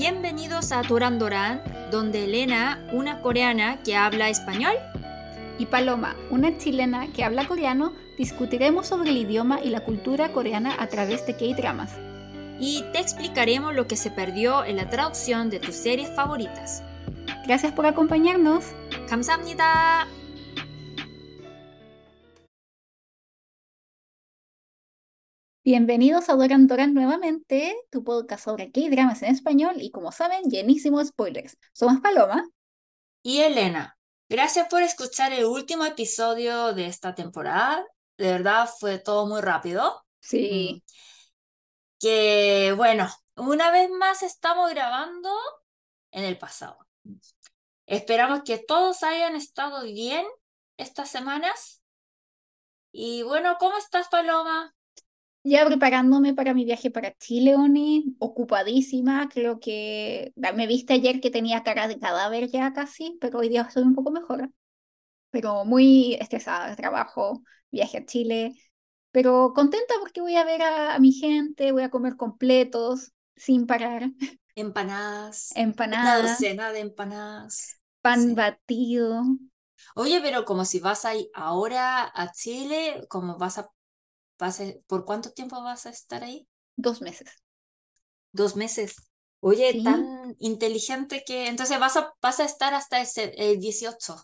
Bienvenidos a Turan Doran, donde Elena, una coreana que habla español, y Paloma, una chilena que habla coreano, discutiremos sobre el idioma y la cultura coreana a través de K-dramas. y te explicaremos lo que se perdió en la traducción de tus series favoritas. Gracias por acompañarnos. 감사합니다. Bienvenidos a Doran Doran nuevamente, tu podcast sobre K-dramas en español y como saben, llenísimo de spoilers. Somos Paloma. Y Elena, gracias por escuchar el último episodio de esta temporada. De verdad fue todo muy rápido. Sí, Que bueno, una vez más estamos grabando en el pasado. Esperamos que todos hayan estado bien estas semanas. Y bueno, ¿cómo estás, Paloma? Ya preparándome para mi viaje para Chile, Oni, ocupadísima. Creo que me viste ayer que tenía cara de cadáver ya casi, pero hoy día estoy un poco mejor. Pero muy estresada, trabajo, viaje a Chile. Pero contenta porque voy a ver a, a mi gente, voy a comer completos, sin parar, Empanadas. Una empanadas, docena de empanadas. pan Sí. batido. Oye, pero como si vas ahí ahora a Chile, como vas a, vas a- ¿por cuánto tiempo vas a estar ahí? Dos meses. Dos meses. Oye, Sí. tan inteligente que entonces vas a, vas a estar hasta ese, el 18.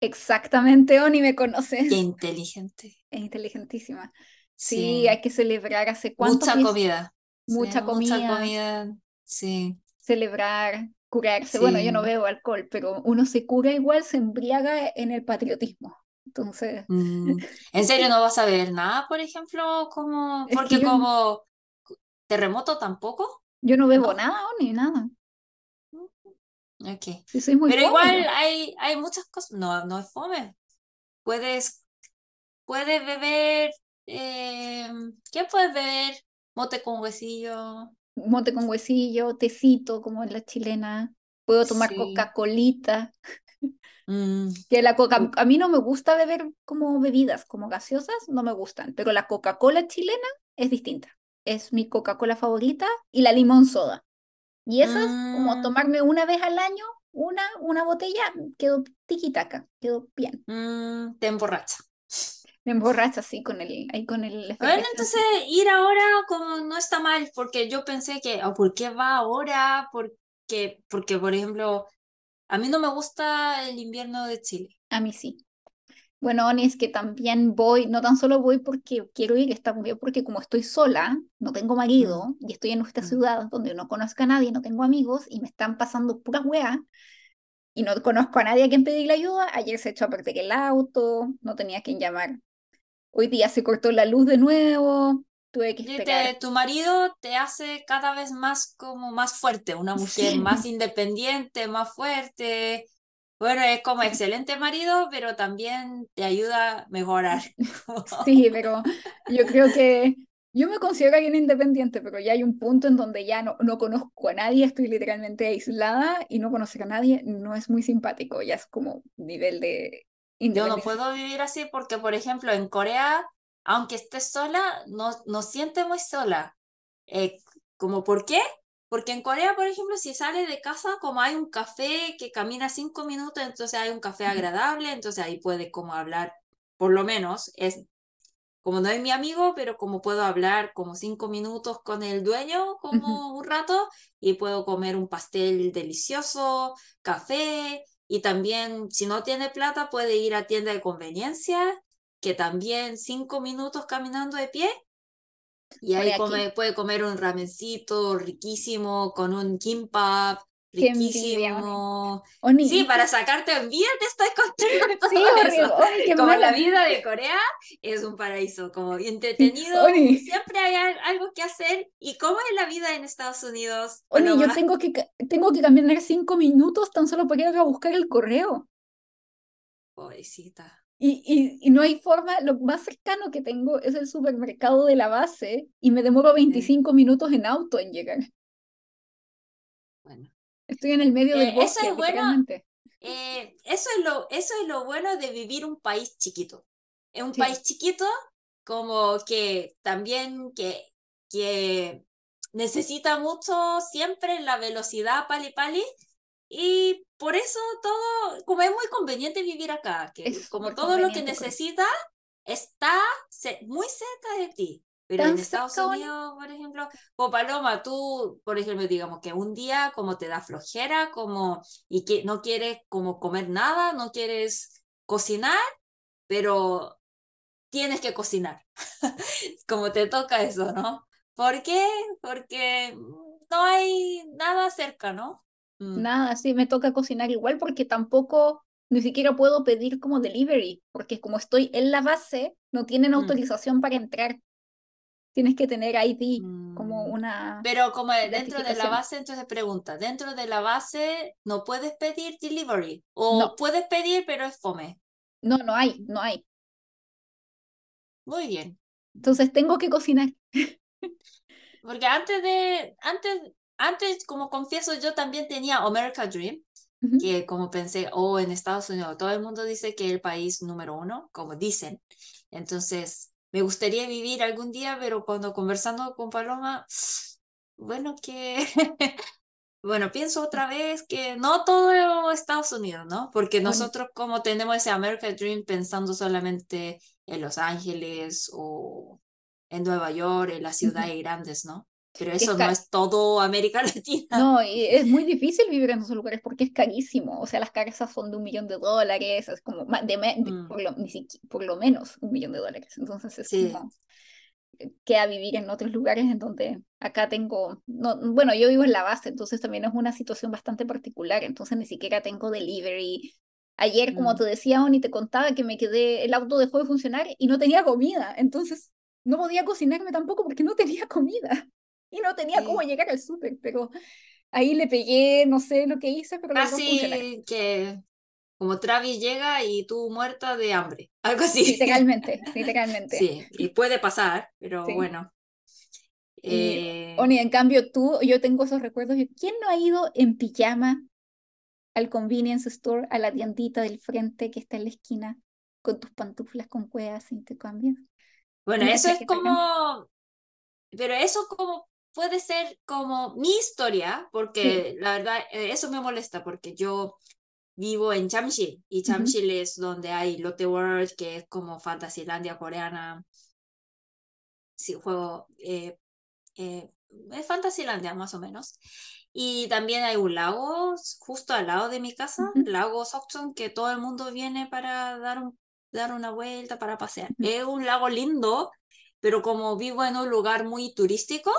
Exactamente, Oni, me conoces. Qué inteligente. Es inteligentísima. Sí. Sí, hay que celebrar hace cuántos Mucha comida. Sí, Mucha mucha comida. comida. Sí. celebrar, curarse. Bueno, yo no bebo alcohol, pero uno se cura igual, se embriaga en el patriotismo. Entonces, Mm, ¿En serio no vas a ver nada, por ejemplo, como, Es que porque yo- como terremoto tampoco? yo no bebo ¿No? nada ni nada. Ok. Sí, soy muy Pero fome igual hay, hay muchas cosas. No, no es fome. Puedes, puedes beber. eh, ¿qué puedes beber? Mote con huesillo. Mote con huesillo, tecito, como en la chilena. Puedo tomar Sí. Coca-Colita. Mm, Que la coca, a mí no me gusta beber como bebidas, como gaseosas, no me gustan. Pero la Coca-Cola chilena es distinta. Es mi Coca-Cola favorita y la limón soda. Y esas, como Mm. tomarme una vez al año, una, una botella, quedó tiquitaca, quedó bien. mm, te emborracha. Me emborracha así con el, ahí con el Bueno, entonces ir ahora como no está mal, porque yo pensé que, "Ah, ¿por qué va ahora? Porque, porque, por ejemplo, a mí no me gusta el invierno de Chile. A mí sí. Bueno, Oni, es que también voy, no tan solo voy porque quiero ir, está muy bien porque como estoy sola, no tengo marido y estoy en esta ciudad donde no conozco a nadie, no tengo amigos y me están pasando puras weas y no conozco a nadie a quien pedirle ayuda, ayer se echó a perder el auto, no tenía a quien llamar. Hoy día se cortó la luz de nuevo, tuve que te- tu marido te hace cada vez más como más fuerte, una mujer Sí. más independiente, más fuerte. Bueno, es como excelente marido, pero también te ayuda a mejorar. Sí, pero yo creo que yo me considero alguien independiente, pero ya hay un punto en donde ya no, no conozco a nadie, estoy literalmente aislada y no conocer a nadie no es muy simpático, ya es como nivel de Yo no puedo vivir así porque, por ejemplo, en Corea, aunque estés sola, no, no siente muy sola. Eh, ¿como por qué? Porque en Corea, por ejemplo, si sale de casa, como hay un café que camina cinco minutos, entonces hay un café agradable, entonces ahí puede como hablar, por lo menos, es como no es mi amigo, pero como puedo hablar como cinco minutos con el dueño, como un rato, y puedo comer un pastel delicioso, café, y también si no tiene plata puede ir a tienda de conveniencia, que también cinco minutos caminando de pie, y Oye, ahí come, puede comer un ramencito riquísimo con un kimbap envidia, riquísimo. Sí, ¿y para sacarte envidia te estoy contando Sí, eso. Qué Como la vida de Corea es un paraíso, como entretenido, siempre hay al- algo que hacer. ¿Y cómo es la vida en Estados Unidos, Oni, yo tengo que, tengo que caminar cinco minutos tan solo para ir a buscar el correo. Pobrecita. Y, y, y no hay forma, lo más cercano que tengo es el supermercado de la base y me demoro Sí, 25 minutos en auto en llegar. bueno. Estoy en el medio del Eh, eso bosque, es bueno, eh, eso es lo, eso es lo bueno de vivir un país chiquito. En un Sí, país chiquito, como que también que, que necesita mucho siempre la velocidad pali pali y por eso todo, como es muy conveniente vivir acá, que Es como todo lo que conveniente, correcto. necesita está muy cerca de ti. Pero en Estados. Unidos, por ejemplo, como Paloma, tú, por ejemplo, digamos que un día como te da flojera, como y que no quieres como comer nada, no quieres cocinar, pero tienes que cocinar. Como te toca eso, ¿no? ¿Por qué? Porque no hay nada cerca, ¿no? Mm, Nada, sí, me toca cocinar igual porque tampoco, ni siquiera puedo pedir como delivery, porque como estoy en la base, no tienen mm, autorización para entrar. Tienes que tener ID como mm. una Pero como dentro de la base, entonces pregunta, dentro de la base no puedes pedir delivery o No, puedes pedir pero es fome. no, no hay, no hay. Muy bien. Entonces tengo que cocinar. Porque antes de, antes, antes, como confieso, yo también tenía America Dream, Ujú. que como pensé, oh, en Estados Unidos, todo el mundo dice que es el país número uno, como dicen. Entonces, me gustaría vivir algún día, pero cuando conversando con Paloma, bueno, que, bueno, pienso otra vez que no todo Estados Unidos, ¿no? Porque nosotros como tenemos ese America Dream pensando solamente en Los Ángeles o en Nueva York, en las ciudades grandes, ¿no? Pero Que es eso no es todo América Latina. No, y es muy difícil vivir en esos lugares porque es carísimo. O sea, las casas son de un millón de dólares, es como más de, de- Mm, por lo, por lo menos un millón de dólares. Entonces es sí, como queda vivir en otros lugares en donde acá tengo, no, bueno, yo vivo en la base, entonces también es una situación bastante particular, entonces ni siquiera tengo delivery. Ayer, como mm, te decía, Oni, te contaba que me quedé, el auto dejó de funcionar y no tenía comida, entonces no podía cocinarme tampoco porque no tenía comida y no tenía cómo sí. llegar al súper, pero ahí le pegué, no sé lo que hice, pero. Casi que como Travis llega y tú muerta de hambre, algo así. Literalmente, literalmente, Sí, y puede pasar, pero sí. bueno. Y, eh, Oni, en cambio tú, yo tengo esos recuerdos. ¿Quién no ha ido en pijama al convenience store, a la tiendita del frente que está en la esquina, con tus pantuflas con cuevas y te cambias? bueno, eso es como, pero eso como puede ser como mi historia, Sí, porque la verdad, eh, eso me molesta, porque yo vivo en Chamshil, y ujú, Chamshil es donde hay Lotte World, que es como Fantasylandia coreana, sí, juego, eh, eh, es Fantasylandia más o menos. Y también hay un lago justo al lado de mi casa, ujú, lago Sokchon, que todo el mundo viene para dar, un, dar una vuelta, para pasear. ujú, Es un lago lindo, pero como vivo en un lugar muy turístico,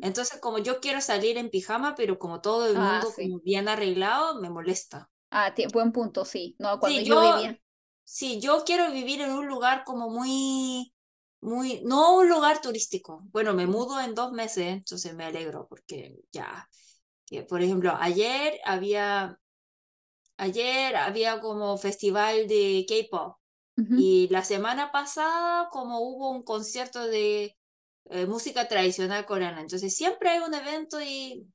entonces como yo quiero salir en pijama, pero como todo el Ah, mundo sí. como bien arreglado, me molesta. Ah, buen punto, sí. No, cuando Sí, yo yo, vivía. sí, yo quiero vivir en un lugar como muy, muy, no un lugar turístico. Bueno, me mudo en dos meses, entonces me alegro porque ya, que por ejemplo, ayer había, ayer había como festival de K-pop y la semana pasada como hubo un concierto de eh, música tradicional coreana. Entonces siempre hay un evento y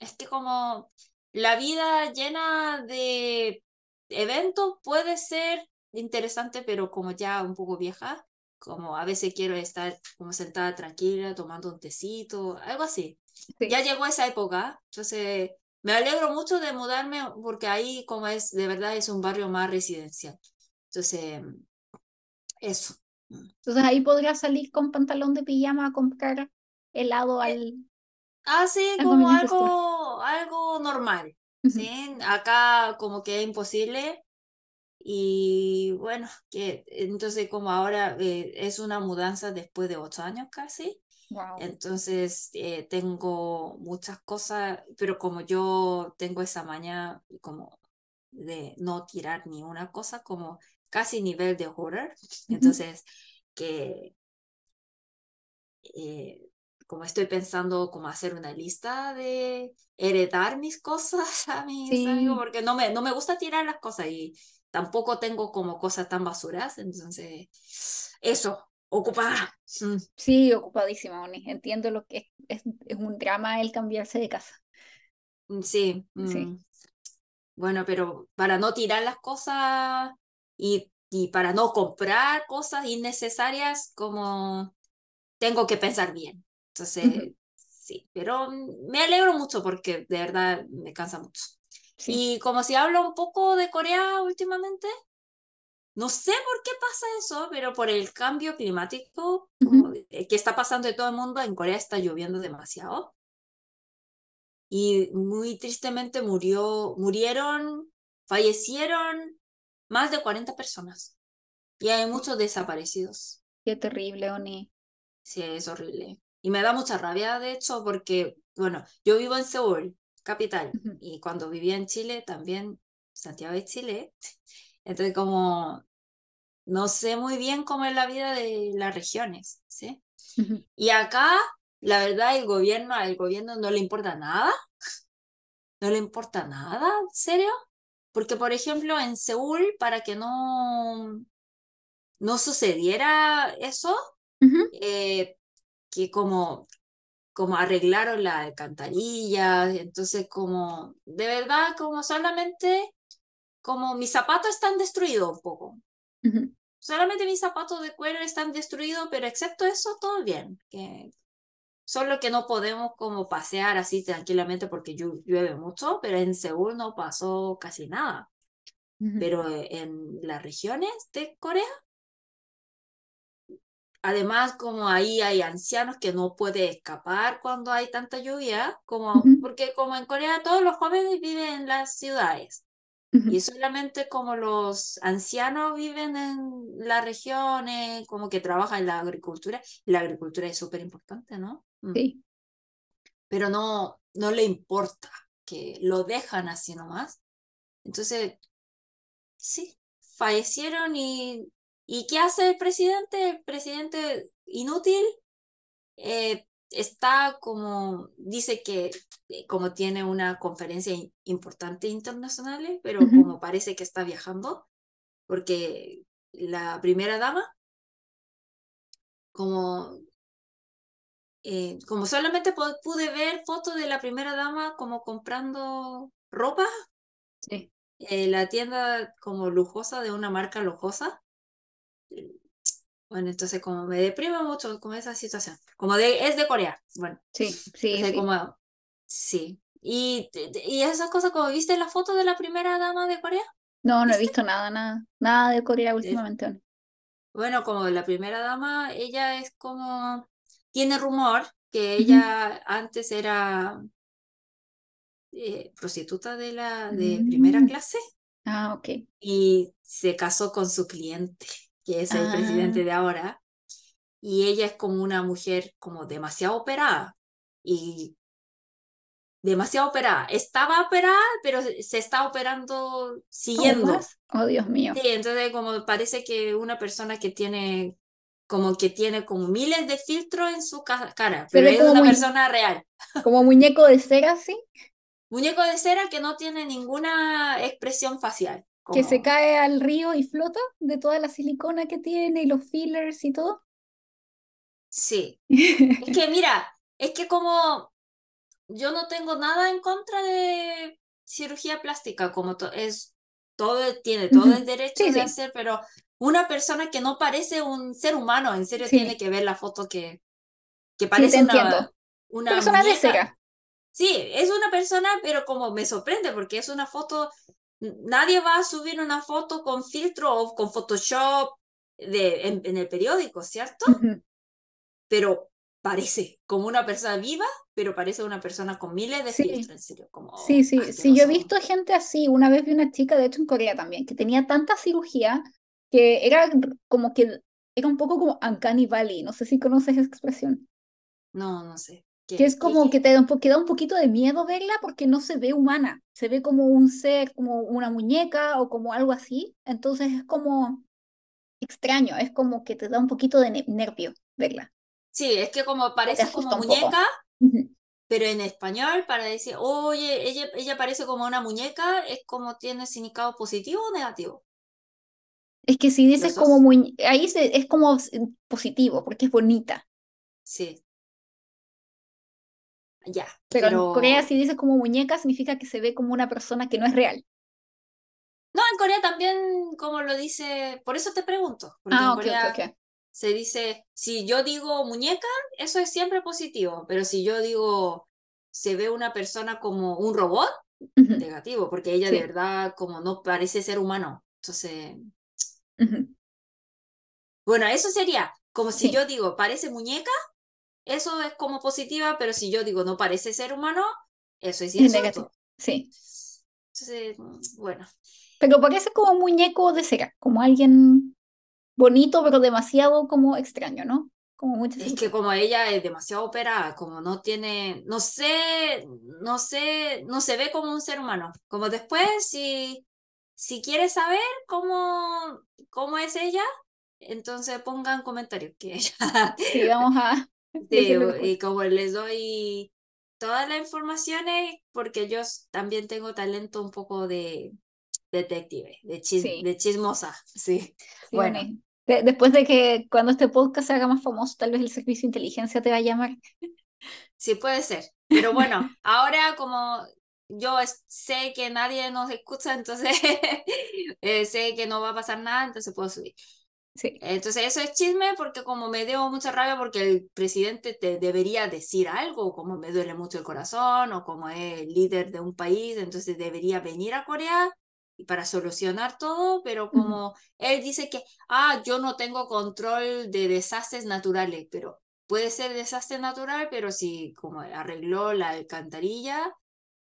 es que como la vida llena de eventos puede ser interesante, pero como ya un poco vieja, como a veces quiero estar como sentada tranquila, tomando un tecito, algo así. Sí, Ya llegó esa época, entonces me alegro mucho de mudarme porque ahí como es, de verdad es un barrio más residencial. Entonces, eso. Entonces ahí podrías salir con pantalón de pijama a comprar helado Eh, al, Así al como algo, algo normal. ¿sí? Acá como que es imposible y bueno, que entonces como ahora eh, es una mudanza después de ocho años casi, Wow. entonces eh, tengo muchas cosas, pero como yo tengo esa maña como de no tirar ni una cosa, como casi nivel de horror, entonces que eh, como estoy pensando como hacer una lista de heredar mis cosas a mis amigos, Sí, porque no me, no me gusta tirar las cosas y tampoco tengo como cosas tan basuras, entonces eso, ocupada. Mm, sí, ocupadísima, Oni. Entiendo lo que es, es, es un drama el cambiarse de casa. mm, Sí, Sí. mm, bueno, pero para no tirar las cosas y, y para no comprar cosas innecesarias, como tengo que pensar bien. Entonces, sí, pero me alegro mucho porque de verdad me cansa mucho. Y como si hablo un poco de Corea últimamente, no sé por qué pasa eso, pero por el cambio climático que está pasando en todo el mundo, en Corea está lloviendo demasiado. Y muy tristemente murió, murieron, fallecieron más de 40 personas. Y hay muchos desaparecidos. Qué terrible, Oni. Sí, es horrible. Y me da mucha rabia, de hecho, porque, bueno, yo vivo en Seúl, capital, y cuando vivía en Chile, también, Santiago de Chile, entonces como no sé muy bien cómo es la vida de las regiones, ¿sí? Y acá, la verdad, el gobierno, al gobierno no le importa nada, no le importa nada, ¿en serio? Porque, por ejemplo, en Seúl, para que no, no sucediera eso, eh, que como, como arreglaron la alcantarilla, entonces como, de verdad, como solamente, como mis zapatos están destruidos un poco. Solamente mis zapatos de cuero están destruidos, pero excepto eso, todo bien. Que, solo que no podemos como pasear así tranquilamente porque llueve mucho, pero en Seúl no pasó casi nada. Pero en las regiones de Corea Además, como ahí hay ancianos que no pueden escapar cuando hay tanta lluvia, como, porque como en Corea todos los jóvenes viven en las ciudades y solamente como los ancianos viven en las regiones, como que trabajan en la agricultura, y la agricultura es súper importante, ¿no? Sí. Pero no, no le importa, que lo dejan así nomás. Entonces, sí, fallecieron y ¿Y qué hace el presidente? El presidente inútil eh, está como, dice que eh, como tiene una conferencia importante internacional, pero como parece que está viajando, porque la primera dama, como, eh, como solamente pude ver fotos de la primera dama como comprando ropa, sí. la tienda como lujosa de una marca lujosa, bueno, entonces como me deprime mucho como esa situación. Como de, es de Corea. Bueno. Sí, sí. sí. Como, sí. Y, y esas cosas, como viste la foto de la primera dama de Corea. No, no he visto nada, nada, nada de Corea últimamente. Bueno, como la primera dama, ella es como, tiene rumor que ella antes era eh, prostituta de la de primera mm. clase. Ah, ok. Y se casó con su cliente que es el presidente ah. de ahora, y ella es como una mujer como demasiado operada y demasiado operada. Estaba operada, pero se está operando siguiendo. Oh, Dios mío. Sí, entonces como parece que una persona que tiene como que tiene como miles de filtros en su cara, pero es una persona real. Como muñeco de cera, sí. Muñeco de cera que no tiene ninguna expresión facial. Que se cae al río y flota de toda la silicona que tiene y los fillers y todo. Sí. es que mira, es que como yo no tengo nada en contra de cirugía plástica, como es todo tiene todo el derecho de hacer, pero una persona que no parece un ser humano, en serio tiene que ver la foto que, que parece una, una persona de cera. Sí, es una persona, pero como me sorprende porque es una foto nadie va a subir una foto con filtro o con Photoshop de, en, el periódico, ¿cierto? Pero parece como una persona viva, pero parece una persona con miles de filtros, en serio. Como sí, sí, sí, yo he visto gente así. Una vez vi una chica, de hecho en Corea también, que tenía tanta cirugía que era como que era un poco como uncanny valley. No sé si conoces esa expresión. No, no sé. Que es como que te da un, da un poquito de miedo verla porque no se ve humana, se ve como un ser, como una muñeca o como algo así. Entonces es como extraño, es como que te da un poquito de nervio verla. Sí, es que como parece como muñeca, pero en español para decir, oye, ella, ella parece como una muñeca, es como tiene significado positivo o negativo. Es que si dices como muy, ahí es como positivo, porque es bonita. Sí, ya. Pero, en Corea si dice como muñeca significa que se ve como una persona que no es real. No, en Corea también, como lo dice, por eso te pregunto. ah, ok, ok, se dice, si yo digo muñeca, eso es siempre positivo, pero si yo digo, se ve una persona como un robot, negativo, porque ella de verdad como no parece ser humano. Entonces, bueno, eso sería como si yo digo, parece muñeca, eso es como positiva, pero si yo digo, no parece ser humano, eso es negativo. Sí. Entonces, bueno. Pero parece como muñeco de cera, como alguien bonito, pero demasiado como extraño, ¿no? Como es que como ella es demasiado operada, como no tiene, no sé, no sé, no se ve como un ser humano. Como después, si, si quieres saber cómo, cómo es ella, entonces pongan comentarios que ella. Sí, vamos a. Sí, y como les doy todas las informaciones, porque yo también tengo talento un poco de detective, de, de chismosa, sí. bueno, después de que cuando este podcast se haga más famoso, tal vez el servicio de inteligencia te va a llamar. Sí, puede ser. Pero bueno, ahora como yo sé que nadie nos escucha, entonces eh, sé que no va a pasar nada, entonces puedo subir. Sí. Entonces eso es chisme porque como me dio mucha rabia porque el presidente te debería decir algo, como me duele mucho el corazón o como es el líder de un país, entonces debería venir a Corea para solucionar todo, pero como él dice que, ah, yo no tengo control de desastres naturales, pero puede ser desastre natural, pero si como arregló la alcantarilla,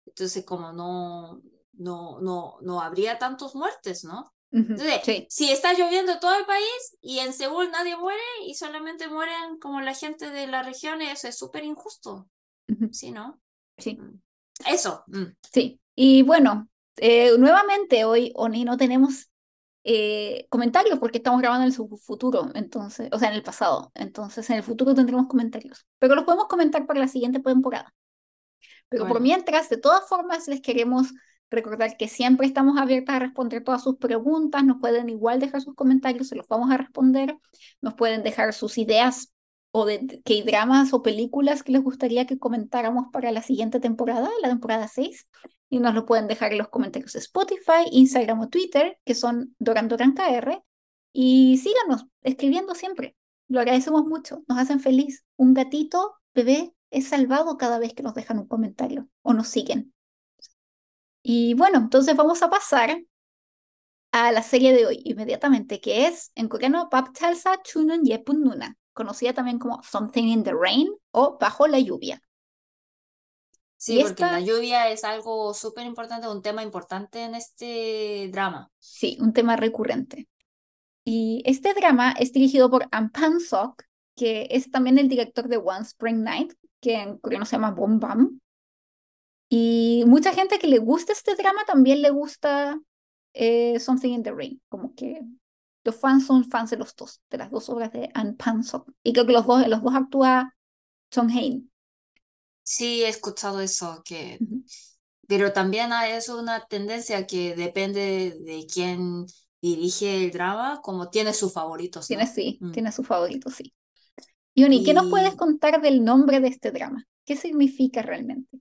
entonces como no, no, no, no habría tantos muertes, ¿no? Entonces, si está lloviendo todo el país y en Seúl nadie muere y solamente mueren como la gente de la región, eso es súper injusto. ¿Sí, no? Sí. Mm. Eso. Mm. Sí. Y bueno, eh, nuevamente hoy, Oni, no tenemos eh, comentarios porque estamos grabando en el futuro, entonces, o sea, en el pasado. Entonces, en el futuro tendremos comentarios. Pero los podemos comentar para la siguiente temporada. Pero por mientras, de todas formas, les queremos recordar que siempre estamos abiertas a responder todas sus preguntas. Nos pueden igual dejar sus comentarios, se los vamos a responder. Nos pueden dejar sus ideas o de qué dramas o películas que les gustaría que comentáramos para la siguiente temporada, la temporada 6 y nos lo pueden dejar en los comentarios de Spotify, Instagram o Twitter, que son DoranDoranKR. Y síganos escribiendo siempre. Lo agradecemos mucho, nos hacen feliz. Un gatito bebé es salvado cada vez que nos dejan un comentario o nos siguen. Y bueno, entonces vamos a pasar a la serie de hoy inmediatamente, que es en coreano Papchalsa Chunun Yepun Nuna, conocida también como Something in the Rain o Bajo la lluvia. Sí, porque la lluvia es algo súper importante, un tema importante en este drama. Sí, un tema recurrente. Y este drama es dirigido por An Pan Sok, que es también el director de One Spring Night, que en coreano se llama Bom Bam. Y mucha gente que le gusta este drama también le gusta eh, Something in the Rain, como que los fans son fans de los dos, de las dos obras de An Pan Sok. Y creo que los dos, los dos actúa Chong Hain. Sí, he escuchado eso, que... Pero también es una tendencia que depende de quién dirige el drama, como tiene sus favoritos. Tiene, sí, mm. tiene sus favoritos, sí. Yoni, ¿qué nos puedes contar del nombre de este drama? ¿Qué significa realmente?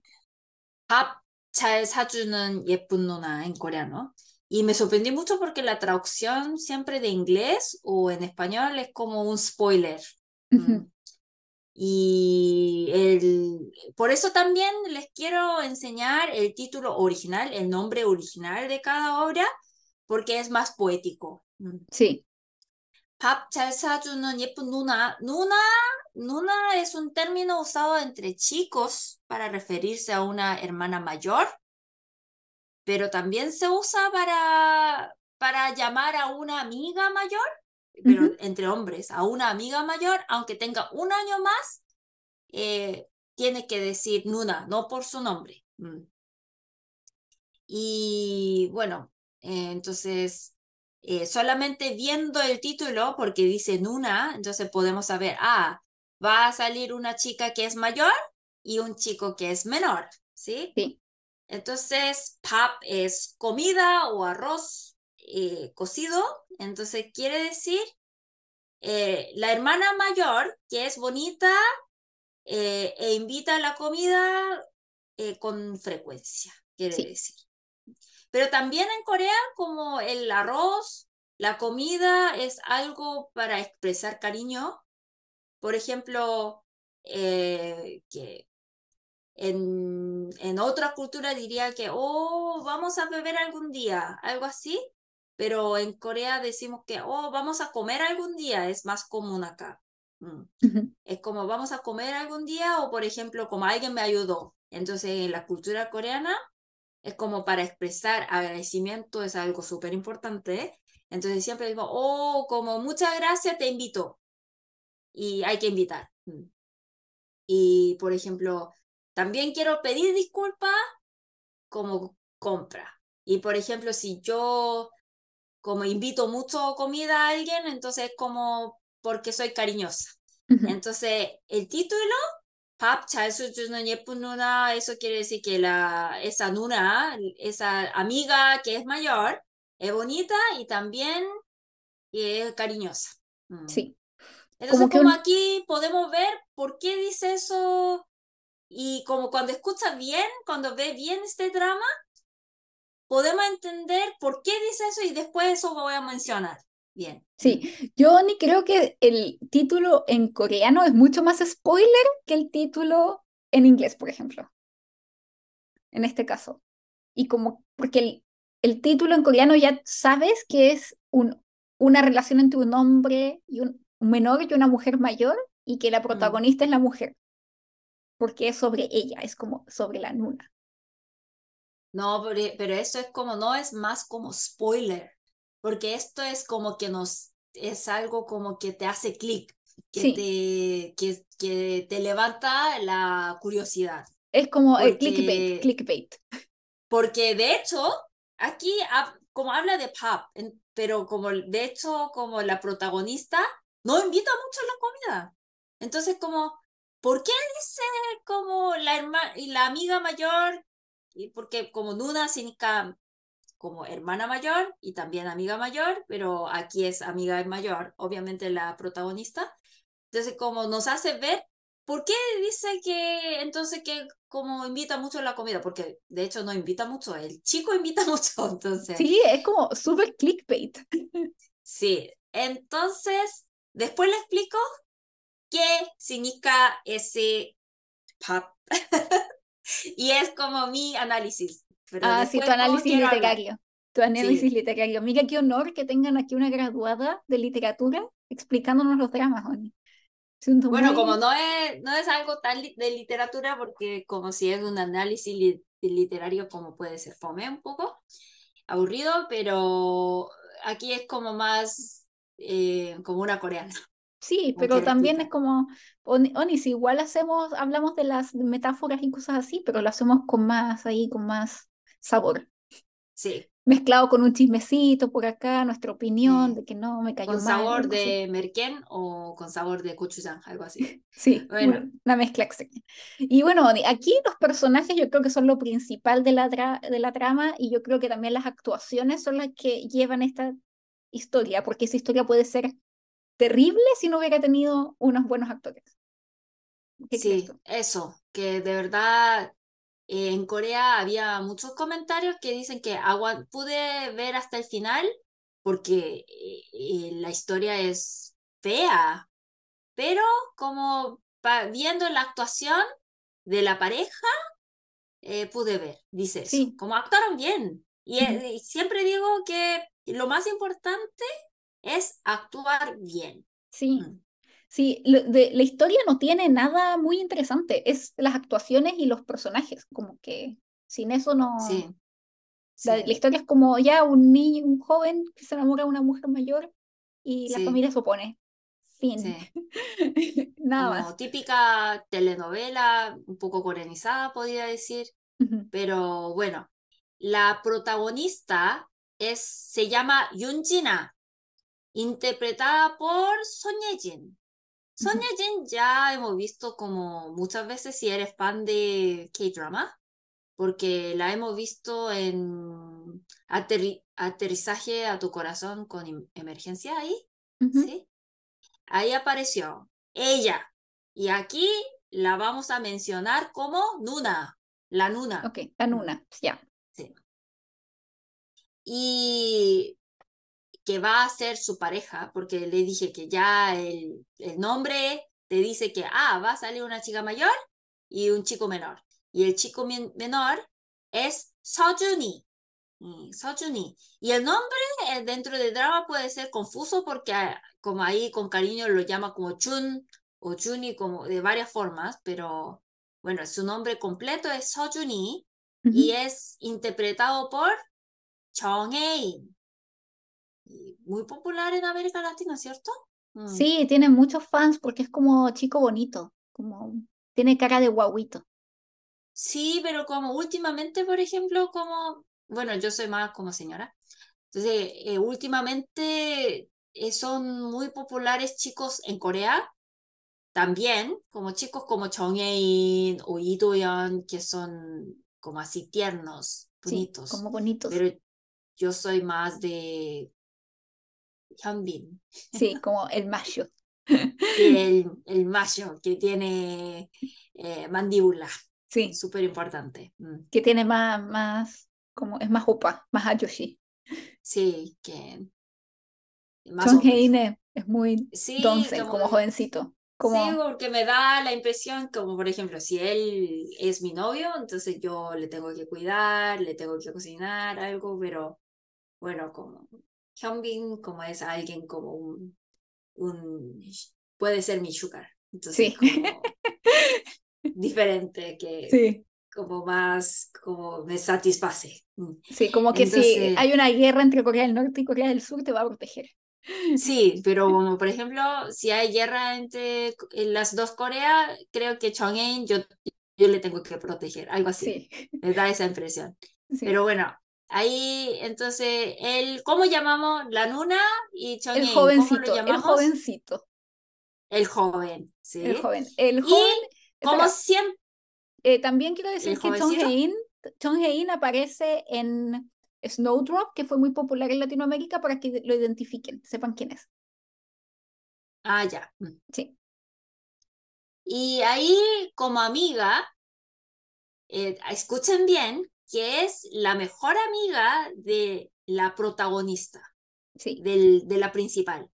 잘 사주는 예쁜 누나 en coreano. Y me sorprendí mucho porque la traducción siempre de inglés o en español es como un spoiler. Y el, por eso también les quiero enseñar el título original, el nombre original de cada obra, porque es más poético. Mm. Sí. 밥 잘 사주는 예쁜 누나. Nuna, nuna es un término usado entre chicos para referirse a una hermana mayor, pero también se usa para, para llamar a una amiga mayor pero entre hombres, a una amiga mayor, aunque tenga un año más, eh, tiene que decir Nuna, no por su nombre. Mm. Y bueno, eh, entonces, eh, solamente viendo el título, porque dice Nuna, entonces podemos saber, ah, va a salir una chica que es mayor y un chico que es menor, ¿sí? Sí. Entonces, pap es comida o arroz eh, cocido, entonces quiere decir eh, la hermana mayor, que es bonita eh, e invita a la comida con frecuencia, quiere decir. Pero también en Corea, como el arroz la comida es algo para expresar cariño. Por ejemplo, eh, que en, en otra cultura diría que, oh, vamos a beber algún día, algo así, pero en Corea decimos que, oh, vamos a comer algún día, es más común acá. Mm. Es como vamos a comer algún día o, por ejemplo, como alguien me ayudó. Entonces, en la cultura coreana es como para expresar agradecimiento, es algo súper importante. Entonces, siempre digo, oh, como muchas gracias, te invito. Y hay que invitar. Mm. Y, por ejemplo, también quiero pedir disculpas como compra. Y, por ejemplo, si yo como invito mucho comida a alguien, entonces es como porque soy cariñosa. Entonces, el título, Pap Nuna, eso quiere decir que la, esa Nuna, esa amiga que es mayor, es bonita y también es cariñosa. Mm. Sí. Entonces, como, aquí podemos ver por qué dice eso y como cuando escucha bien, cuando ve bien este drama, podemos entender por qué dice eso y después eso voy a mencionar. Bien. Sí, yo ni creo que el título en coreano es mucho más spoiler que el título en inglés, por ejemplo. En este caso. Y como, porque el, el título en coreano ya sabes que es un, una relación entre un hombre y un, menor y una mujer mayor y que la mm. protagonista es la mujer. Porque es sobre ella, es como sobre la nuna. No, pero, eso es como, no es más como spoiler, porque esto es como que nos, es algo como que te hace clic, que, te, que, que te levanta la curiosidad. Es como el clickbait, clickbait. Porque de hecho, aquí como habla de pop, pero como de hecho como la protagonista no invita mucho a la comida. Entonces como, ¿por qué dice como la, hermana y la amiga mayor y porque como Nuna significa como hermana mayor y también amiga mayor, pero aquí es amiga mayor, obviamente la protagonista. Entonces, como nos hace ver, ¿por qué dice que entonces que como invita mucho a la comida? Porque de hecho no invita mucho, el chico invita mucho, entonces. Sí, es como súper clickbait. Sí, entonces, después le explico qué significa ese pop. y es como mi análisis. Ah, sí, tu análisis literario. Tu análisis literario. Mira qué honor que tengan aquí una graduada de literatura explicándonos los dramas, Oni. Bueno, como no es, no es algo tan de literatura, porque como si es un análisis literario, como puede ser fome un poco, aburrido, pero aquí es como más eh, como una coreana. Sí, pero también es como, Onis, igual hacemos, hablamos de las metáforas y cosas así, pero lo hacemos con más ahí, con más sabor. Sí. Mezclado con un chismecito por acá, nuestra opinión de que no me cayó ¿Con sabor de merquén o con sabor de gochujang, algo así? Sí, bueno. una mezcla extraña. Y bueno, aquí los personajes yo creo que son lo principal de la, de la trama y yo creo que también las actuaciones son las que llevan esta historia, porque esa historia puede ser terrible si no hubiera tenido unos buenos actores. sí, eso, que de verdad eh, en Corea había muchos comentarios que dicen que pude ver hasta el final porque eh, eh, la historia es fea, pero como viendo la actuación de la pareja, pude ver, dice sí. como actuaron bien. y siempre digo que lo más importante es actuar bien. Sí. Mm. Sí, de, la historia no tiene nada muy interesante, es las actuaciones y los personajes, como que sin eso no... Sí. La, historia es como ya un niño, un joven que se enamora de una mujer mayor y la familia se opone. Fin. Nada como típica telenovela, un poco coreanizada, podría decir. Pero bueno, la protagonista es, se llama Yunjina interpretada por Son Ye-jin. Son Ye-jin ya hemos visto como muchas veces si eres fan de K-drama, porque la hemos visto en Aterrizaje a tu corazón con em-, emergencia ahí, ¿sí? Ahí apareció ella. Y aquí la vamos a mencionar como Nuna, la Nuna. Ok, la Nuna, ya. Sí. Y que va a ser su pareja, porque le dije que ya el, el nombre te dice que, ah, va a salir una chica mayor y un chico menor. Y el chico menor es Sojuni. Mm, Sojuni. Y el nombre eh, dentro del drama puede ser confuso porque ah, como ahí con cariño lo llama como Chun o Chuni como de varias formas, pero bueno, su nombre completo es Sojuni y es interpretado por Chong Hae muy popular en América Latina, ¿cierto? Mm. Sí, tiene muchos fans porque es como chico bonito, como tiene cara de guaguito. Sí, pero como últimamente, por ejemplo, como, bueno, yo soy más como señora, entonces eh, últimamente eh, son muy populares chicos en Corea, también, como chicos como Chong Hae-in o Lee Do-yeon, que son como así tiernos, bonitos. como bonitos. Pero yo soy más de Hyunbin. Sí, como el macho. el, el macho que tiene eh, mandíbula. Sí. Súper importante. Mm. Que tiene más, más, como es más opa, más ayoshi. Sí, que. Más Heine es muy sí, como, jovencito. Como... Sí, porque me da la impresión como, por ejemplo, si él es mi novio, entonces yo le tengo que cuidar, le tengo que cocinar algo, pero bueno, como Hyunbin como es alguien como un, un puede ser mi sugar. Entonces, sí. como diferente que sí. como más, como me satisface. Mm. Sí, como que si hay una guerra entre Corea del Norte y Corea del Sur, te va a proteger. Sí, pero como por ejemplo, si hay guerra entre las dos Coreas, creo que Chong'e yo, yo le tengo que proteger, algo así. Me da esa impresión. Pero bueno, Ahí, entonces, el, ¿cómo llamamos la Nuna y Chong El jovencito, el jovencito. El joven, sí. El joven. El joven. como siempre. Eh, también quiero decir que Chong aparece en Snowdrop, que fue muy popular en Latinoamérica, para que lo identifiquen, sepan quién es. Ah, ya. Mm. Sí. Y ahí, como amiga, eh, escuchen bien, que es la mejor amiga de la protagonista, sí. del, de la principal.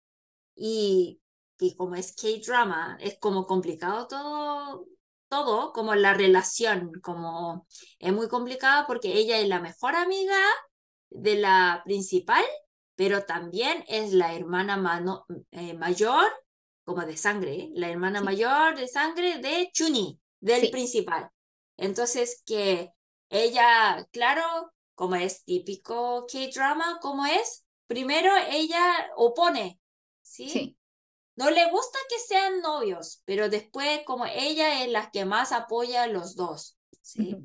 Y, y como es K-drama, es como complicado todo, todo, como la relación, como es muy complicado porque ella es la mejor amiga de la principal, pero también es la hermana mano, eh, mayor, como de sangre, la hermana mayor de sangre de Chuni, del principal. Entonces, que ella, claro, como es típico K-drama, como es, primero ella opone, ¿sí? Sí. No le gusta que sean novios, pero después como ella es la que más apoya a los dos, ¿sí?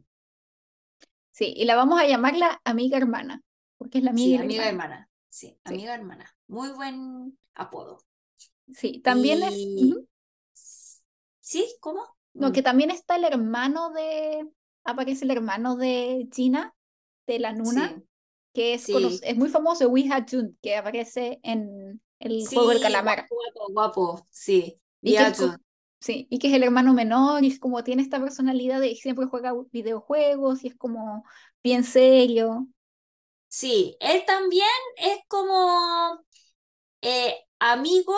Sí, y la vamos a llamar la amiga hermana, porque es la amiga, sí, amiga hermana. Sí, amiga hermana. Muy buen apodo. Sí, también es... ¿Sí? ¿Cómo? No, que mm. también está el hermano de, aparece el hermano de Gina, de la Nuna, que es, es muy famoso, Wee Ha Jun, que aparece en el juego del calamar. Guapo, guapo, sí. Y que, sí, y que es el hermano menor, y es como tiene esta personalidad de siempre juega videojuegos, y es como bien serio. Sí, él también es como eh, amigo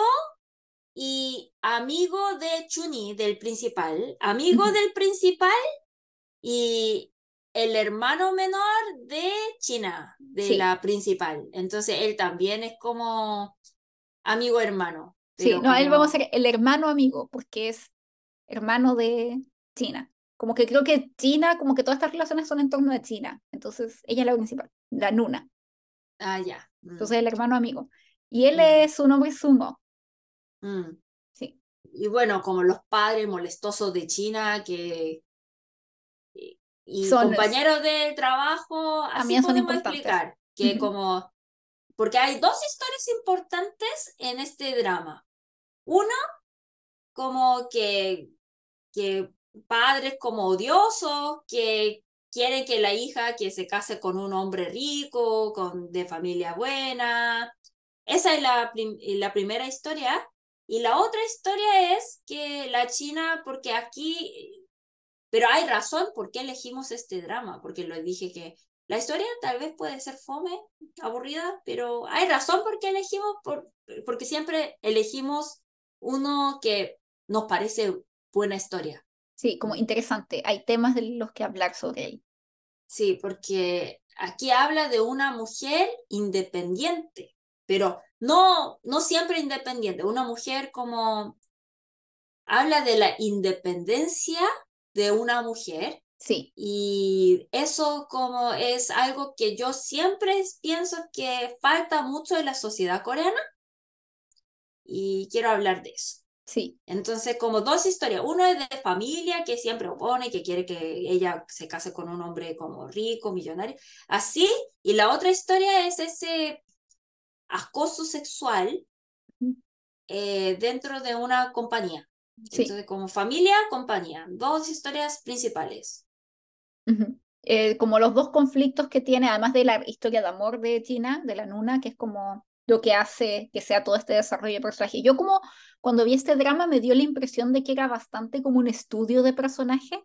y amigo de Chuni, del principal, amigo del principal y el hermano menor de China, de la principal. Entonces él también es como amigo hermano. Sí, no, él vamos a ser el hermano amigo, porque es hermano de China. Como que creo que China, como que todas estas relaciones son en torno a China. Entonces ella es la principal, la Nuna. Ah, ya. Mm. Entonces el hermano amigo. Y él mm. es su nombre Sumo. Mm. Sí. Y bueno, como los padres molestosos de China que y compañeros de trabajo, así podemos explicar que como, porque hay dos historias importantes en este drama. Uno, como que, que padres como odiosos, que quieren que la hija que se case con un hombre rico, con, de familia buena. Esa es la, la primera historia. Y la otra historia es que la China, porque aquí pero hay razón por qué elegimos este drama, porque lo dije que la historia tal vez puede ser fome, aburrida, pero hay razón por qué elegimos, por, porque siempre elegimos uno que nos parece buena historia. Sí, como interesante. Hay temas de los que hablar sobre él. Sí, porque aquí habla de una mujer independiente, pero no, no siempre independiente, una mujer como habla de la independencia de una mujer. Sí. Y eso como es algo que yo siempre pienso que falta mucho en la sociedad coreana y quiero hablar de eso. Sí. Entonces, como dos historias. Uno es de familia que siempre opone, que quiere que ella se case con un hombre como rico, millonario. Así. Y la otra historia es ese acoso sexual eh, dentro de una compañía. Sí. Entonces, como familia, compañía. Dos historias principales. Eh, como los dos conflictos que tiene, además de la historia de amor de Tina, de la Nuna, que es como lo que hace que sea todo este desarrollo de personaje. Yo como cuando vi este drama me dio la impresión de que era bastante como un estudio de personaje,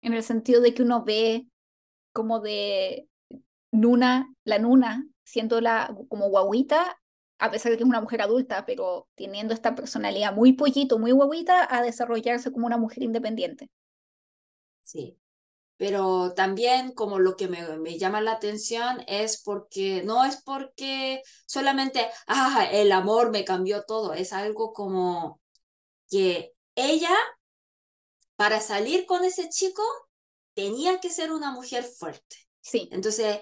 en el sentido de que uno ve como de Nuna, la Nuna, siendo la como guaguita, a pesar de que es una mujer adulta, pero teniendo esta personalidad muy pollito, muy guaguita, a desarrollarse como una mujer independiente. Sí, pero también como lo que me, me, llama la atención es porque, no es porque solamente, ah, el amor me cambió todo, es algo como que ella, para salir con ese chico, tenía que ser una mujer fuerte. Sí. Entonces,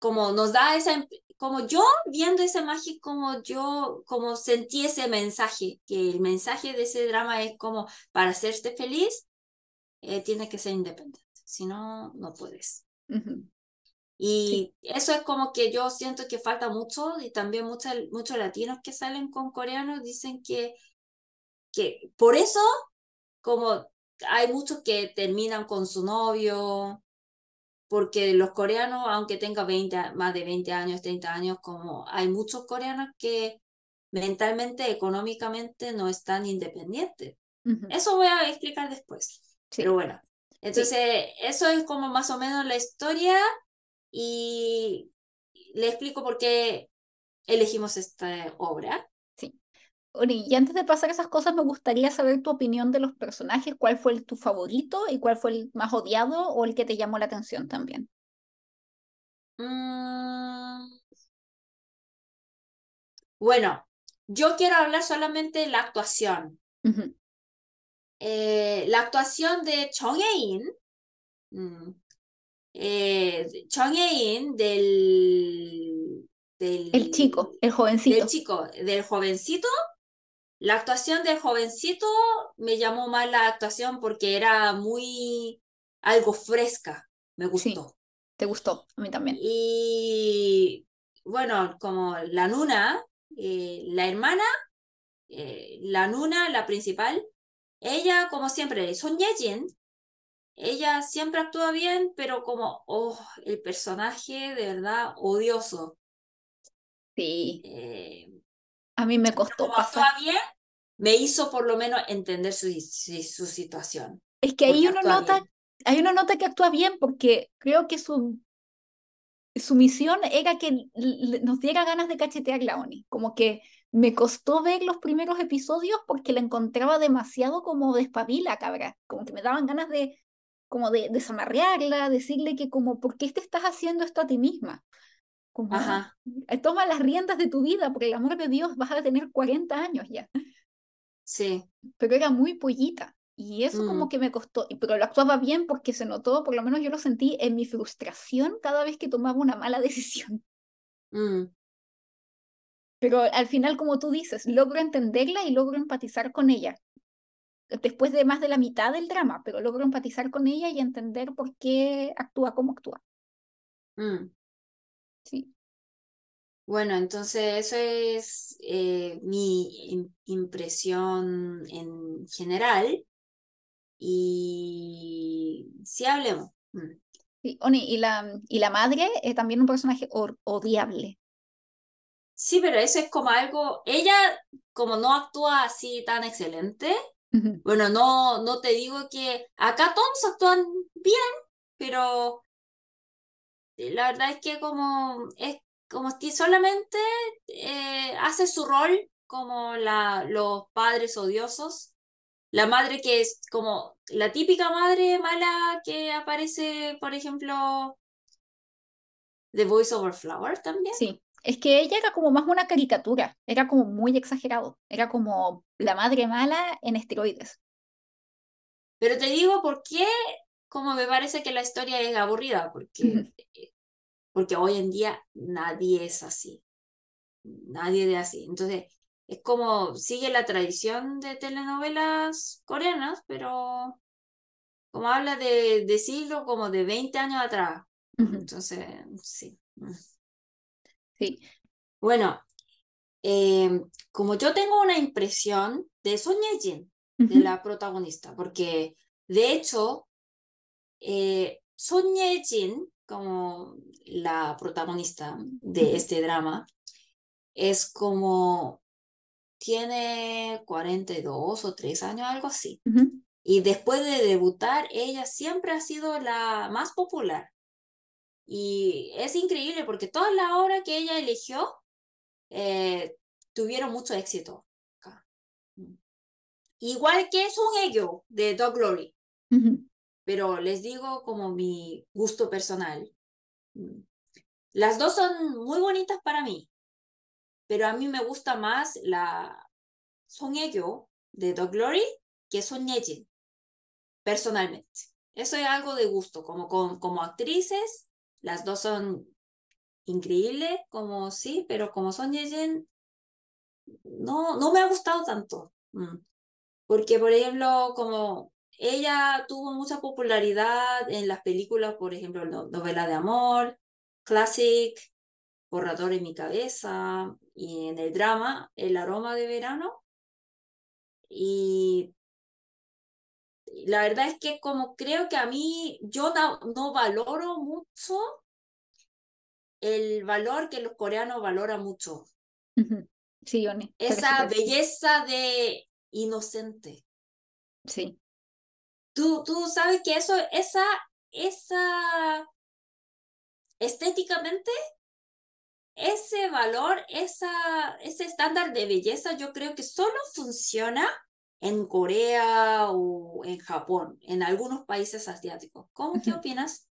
como nos da esa, como yo viendo esa magia, como yo, como sentí ese mensaje, que el mensaje de ese drama es como, para hacerte feliz, eh, tiene que ser independiente si no, no puedes. Y eso es como que yo siento que falta mucho y también muchos, muchos latinos que salen con coreanos dicen que, que por eso como hay muchos que terminan con su novio, porque los coreanos, aunque tengan 20, más de 20 años, 30 años, como hay muchos coreanos que mentalmente, económicamente no están independientes. Eso voy a explicar después. Pero bueno, entonces, eso es como más o menos la historia y le explico por qué elegimos esta obra. Y antes de pasar esas cosas, me gustaría saber tu opinión de los personajes. ¿Cuál fue el, tu favorito y cuál fue el más odiado o el que te llamó la atención también? Mm. Bueno, yo quiero hablar solamente de la actuación. Eh, la actuación de Chong Ye-in, mm, eh, Chong Ye-in del, del... El chico, el jovencito. Del chico, del jovencito. La actuación del jovencito me llamó más la actuación porque era muy algo fresca, me gustó. te gustó, a mí también. Y bueno, como la Nuna, eh, la hermana, la Nuna, la principal, ella, como siempre, Son Yejin, ella siempre actúa bien, pero como, oh, el personaje de verdad odioso. Sí. Eh, a mí me costó como actúa bien, me hizo por lo menos entender su, su, situación. Es que ahí uno nota, hay una nota que actúa bien porque creo que su, su misión era que nos diera ganas de cachetear la ONI, como que me costó ver los primeros episodios porque la encontraba demasiado como despabila, cabra, como que me daban ganas de como de desamarrearla, decirle que como, ¿por qué te estás haciendo esto a ti misma? Como, Ajá. Eh, toma las riendas de tu vida, por el amor de Dios, vas a tener 40 años ya. Sí. Pero era muy pollita. Y eso como mm. que me costó, pero lo actuaba bien porque se notó, por lo menos yo lo sentí en mi frustración cada vez que tomaba una mala decisión. Mm. Pero al final, como tú dices, logro entenderla y logro empatizar con ella. Después de más de la mitad del drama, pero logro empatizar con ella y entender por qué actúa como actúa. Mm. Sí. Bueno, entonces eso es eh, mi impresión en general. Y sí hablemos. Mm. Sí, Oni, y la, y la madre es también un personaje odiable. Sí, pero eso es como algo, ella como no actúa así tan excelente, bueno, no, no te digo que acá todos actúan bien, pero la verdad es que como es como que solamente eh, hace su rol como la, los padres odiosos, la madre que es como la típica madre mala que aparece, por ejemplo, The Voice Over Flower también. Sí, es que ella era como más una caricatura, era como muy exagerado, era como la madre mala en esteroides. Pero te digo por qué, como me parece que la historia es aburrida, porque, porque hoy en día nadie es así, nadie de así. Entonces, es como sigue la tradición de telenovelas coreanas, pero como habla de, de siglo como de 20 años atrás. Entonces, sí. Sí. Bueno, em, como yo tengo una impresión de Son Ye-jin, de la protagonista, porque de hecho, eh, Son Ye-jin, como la protagonista de este drama, es como tiene 42 o 3 años, algo así. Y después de debutar, ella siempre ha sido la más popular. Y es increíble porque todas las obras que ella eligió eh, tuvieron mucho éxito. Igual que es un ello de Dog Glory. Pero les digo como mi gusto personal. Mm. Las dos son muy bonitas para mí pero a mí me gusta más la Son Ye-kyo de Dog Glory que Son Ye-jin, personalmente. Eso es algo de gusto, como, como, actrices, las dos son increíbles, como sí, pero como Son Ye-jin, no, no me ha gustado tanto. Mm. Porque, por ejemplo, como ella tuvo mucha popularidad en las películas, por ejemplo, novela de amor, classic, borrador en mi cabeza y en el drama El aroma de verano. Y la verdad es que como creo que a mí yo no, valoro mucho el valor que los coreanos valoran mucho. Sí, Esa belleza de inocente. Sí. Tú, tú sabes que eso, esa, esa estéticamente ese valor, esa, ese estándar de belleza, yo creo que solo funciona en Corea o en Japón, en algunos países asiáticos. ¿Cómo qué opinas?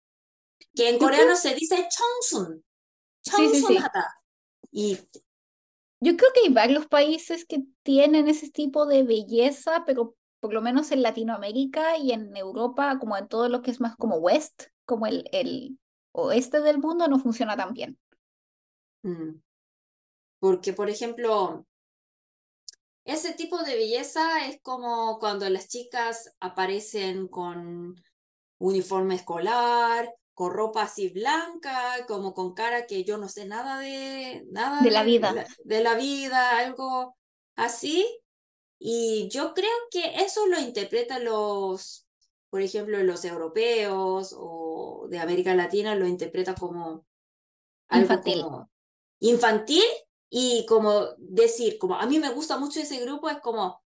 Que en coreano se dice chongsun. Chongsun Y yo creo que hay varios países que tienen ese tipo de belleza, pero por lo menos en Latinoamérica y en Europa, como en todo lo que es más como West, como el, el oeste del mundo, no funciona tan bien. Mm. Porque, por ejemplo, ese tipo de belleza es como cuando las chicas aparecen con uniforme escolar, con ropa así blanca, como con cara que yo no sé nada de nada de la vida, de la vida, algo así. Y yo creo que eso lo interpretan los, por ejemplo, los europeos o de América Latina lo interpreta como algo infantil infantil y como decir, como a mí me gusta mucho ese grupo, es como,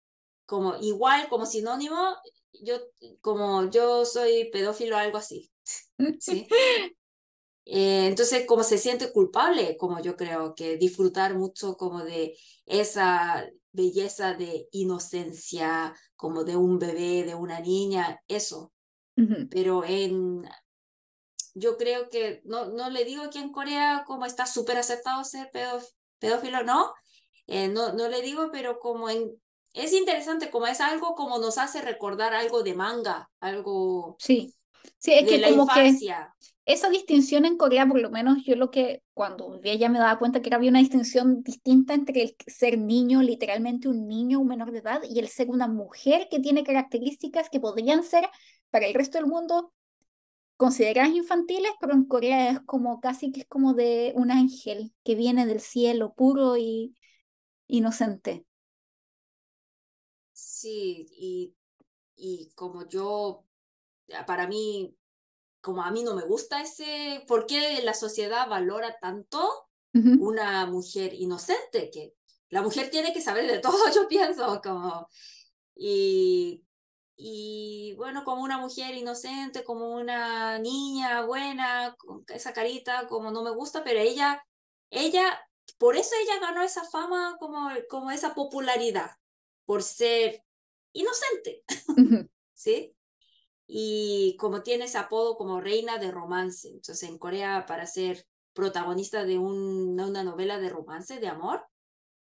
como igual, como sinónimo, yo, como yo soy pedófilo o algo así. ¿sí? Eh, entonces, como se siente culpable, como yo creo que disfrutar mucho como de esa belleza de inocencia, como de un bebé, de una niña, eso. Pero en yo creo que, no, no le digo que en Corea como está súper aceptado ser pedófilo, no, eh, no, no le digo, pero como en, es interesante, como es algo como nos hace recordar algo de manga, algo sí. Sí, es que como que esa distinción en Corea, por lo menos yo lo que cuando vivía ya me daba cuenta que había una distinción distinta entre el ser niño, literalmente un niño, un menor de edad, y el ser una mujer que tiene características que podrían ser para el resto del mundo consideradas infantiles, pero en Corea es como casi que es como de un ángel que viene del cielo puro y inocente. Sí, y, y como yo, para mí, como a mí no me gusta ese, ¿por qué la sociedad valora tanto una mujer inocente? Que la mujer tiene que saber de todo, yo pienso, como, y y bueno, como una mujer inocente, como una niña buena, con esa carita, como no me gusta, pero ella, ella, por eso ella ganó esa fama, como, como esa popularidad, por ser inocente, ¿sí? Y como tiene ese apodo como reina de romance, entonces en Corea para ser protagonista de una novela de romance, de amor,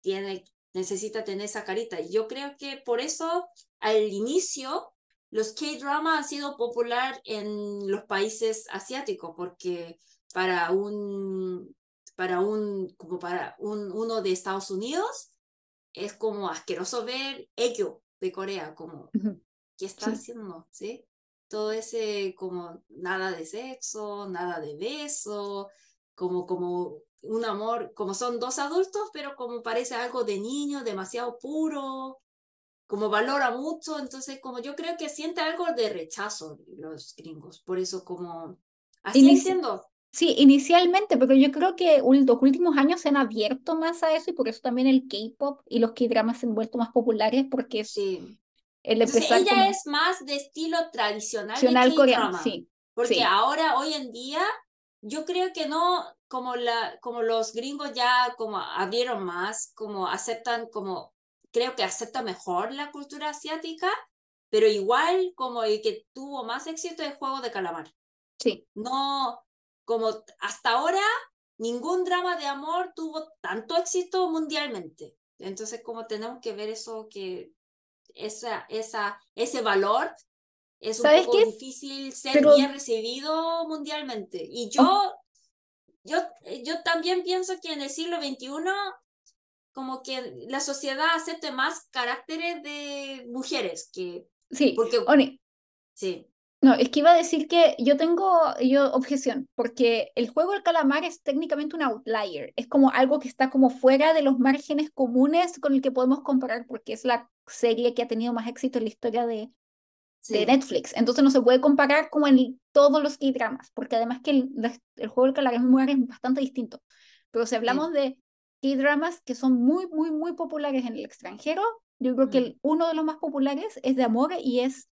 tiene, necesita tener esa carita. Y yo creo que por eso al inicio los K-drama han sido popular en los países asiáticos, porque para un, para un, como para un, uno de Estados Unidos, es como asqueroso ver ello de Corea, como, ¿qué está haciendo? ¿Sí? Todo ese, como, nada de sexo, nada de beso, como, como un amor, como son dos adultos, pero como parece algo de niño, demasiado puro, como valora mucho, entonces como yo creo que siente algo de rechazo los gringos, por eso como así entiendo. Sí, inicialmente, pero yo creo que los últimos años se han abierto más a eso y por eso también el K-pop y los K-dramas se han vuelto más populares porque sí. El empezar ella es más de estilo tradicional, tradicional coreano, sí. Porque ahora, hoy en día, yo creo que no, como, la, como los gringos ya como abrieron más, como aceptan, como creo que acepta mejor la cultura asiática, pero igual como el que tuvo más éxito es Juego de Calamar. Sí. No, como hasta ahora, ningún drama de amor tuvo tanto éxito mundialmente. Entonces, como tenemos que ver eso, que esa, esa, ese valor es un poco difícil ser bien recibido mundialmente. Y yo, oh. yo, yo también pienso que en el siglo XXI, como que la sociedad acepte más caracteres de mujeres que... Sí, porque, Oni, sí. No, es que iba a decir que yo tengo yo objeción, porque el juego del calamar es técnicamente un outlier, es como algo que está como fuera de los márgenes comunes con el que podemos comparar, porque es la serie que ha tenido más éxito en la historia de, de Netflix. Entonces no se puede comparar como en todos los K-dramas, porque además que el, el juego del calamar es bastante distinto. Pero si hablamos de K-dramas que son muy, muy, muy populares en el extranjero, yo creo que mm. uno de los más populares es de amor y es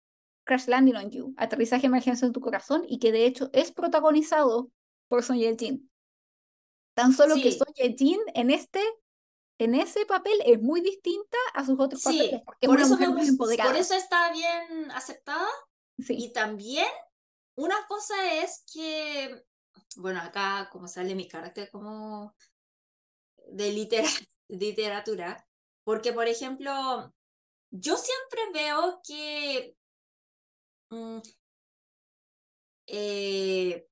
Crash Landing on You, Aterrizaje Emergencia en tu Corazón, y que de hecho es protagonizado por Son Ye-jin. Tan solo que Son Ye-jin en este en ese papel es muy distinta a sus otros papeles, porque por eso Por eso está bien aceptada. Sí. Y también una cosa es que, bueno, acá como sale mi carácter como de literatura, porque por ejemplo, yo siempre veo que mm, eh,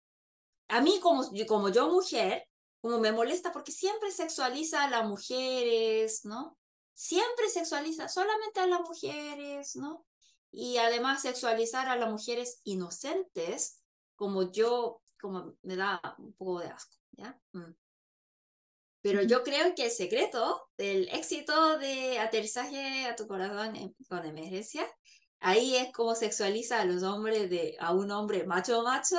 a mí como, como yo mujer, como me molesta porque siempre sexualiza a las mujeres, ¿no? Siempre sexualiza solamente a las mujeres, ¿no? Y además sexualizar a las mujeres inocentes, como yo, como me da un poco de asco, ¿ya? Mm. Pero yo creo que el secreto del éxito de aterrizaje a tu corazón con emergencia, ahí es como sexualiza a los hombres de, a un hombre macho macho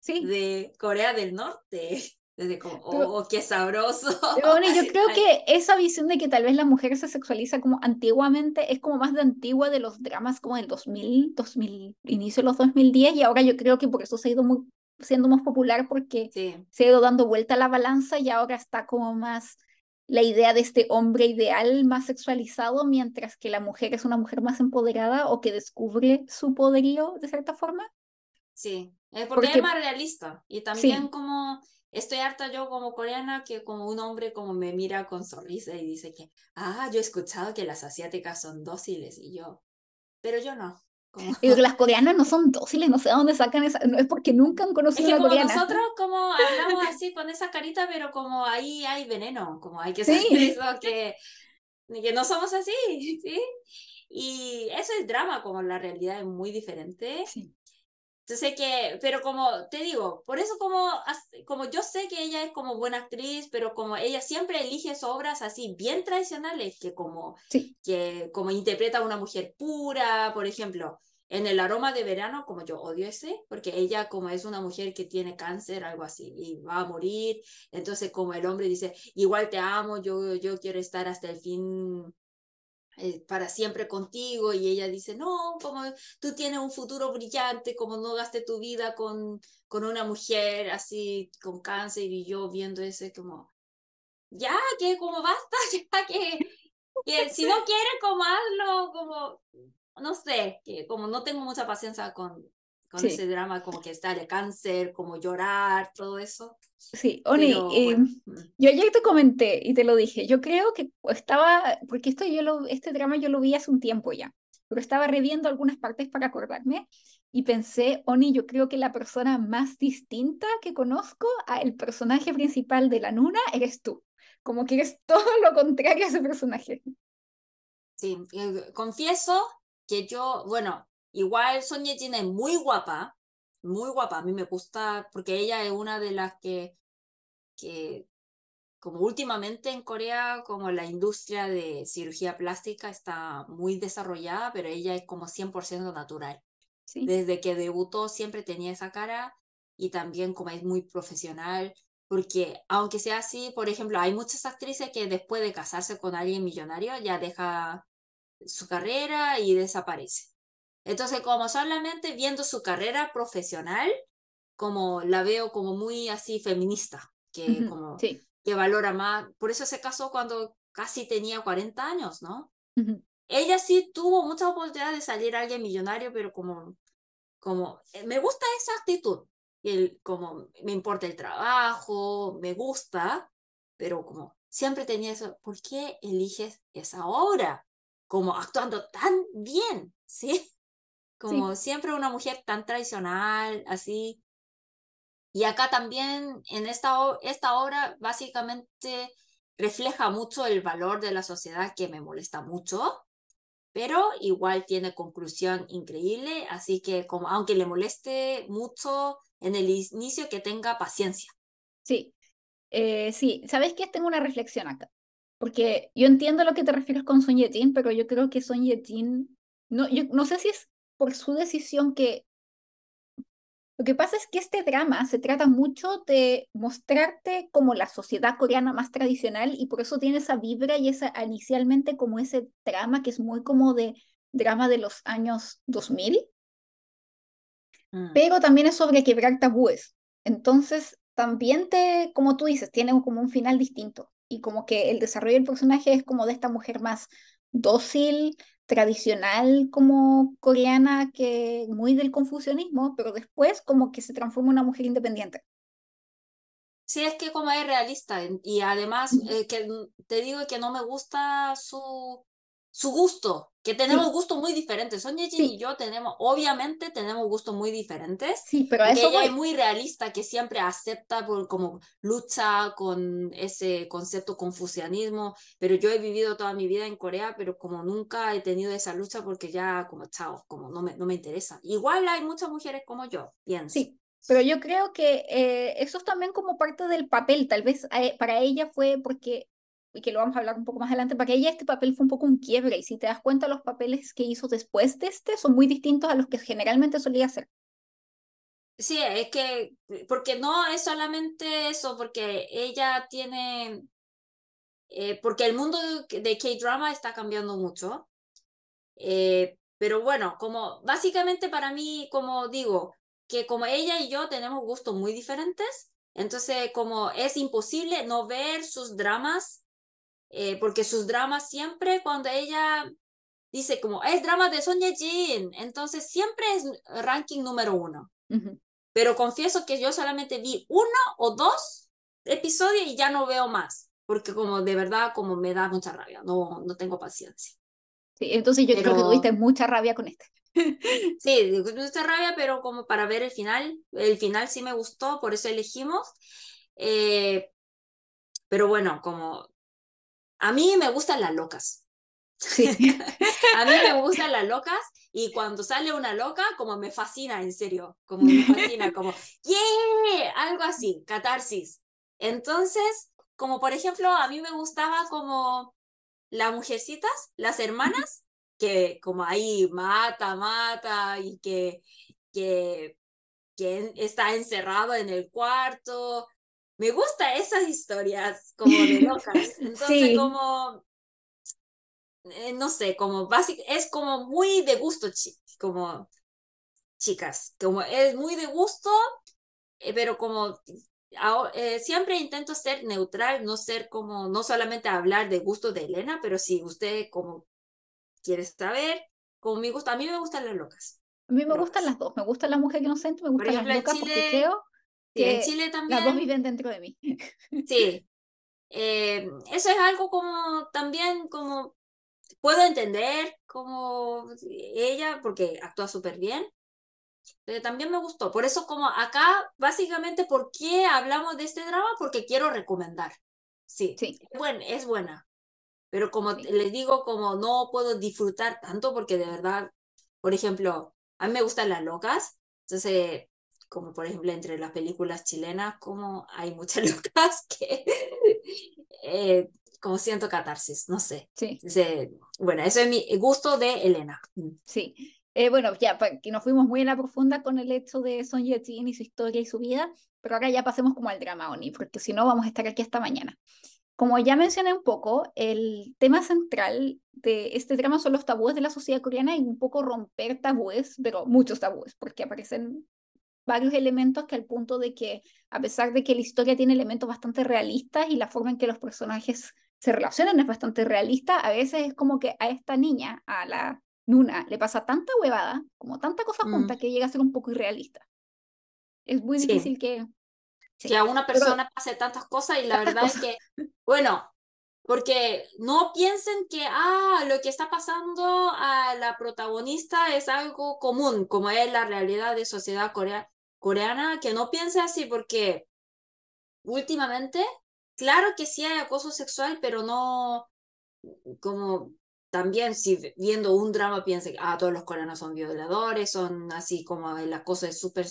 sí. de Corea del Norte. Desde como, oh, qué sabroso. Bueno, yo creo que esa visión de que tal vez la mujer se sexualiza como antiguamente es como más de antigua de los dramas como del 2000, 2000, inicio de los 2010 y ahora yo creo que por eso se ha ido muy, siendo más popular porque se ha ido dando vuelta a la balanza y ahora está como más la idea de este hombre ideal más sexualizado, mientras que la mujer es una mujer más empoderada o que descubre su poderío de cierta forma. Sí, porque, porque es más realista y también como Estoy harta yo como coreana que como un hombre como me mira con sonrisa y dice que, ah, yo he escuchado que las asiáticas son dóciles y yo, pero yo no. Como... Y las coreanas no son dóciles, no sé de dónde sacan esa, no es porque nunca han conocido es que como Nosotros como hablamos así con esa carita, pero como ahí hay veneno, como hay que saber eso, que, que no somos así, ¿sí? Y eso es drama, como la realidad es muy diferente. Sí. Entonces que, pero como te digo, por eso como, como yo sé que ella es como buena actriz, pero como ella siempre elige obras así bien tradicionales, que como, que como interpreta a una mujer pura, por ejemplo, en El aroma de verano, como yo odio ese, porque ella como es una mujer que tiene cáncer, algo así, y va a morir, entonces como el hombre dice, igual te amo, yo, yo quiero estar hasta el fin eh, para siempre contigo y ella dice, no, como tú tienes un futuro brillante, como no gaste tu vida con, con una mujer así con cáncer y yo viendo ese como, ya, que como basta, ya que, que si no quiere como hazlo, como, no sé, que como no tengo mucha paciencia con, con ese drama, como que está de cáncer, como llorar, todo eso. Sí, Oni, eh, mm. yo ayer te comenté y te lo dije, yo creo que estaba, porque esto yo lo, este drama yo lo vi hace un tiempo ya, pero estaba reviendo algunas partes para acordarme y pensé, Oni, yo creo que la persona más distinta que conozco al personaje principal de la Nuna eres tú, como que eres todo lo contrario a ese personaje. Sí, eh, confieso que yo, bueno, igual Sonia Jin es muy guapa, muy guapa, a mí me gusta, porque ella es una de las que que como últimamente en Corea, como la industria de cirugía plástica está muy desarrollada, pero ella es como 100% natural. Desde que debutó siempre tenía esa cara y también como es muy profesional, porque aunque sea así, por ejemplo, hay muchas actrices que después de casarse con alguien millonario ya deja su carrera y desaparece. Entonces, como solamente viendo su carrera profesional, como la veo como muy así feminista, que como que valora más. Por eso se casó cuando casi tenía 40 años, ¿no? Ella sí tuvo mucha oportunidad de salir a alguien millonario, pero como, como, eh, me gusta esa actitud. El, como, me importa el trabajo, me gusta, pero como siempre tenía eso, ¿por qué eliges esa obra? Como actuando tan bien, ¿sí? Como siempre una mujer tan tradicional, así, y acá también en esta, esta obra básicamente refleja mucho el valor de la sociedad que me molesta mucho, pero igual tiene conclusión increíble, así que como aunque le moleste mucho en el inicio, que tenga paciencia. Sí, eh, sí, ¿sabes qué? Tengo una reflexión acá, porque yo entiendo lo que te refieres con Son Ye-jin, pero yo creo que Son Ye-jin, no, yo no sé si es por su decisión que lo que pasa es que este drama se trata mucho de mostrarte como la sociedad coreana más tradicional y por eso tiene esa vibra y esa inicialmente como ese drama que es muy como de drama de los años 2000, mm. pero también es sobre quebrar tabúes. Entonces, también te, como tú dices, tiene como un final distinto y como que el desarrollo del personaje es como de esta mujer más dócil, tradicional como coreana, que muy del confucianismo, pero después como que se transforma en una mujer independiente. Sí, es que como es realista y además eh, que te digo que no me gusta su, su gusto, que tenemos gustos muy diferentes. Sonia y yo tenemos, obviamente tenemos gustos muy diferentes. Sí, pero eso ella es muy realista, que siempre acepta por, como lucha con ese concepto confucianismo, pero yo he vivido toda mi vida en Corea, pero como nunca he tenido esa lucha porque ya como chao, como no me, no me interesa. Igual hay muchas mujeres como yo, pienso. Sí, pero yo creo que eh, eso es también como parte del papel, tal vez eh, para ella fue porque y que lo vamos a hablar un poco más adelante, para ella este papel fue un poco un quiebre, y si te das cuenta, los papeles que hizo después de este son muy distintos a los que generalmente solía hacer. Sí, es que, porque no es solamente eso, porque ella tiene, eh, porque el mundo de K-Drama está cambiando mucho, eh, pero bueno, como básicamente para mí, como digo, que como ella y yo tenemos gustos muy diferentes, entonces como es imposible no ver sus dramas eh, porque sus dramas siempre cuando ella dice como es drama de Son Ye-jin, entonces siempre es ranking número uno. Pero confieso que yo solamente vi uno o dos episodios y ya no veo más, porque como de verdad como me da mucha rabia, no, no tengo paciencia. Sí, entonces yo creo que tuviste mucha rabia con este. sí, mucha rabia, pero como para ver el final, el final sí me gustó, por eso elegimos. Eh, pero bueno, como a mí me gustan las locas. Sí. a mí me gustan las locas y cuando sale una loca, como me fascina, en serio, como me fascina, como, ¡yeah! Algo así, catarsis. Entonces, como por ejemplo, a mí me gustaba como las mujercitas, las hermanas, que como ahí mata, mata y que, que, que está encerrado en el cuarto me gusta esas historias como de locas. Entonces, como eh, no sé, como básico, es como muy de gusto, como chicas, como es muy de gusto, eh, pero como eh, siempre intento ser neutral, no ser como, no solamente hablar de gusto de Elena, pero si usted como quiere saber, como me gusta, a mí me gustan las locas. A mí me gustan las dos, me gusta la mujer inocente, me gustan las locas Chile, porque creo que en Chile también, las dos viven dentro de mí. Sí, eh, eso es algo como también como puedo entender como ella, porque actúa súper bien, pero también me gustó. Por eso como acá, básicamente, ¿por qué hablamos de este drama? Porque quiero recomendar. Sí, sí. Es, es buena. Pero como les digo, como no puedo disfrutar tanto porque de verdad, por ejemplo, a mí me gustan las locas. Entonces, como por ejemplo entre las películas chilenas, como hay muchas locas que eh, como siento catarsis, no sé. Sí. bueno, eso es mi gusto de Elena. Sí. Eh, bueno, ya que nos fuimos muy en la profunda con el hecho de Son Yetin y su historia y su vida, pero ahora ya pasemos como al drama, Oni, porque si no vamos a estar aquí hasta mañana. Como ya mencioné un poco, el tema central de este drama son los tabúes de la sociedad coreana y un poco romper tabúes, pero muchos tabúes, porque aparecen varios elementos que al punto de que, a pesar de que la historia tiene elementos bastante realistas y la forma en que los personajes se relacionan es bastante realista, a veces es como que a esta niña, a la Nuna, le pasa tanta huevada, como tanta cosa mm. junta, que llega a ser un poco irrealista. Es muy difícil que... Que a una persona pase tantas cosas y la verdad es que, bueno, porque no piensen que, ah, lo que está pasando a la protagonista es algo común, como es la realidad de sociedad coreana, coreana que no piense así, porque últimamente Claro que sí hay acoso sexual, pero no como también si viendo un drama piensa que ah, todos los coreanos son violadores, son así como el acoso es súper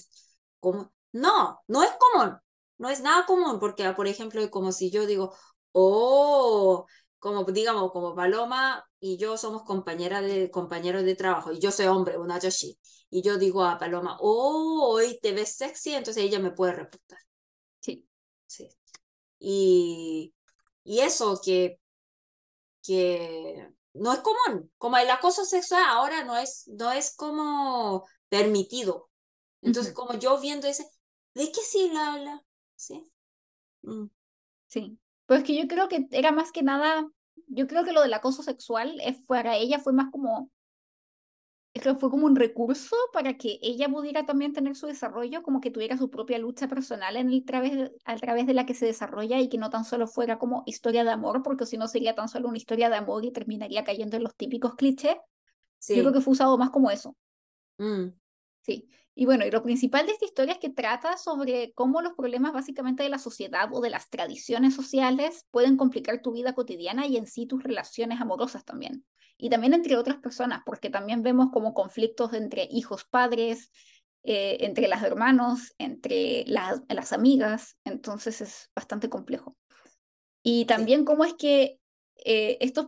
como no, no es común, no es nada común, porque por ejemplo, como si yo digo, oh, como digamos, como Paloma y yo somos compañeras de compañeros de trabajo, y yo soy hombre, una yoshi, y yo digo a Paloma, oh, hoy te ves sexy, entonces ella me puede reportar. Sí. Sí. Y, y eso que, que no es común, como el acoso sexual ahora no es, no es como permitido. Entonces, como yo viendo ese, ¿de qué sí la habla? Sí. Mm. Sí. Pues que yo creo que era más que nada, yo creo que lo del acoso sexual es, para ella fue más como que fue como un recurso para que ella pudiera también tener su desarrollo, como que tuviera su propia lucha personal en el través, a través de la que se desarrolla y que no tan solo fuera como historia de amor, porque si no sería tan solo una historia de amor y terminaría cayendo en los típicos clichés. Yo creo que fue usado más como eso. Mm. Sí. Y bueno, y lo principal de esta historia es que trata sobre cómo los problemas básicamente de la sociedad o de las tradiciones sociales pueden complicar tu vida cotidiana y en sí tus relaciones amorosas también y también entre otras personas, porque también vemos como conflictos entre hijos, padres, eh, entre las hermanos, entre las, las amigas, entonces es bastante complejo. Y también cómo es que eh, estos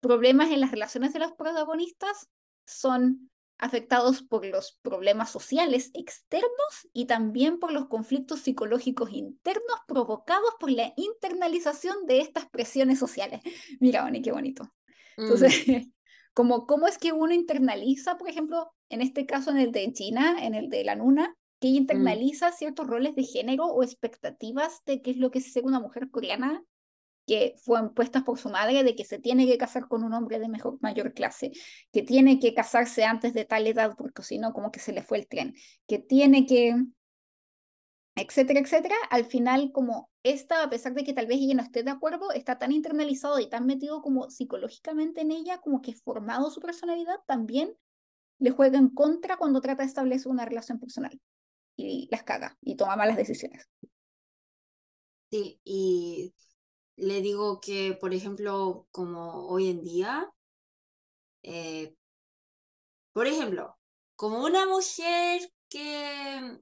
problemas en las relaciones de los protagonistas son afectados por los problemas sociales externos y también por los conflictos psicológicos internos provocados por la internalización de estas presiones sociales. Mira, Bonnie, qué bonito. Entonces, mm. como cómo es que uno internaliza, por ejemplo, en este caso en el de China, en el de la Nuna, que mm. internaliza ciertos roles de género o expectativas de qué es lo que es ser una mujer coreana que fue impuestas por su madre de que se tiene que casar con un hombre de mejor, mayor clase, que tiene que casarse antes de tal edad porque si no como que se le fue el tren, que tiene que etcétera, etcétera, al final como esta, a pesar de que tal vez ella no esté de acuerdo, está tan internalizado y tan metido como psicológicamente en ella, como que formado su personalidad, también le juega en contra cuando trata de establecer una relación personal y las caga y toma malas decisiones. Sí, y le digo que, por ejemplo, como hoy en día, eh, por ejemplo, como una mujer que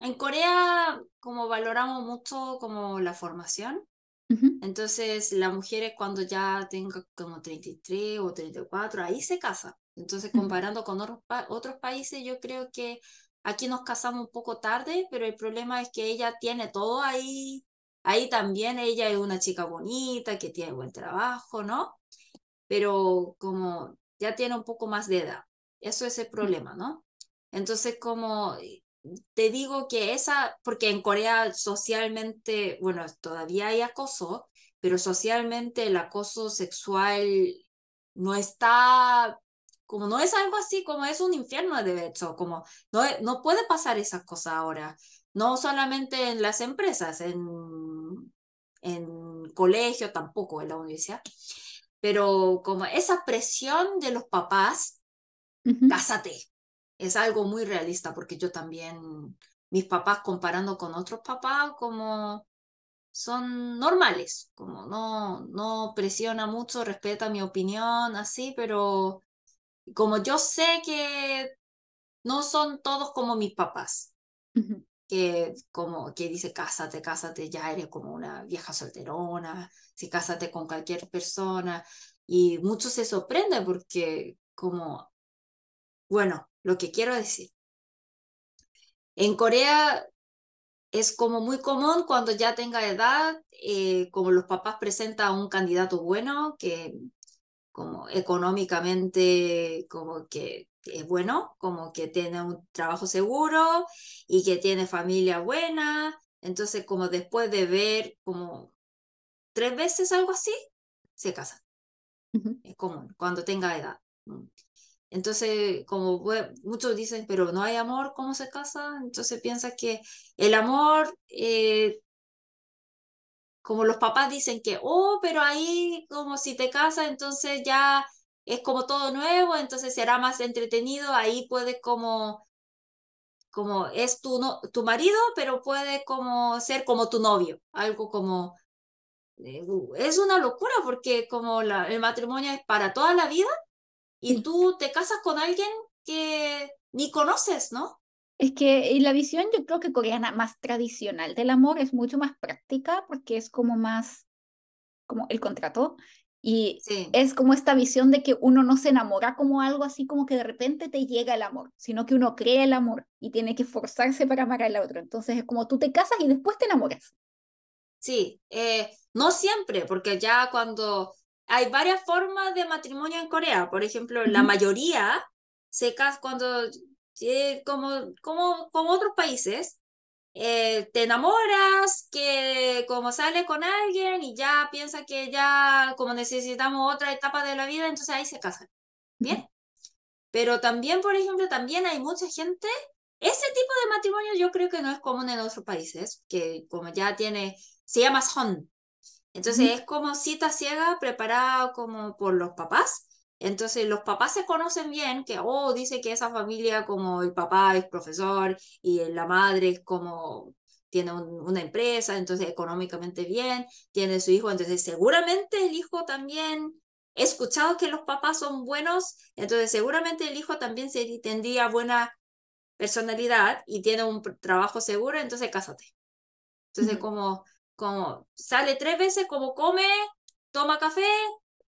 en Corea, como valoramos mucho como la formación, entonces las mujeres cuando ya tenga como 33 o 34, ahí se casa. Entonces, comparando con otros, otros países, yo creo que aquí nos casamos un poco tarde, pero el problema es que ella tiene todo ahí ahí también ella es una chica bonita, que tiene buen trabajo, ¿no? Pero como ya tiene un poco más de edad, eso es el problema, ¿no? Entonces, como te digo que esa, porque en Corea socialmente, bueno, todavía hay acoso, pero socialmente el acoso sexual no está, como no es algo así, como es un infierno de hecho, como no, no puede pasar esas cosas ahora, no solamente en las empresas, en, en colegio tampoco, en la universidad, pero como esa presión de los papás, cásate, es algo muy realista porque yo también, mis papás comparando con otros papás, como son normales, como no, no presiona mucho, respeta mi opinión, así, pero como yo sé que no son todos como mis papás, que como que dice cásate, cásate, ya eres como una vieja solterona, si cásate con cualquier persona, y muchos se sorprenden porque como, bueno, lo que quiero decir. En Corea es como muy común cuando ya tenga edad, eh, como los papás presentan a un candidato bueno, que como económicamente como que es bueno, como que tiene un trabajo seguro y que tiene familia buena. Entonces, como después de ver como tres veces algo así, se casa. Es común, cuando tenga edad. Entonces, como muchos dicen, pero no hay amor, ¿cómo se casa? Entonces piensa que el amor, eh, como los papás dicen que, oh, pero ahí como si te casas, entonces ya es como todo nuevo, entonces será más entretenido, ahí puedes como, como es tu, no, tu marido, pero puede como ser como tu novio, algo como, eh, es una locura porque como la, el matrimonio es para toda la vida y tú te casas con alguien que ni conoces, ¿no? Es que la visión yo creo que coreana más tradicional del amor es mucho más práctica porque es como más como el contrato y es como esta visión de que uno no se enamora como algo así como que de repente te llega el amor, sino que uno crea el amor y tiene que esforzarse para amar al otro. Entonces es como tú te casas y después te enamoras. Sí, eh, no siempre, porque ya cuando hay varias formas de matrimonio en Corea. Por ejemplo, la mayoría se casan cuando, eh, como, como, como otros países, eh, te enamoras, que como sale con alguien y ya piensa que ya como necesitamos otra etapa de la vida, entonces ahí se casan. Bien. Pero también, por ejemplo, también hay mucha gente, ese tipo de matrimonio yo creo que no es común en otros países, que como ya tiene, se llama son, entonces es como cita ciega preparada como por los papás. Entonces los papás se conocen bien, que, oh, dice que esa familia como el papá es profesor y la madre es como tiene una empresa, entonces económicamente bien, tiene su hijo, entonces seguramente el hijo también, he escuchado que los papás son buenos, entonces seguramente el hijo también se, tendría buena personalidad y tiene un trabajo seguro, entonces cásate. Entonces como como sale tres veces, como come, toma café,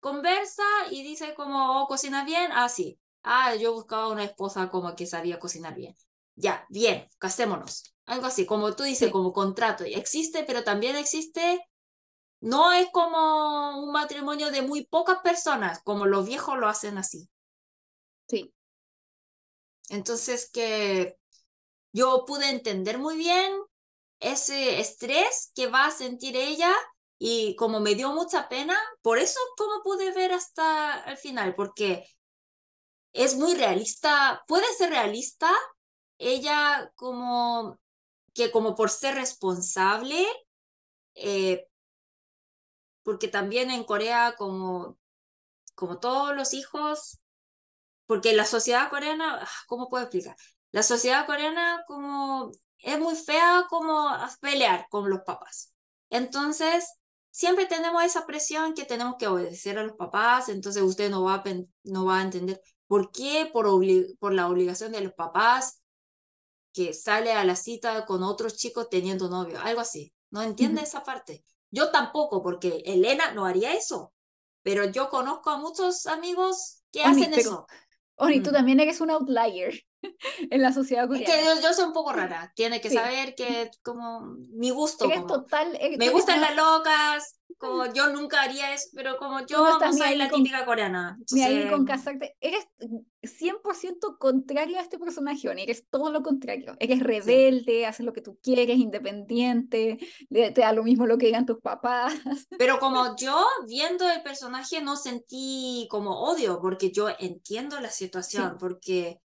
conversa y dice como, oh, cocina bien, ah, sí, ah, yo buscaba una esposa como que sabía cocinar bien. Ya, bien, casémonos. Algo así, como tú dices, como contrato. Existe, pero también existe, no es como un matrimonio de muy pocas personas, como los viejos lo hacen así. Sí. Entonces que yo pude entender muy bien ese estrés que va a sentir ella y como me dio mucha pena, por eso como pude ver hasta el final, porque es muy realista, puede ser realista, ella como que como por ser responsable, eh, porque también en Corea como, como todos los hijos, porque la sociedad coreana, ah, ¿cómo puedo explicar? La sociedad coreana como es muy fea como pelear con los papás. Entonces, siempre tenemos esa presión que tenemos que obedecer a los papás, entonces usted no va a, no va a entender por qué, por, por la obligación de los papás, que sale a la cita con otros chicos teniendo novio, algo así. No entiende esa parte. Yo tampoco, porque Elena no haría eso, pero yo conozco a muchos amigos que hacen eso. Oni, tú también eres un outlier. en la sociedad Es coreana. que yo, yo soy un poco rara. Tiene que Sí. saber que como mi gusto, Eres como total. eres- me gustan no- las locas, como yo nunca haría eso, pero como yo no no, soy la con- típica coreana. Ni ahí entonces, con casarte. Eres 100% contrario a este personaje, Oni. Eres todo lo contrario. Eres rebelde, haces lo que tú quieres, independiente, te da lo mismo lo que digan tus papás. Pero como yo viendo el personaje no sentí como odio, porque yo entiendo la situación, Sí. porque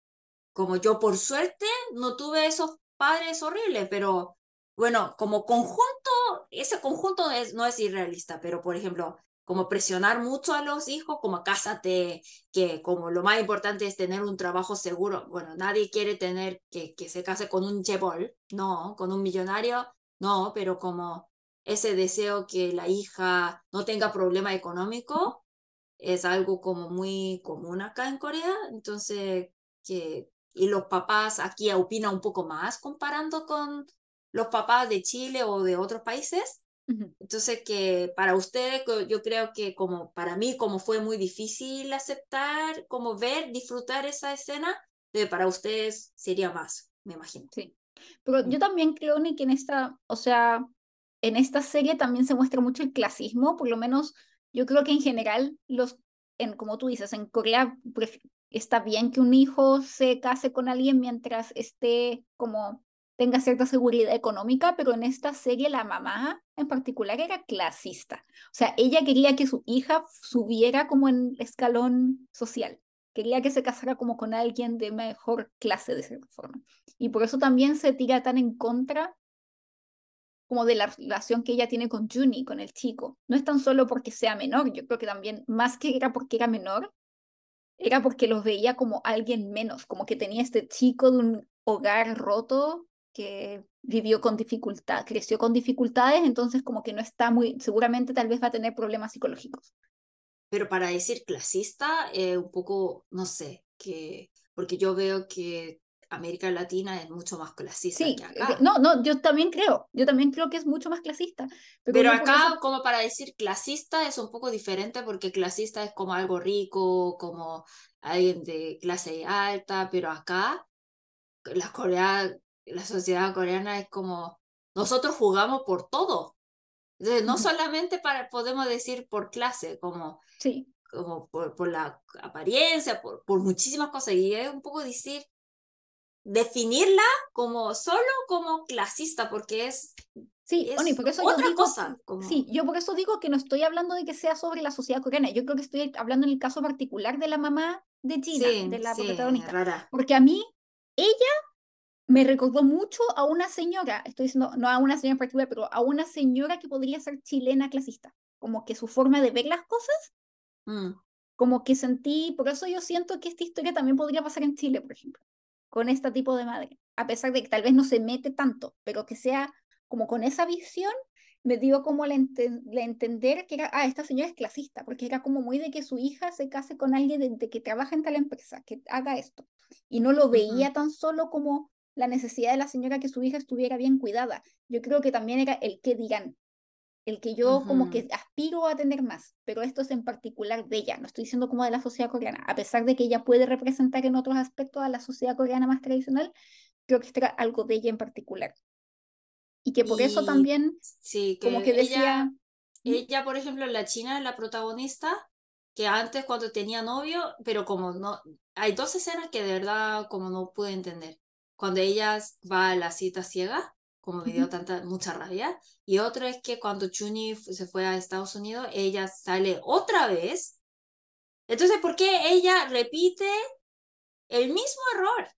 como yo por suerte no tuve esos padres horribles, pero bueno, como conjunto, ese conjunto es, no es irrealista, pero por ejemplo, como presionar mucho a los hijos, como cásate, que como lo más importante es tener un trabajo seguro. Bueno, nadie quiere tener que, que se case con un chebol, no, con un millonario, no, pero como ese deseo que la hija no tenga problema económico es algo como muy común acá en Corea, entonces que y los papás aquí opinan un poco más comparando con los papás de Chile o de otros países. Entonces que para ustedes yo creo que como para mí como fue muy difícil aceptar, como ver, disfrutar esa escena, de para ustedes sería más, me imagino. Sí. Pero yo también creo, Ni, que en esta, o sea, en esta serie también se muestra mucho el clasismo, por lo menos yo creo que en general, los, en, como tú dices, en Corea está bien que un hijo se case con alguien mientras esté como tenga cierta seguridad económica, pero en esta serie la mamá en particular era clasista. O sea, ella quería que su hija subiera como en escalón social. Quería que se casara como con alguien de mejor clase de cierta forma. Y por eso también se tira tan en contra como de la relación que ella tiene con Juni, con el chico. No es tan solo porque sea menor, yo creo que también, más que era porque era menor, era porque los veía como alguien menos, como que tenía este chico de un hogar roto que vivió con dificultad, creció con dificultades, entonces como que no está muy, seguramente tal vez va a tener problemas psicológicos. Pero para decir clasista, eh, un poco, no sé, que, porque yo veo que América Latina es mucho más clasista Sí, que acá. no, no, yo también creo, yo también creo que es mucho más clasista. Pero, Pero acá, eso- como para decir clasista, es un poco diferente porque clasista es como algo rico, como alguien de clase alta, pero acá la Corea, la sociedad coreana es como nosotros jugamos por todo. Entonces, no solamente para, podemos decir por clase, como, sí, como por, por la apariencia, por, por muchísimas cosas. Y es un poco decir, definirla como solo como clasista, porque es, sí, es Oni, por eso yo otra digo, cosa. Como, sí, yo por eso digo que no estoy hablando de que sea sobre la sociedad coreana, yo creo que estoy hablando en el caso particular de la mamá de Gina, sí, de la sí, protagonista, rara. porque a mí, ella me recordó mucho a una señora, estoy diciendo, no a una señora en particular, pero a una señora que podría ser chilena clasista, como que su forma de ver las cosas, Mm. como que sentí, por eso yo siento que esta historia también podría pasar en Chile, por ejemplo, con este tipo de madre, a pesar de que tal vez no se mete tanto, pero que sea como con esa visión, me dio como la, enten- la entender que era, ah, esta señora es clasista, porque era como muy de que su hija se case con alguien de, de que trabaja en tal empresa, que haga esto, y no lo veía tan solo como la necesidad de la señora que su hija estuviera bien cuidada. Yo creo que también era el que dirán, el que yo como que aspiro a tener más, pero esto es en particular de ella, no estoy diciendo como de la sociedad coreana, a pesar de que ella puede representar en otros aspectos a la sociedad coreana más tradicional, creo que era algo de ella en particular. Y que por eso también, sí, que como que ella, decía, ¿Mm? ella, por ejemplo, la china, la protagonista, que antes cuando tenía novio, pero como no, hay dos escenas que de verdad como no pude entender. Cuando ella va a la cita ciega, como me dio tanta, mucha rabia, y otro es que cuando Chuni se fue a Estados Unidos, ella sale otra vez. Entonces, ¿por qué ella repite el mismo error?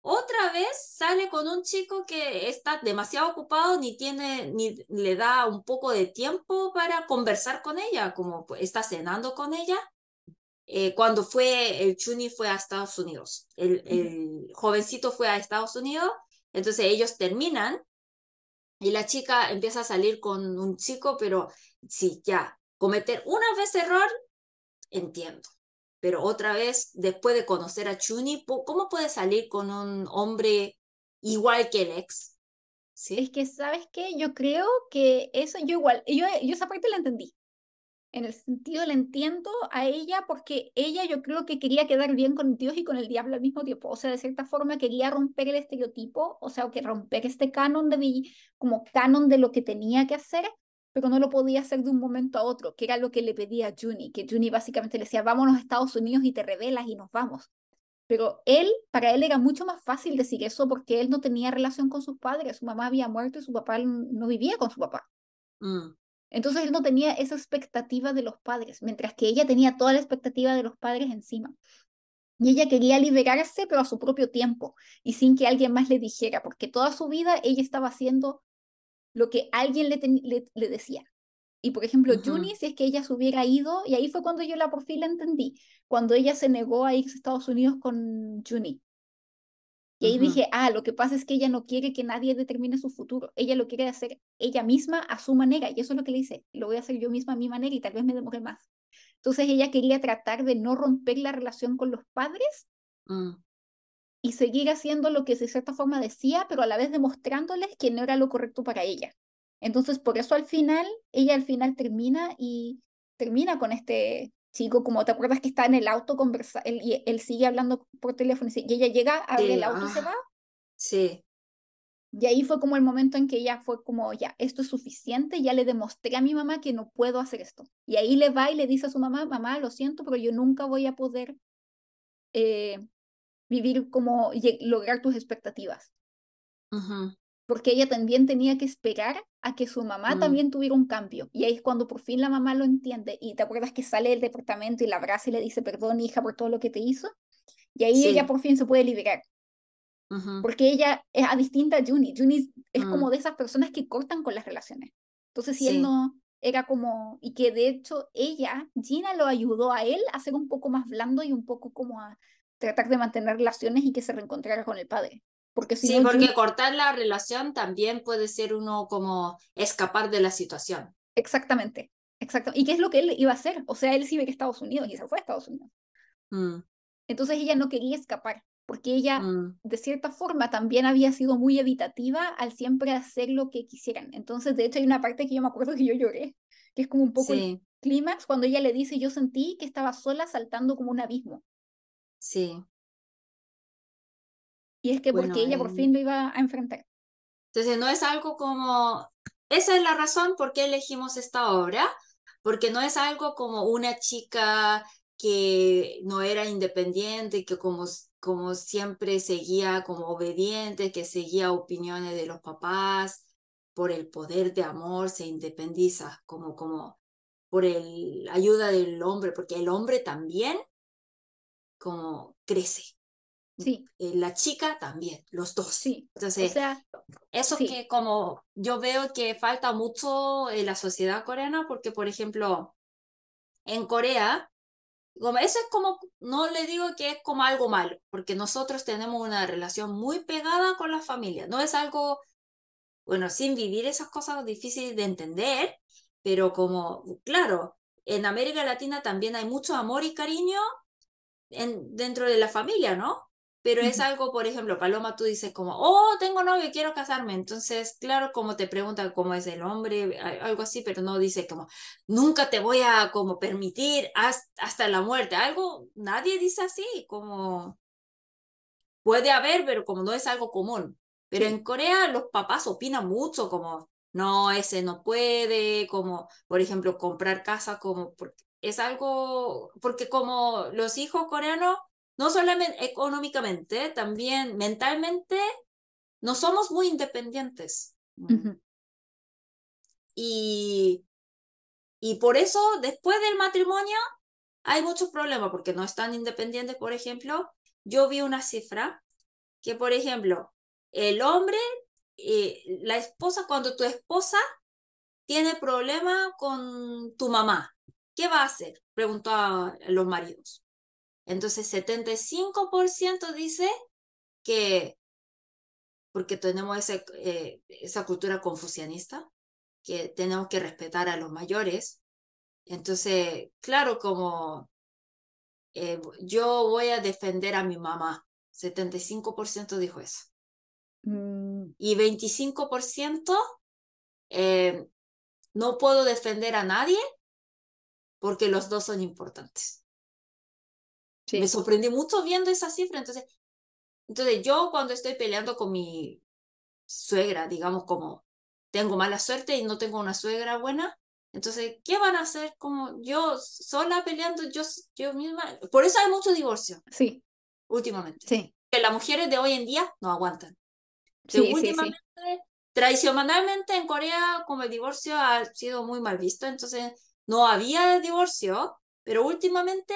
Otra vez sale con un chico que está demasiado ocupado, ni tiene, ni le da un poco de tiempo para conversar con ella, como está cenando con ella. Eh, cuando fue, el Chuni fue a Estados Unidos, el jovencito fue a Estados Unidos, entonces ellos terminan y la chica empieza a salir con un chico, pero sí, ya, cometer una vez error, entiendo. Pero otra vez, después de conocer a Chuni, ¿cómo puede salir con un hombre igual que el ex? es ¿Sí? que, ¿sabes qué? Yo creo que eso, yo igual, yo, yo esa parte la entendí. En el sentido, le entiendo a ella porque ella yo creo que quería quedar bien con Dios y con el diablo al mismo tiempo. O sea, de cierta forma quería romper el estereotipo, o sea, que romper este canon de como canon de lo que tenía que hacer, pero no lo podía hacer de un momento a otro, que era lo que le pedía a Juni, que Juni básicamente le decía, vámonos a Estados Unidos y te revelas y nos vamos. Pero él, para él era mucho más fácil decir eso porque él no tenía relación con sus padres, su mamá había muerto y su papá no vivía con su papá. Mm. Entonces él no tenía esa expectativa de los padres, mientras que ella tenía toda la expectativa de los padres encima. Y ella quería liberarse, pero a su propio tiempo y sin que alguien más le dijera, porque toda su vida ella estaba haciendo lo que alguien le, le, decía. Y por ejemplo, Juni, si es que ella se hubiera ido, y ahí fue cuando yo la por fin la entendí, cuando ella se negó a irse a Estados Unidos con Juni. Y ahí dije, ah, lo que pasa es que ella no quiere que nadie determine su futuro. Ella lo quiere hacer ella misma a su manera. Y eso es lo que le dice, lo voy a hacer yo misma a mi manera y tal vez me demore más. Entonces ella quería tratar de no romper la relación con los padres mm. y seguir haciendo lo que de cierta forma decía, pero a la vez demostrándoles que no era lo correcto para ella. Entonces por eso al final, ella al final termina y termina con este chico, como te acuerdas que está en el auto conversa él, y él sigue hablando por teléfono y ella llega, abre el auto y se ah, va. Sí. Y ahí fue como el momento en que ella fue como, ya, esto es suficiente, ya le demostré a mi mamá que no puedo hacer esto. Y ahí le va y le dice a su mamá, mamá, lo siento, pero yo nunca voy a poder eh, vivir como lograr tus expectativas. Porque ella también tenía que esperar a que su mamá mm. también tuviera un cambio. Y ahí es cuando por fin la mamá lo entiende. Y te acuerdas que sale del departamento y la abraza y le dice, perdón, hija, por todo lo que te hizo. Y ahí ella por fin se puede liberar. Porque ella es a distinta a Juni. Juni es como mm. de esas personas que cortan con las relaciones. Entonces, si él no era como, y que de hecho ella, Gina, lo ayudó a él a ser un poco más blando y un poco como a tratar de mantener relaciones y que se reencontrara con el padre. Porque sí, porque cortar la relación también puede ser uno como escapar de la situación. Exactamente, exacto. ¿Y qué es lo que él iba a hacer? O sea, él sí ve que Estados Unidos y se fue a Estados Unidos. Mm. Entonces ella no quería escapar, porque ella, mm. de cierta forma, también había sido muy evitativa al siempre hacer lo que quisieran. Entonces, de hecho, hay una parte que yo me acuerdo que yo lloré, que es como un poco el clímax, cuando ella le dice, yo sentí que estaba sola saltando como un abismo. Sí. Y es que porque ella por fin lo iba a enfrentar. Entonces no es algo como, esa es la razón por qué elegimos esta obra, porque no es algo como una chica que no era independiente, que como, como siempre seguía como obediente, que seguía opiniones de los papás, por el poder de amor se independiza, como, como por el ayuda del hombre, porque el hombre también como crece, Sí. La chica también, los dos. Sí. Entonces, o sea, eso que como yo veo que falta mucho en la sociedad coreana, porque por ejemplo, en Corea, como eso es como, no le digo que es como algo malo, porque nosotros tenemos una relación muy pegada con la familia. No es algo, bueno, sin vivir esas cosas difíciles de entender, pero como, claro, en América Latina también hay mucho amor y cariño en, dentro de la familia, ¿no? Pero es algo, por ejemplo, Paloma, tú dices como, oh, tengo novio, quiero casarme. Entonces, claro, como te preguntan cómo es el hombre, algo así, pero no dice como, nunca te voy a como permitir hasta la muerte. Algo, nadie dice así, como, puede haber, pero como no es algo común. Pero en Corea los papás opinan mucho, como, no, ese no puede, como, por ejemplo, comprar casa, como, porque es algo, porque como los hijos coreanos no solamente económicamente, también mentalmente, no somos muy independientes. y, y por eso, después del matrimonio, hay muchos problemas, porque no están independientes, por ejemplo. Yo vi una cifra que, por ejemplo, el hombre, eh, la esposa, cuando tu esposa tiene problema con tu mamá, ¿qué va a hacer? Preguntó a los maridos. Entonces, 75% dice que, porque tenemos ese, eh, esa cultura confucianista, que tenemos que respetar a los mayores. Entonces, claro, como eh, yo voy a defender a mi mamá, 75% dijo eso. Mm. Y 25% eh, no puedo defender a nadie porque los dos son importantes. Sí. Me sorprendí mucho viendo esa cifra, entonces, entonces yo cuando estoy peleando con mi suegra, digamos como tengo mala suerte y no tengo una suegra buena, entonces, ¿qué van a hacer como yo sola peleando, yo, yo misma? Por eso hay mucho divorcio. Sí. Últimamente. Sí. Que las mujeres de hoy en día no aguantan. Sí, sí, últimamente, tradicionalmente en Corea, como el divorcio ha sido muy mal visto, entonces no había divorcio, pero últimamente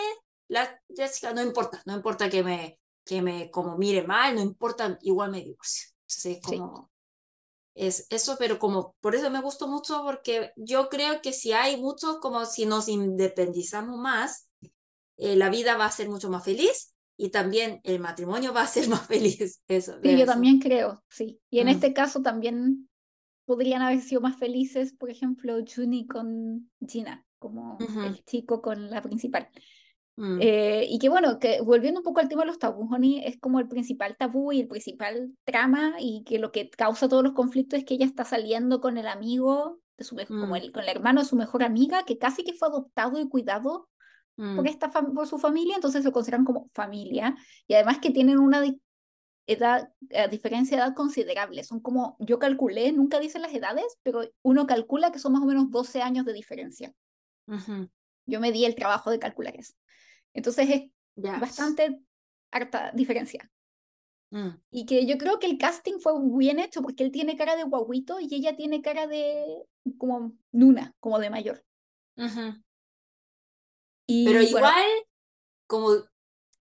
la Jessica no importa, no importa que me, que me como mire mal, no importa, igual me divorcio. Entonces, como es eso, pero como por eso me gustó mucho, porque yo creo que si hay mucho, como si nos independizamos más, eh, la vida va a ser mucho más feliz y también el matrimonio va a ser más feliz. Eso, sí, yo también creo, sí. Y en mm. este caso también podrían haber sido más felices, por ejemplo, Juni con Gina, como el chico con la principal. Mm. Eh, y que bueno, que volviendo un poco al tema de los tabús, Honey, es como el principal tabú y el principal trama y que lo que causa todos los conflictos es que ella está saliendo con el amigo, de su, como mm. el, con el hermano de su mejor amiga, que casi que fue adoptado y cuidado por, mm. esta por su familia, entonces lo consideran como familia y además que tienen una edad, diferencia de edad considerable, son como, yo calculé, nunca dicen las edades, pero uno calcula que son más o menos 12 años de diferencia. Yo me di el trabajo de calcular eso. Entonces es bastante harta diferencia. Mm. Y que yo creo que el casting fue bien hecho porque él tiene cara de guaguito y ella tiene cara de como Nuna, como de mayor. y, Pero igual, como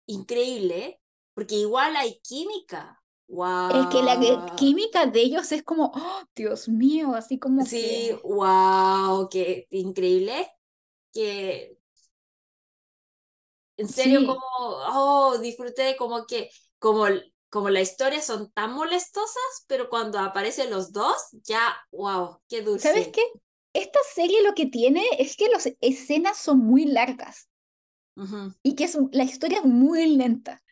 increíble, porque igual hay química. Wow. Es que la química de ellos es como, oh, Dios mío, así como. Sí, wow, qué increíble. Que en serio, como, oh, disfruté como que, como, como la historia son tan molestosas, pero cuando aparecen los dos, ya, wow, qué dulce. ¿Sabes qué? Esta serie lo que tiene es que las escenas son muy largas y que es, la historia es muy lenta.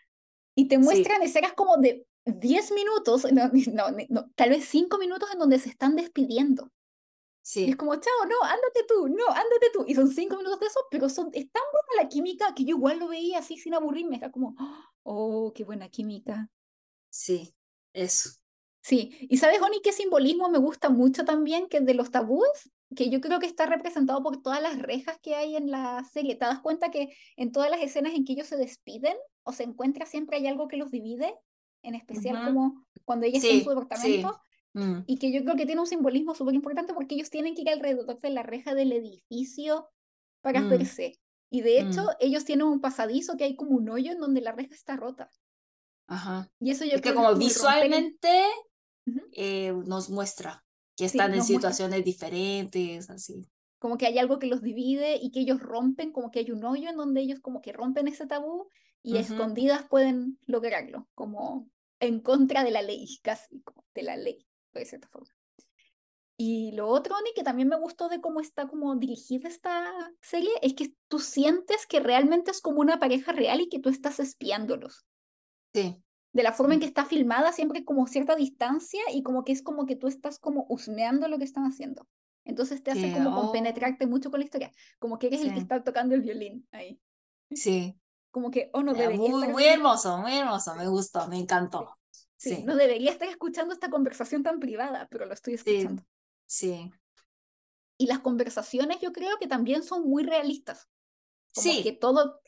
Y te muestran escenas como de 10 minutos, no, no, tal vez 5 minutos en donde se están despidiendo. Y es como, chao, no, ándate tú, no, ándate tú. Y son cinco minutos de eso, pero son, es tan buena la química que yo igual lo veía así sin aburrirme. Era como, oh, qué buena química. Sí, eso. Sí, y sabes, Oni, qué simbolismo me gusta mucho también, que de los tabúes, que yo creo que está representado por todas las rejas que hay en la serie. ¿Te das cuenta que en todas las escenas en que ellos se despiden o se encuentra siempre hay algo que los divide? En especial como cuando ella está en su departamento. Mm. Y que yo creo que tiene un simbolismo súper importante porque ellos tienen que ir alrededor de la reja del edificio para mm. verse. Y de hecho, mm. ellos tienen un pasadizo que hay como un hoyo en donde la reja está rota. Ajá. Y eso yo es que como visualmente eh, nos muestra que están en situaciones diferentes, así. Como que hay algo que los divide y que ellos rompen, como que hay un hoyo en donde ellos como que rompen ese tabú y escondidas pueden lograrlo, como en contra de la ley, casi, como de la ley de cierta forma. Y lo otro, Oni, que también me gustó de cómo está como dirigida esta serie, es que tú sientes que realmente es como una pareja real y que tú estás espiándolos. Sí. De la forma en que está filmada, siempre como cierta distancia y como que es como que tú estás como husmeando lo que están haciendo. Entonces te hace como oh. compenetrarte mucho con la historia, como que eres el que está tocando el violín ahí. Sí. Como que, oh, no, debería muy, muy hermoso, muy hermoso, me gustó, me encantó. Sí, no debería estar escuchando esta conversación tan privada, pero lo estoy escuchando. Sí. Y las conversaciones yo creo que también son muy realistas. sí. Que todo,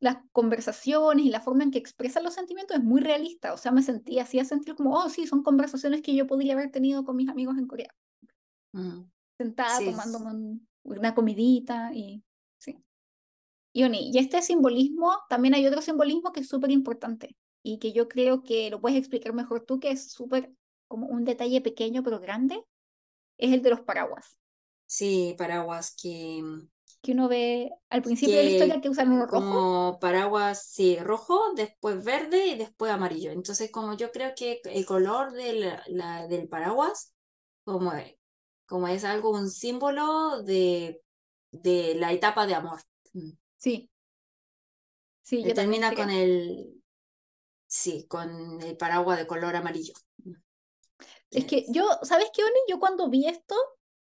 las conversaciones y la forma en que expresan los sentimientos es muy realista. O sea, me sentí así a sentir como, oh, sí, son conversaciones que yo podría haber tenido con mis amigos en Corea. Mm. Sentada tomando una comidita y sí. Y, y este simbolismo, también hay otro simbolismo que es súper importante, y que yo creo que lo puedes explicar mejor tú, que es súper como un detalle pequeño pero grande, es el de los paraguas. Sí, paraguas que... Mm, que uno ve al principio de la historia que usan uno rojo. Como paraguas, sí, rojo, después verde y después amarillo. Entonces, como yo creo que el color del, la, del paraguas, como, como es algo, un símbolo de, de la etapa de amor. Mm. Sí. Sí, yo termina con el, Sí, con el paraguas de color amarillo. Es que yo, ¿sabes qué, Oni? Yo cuando vi esto,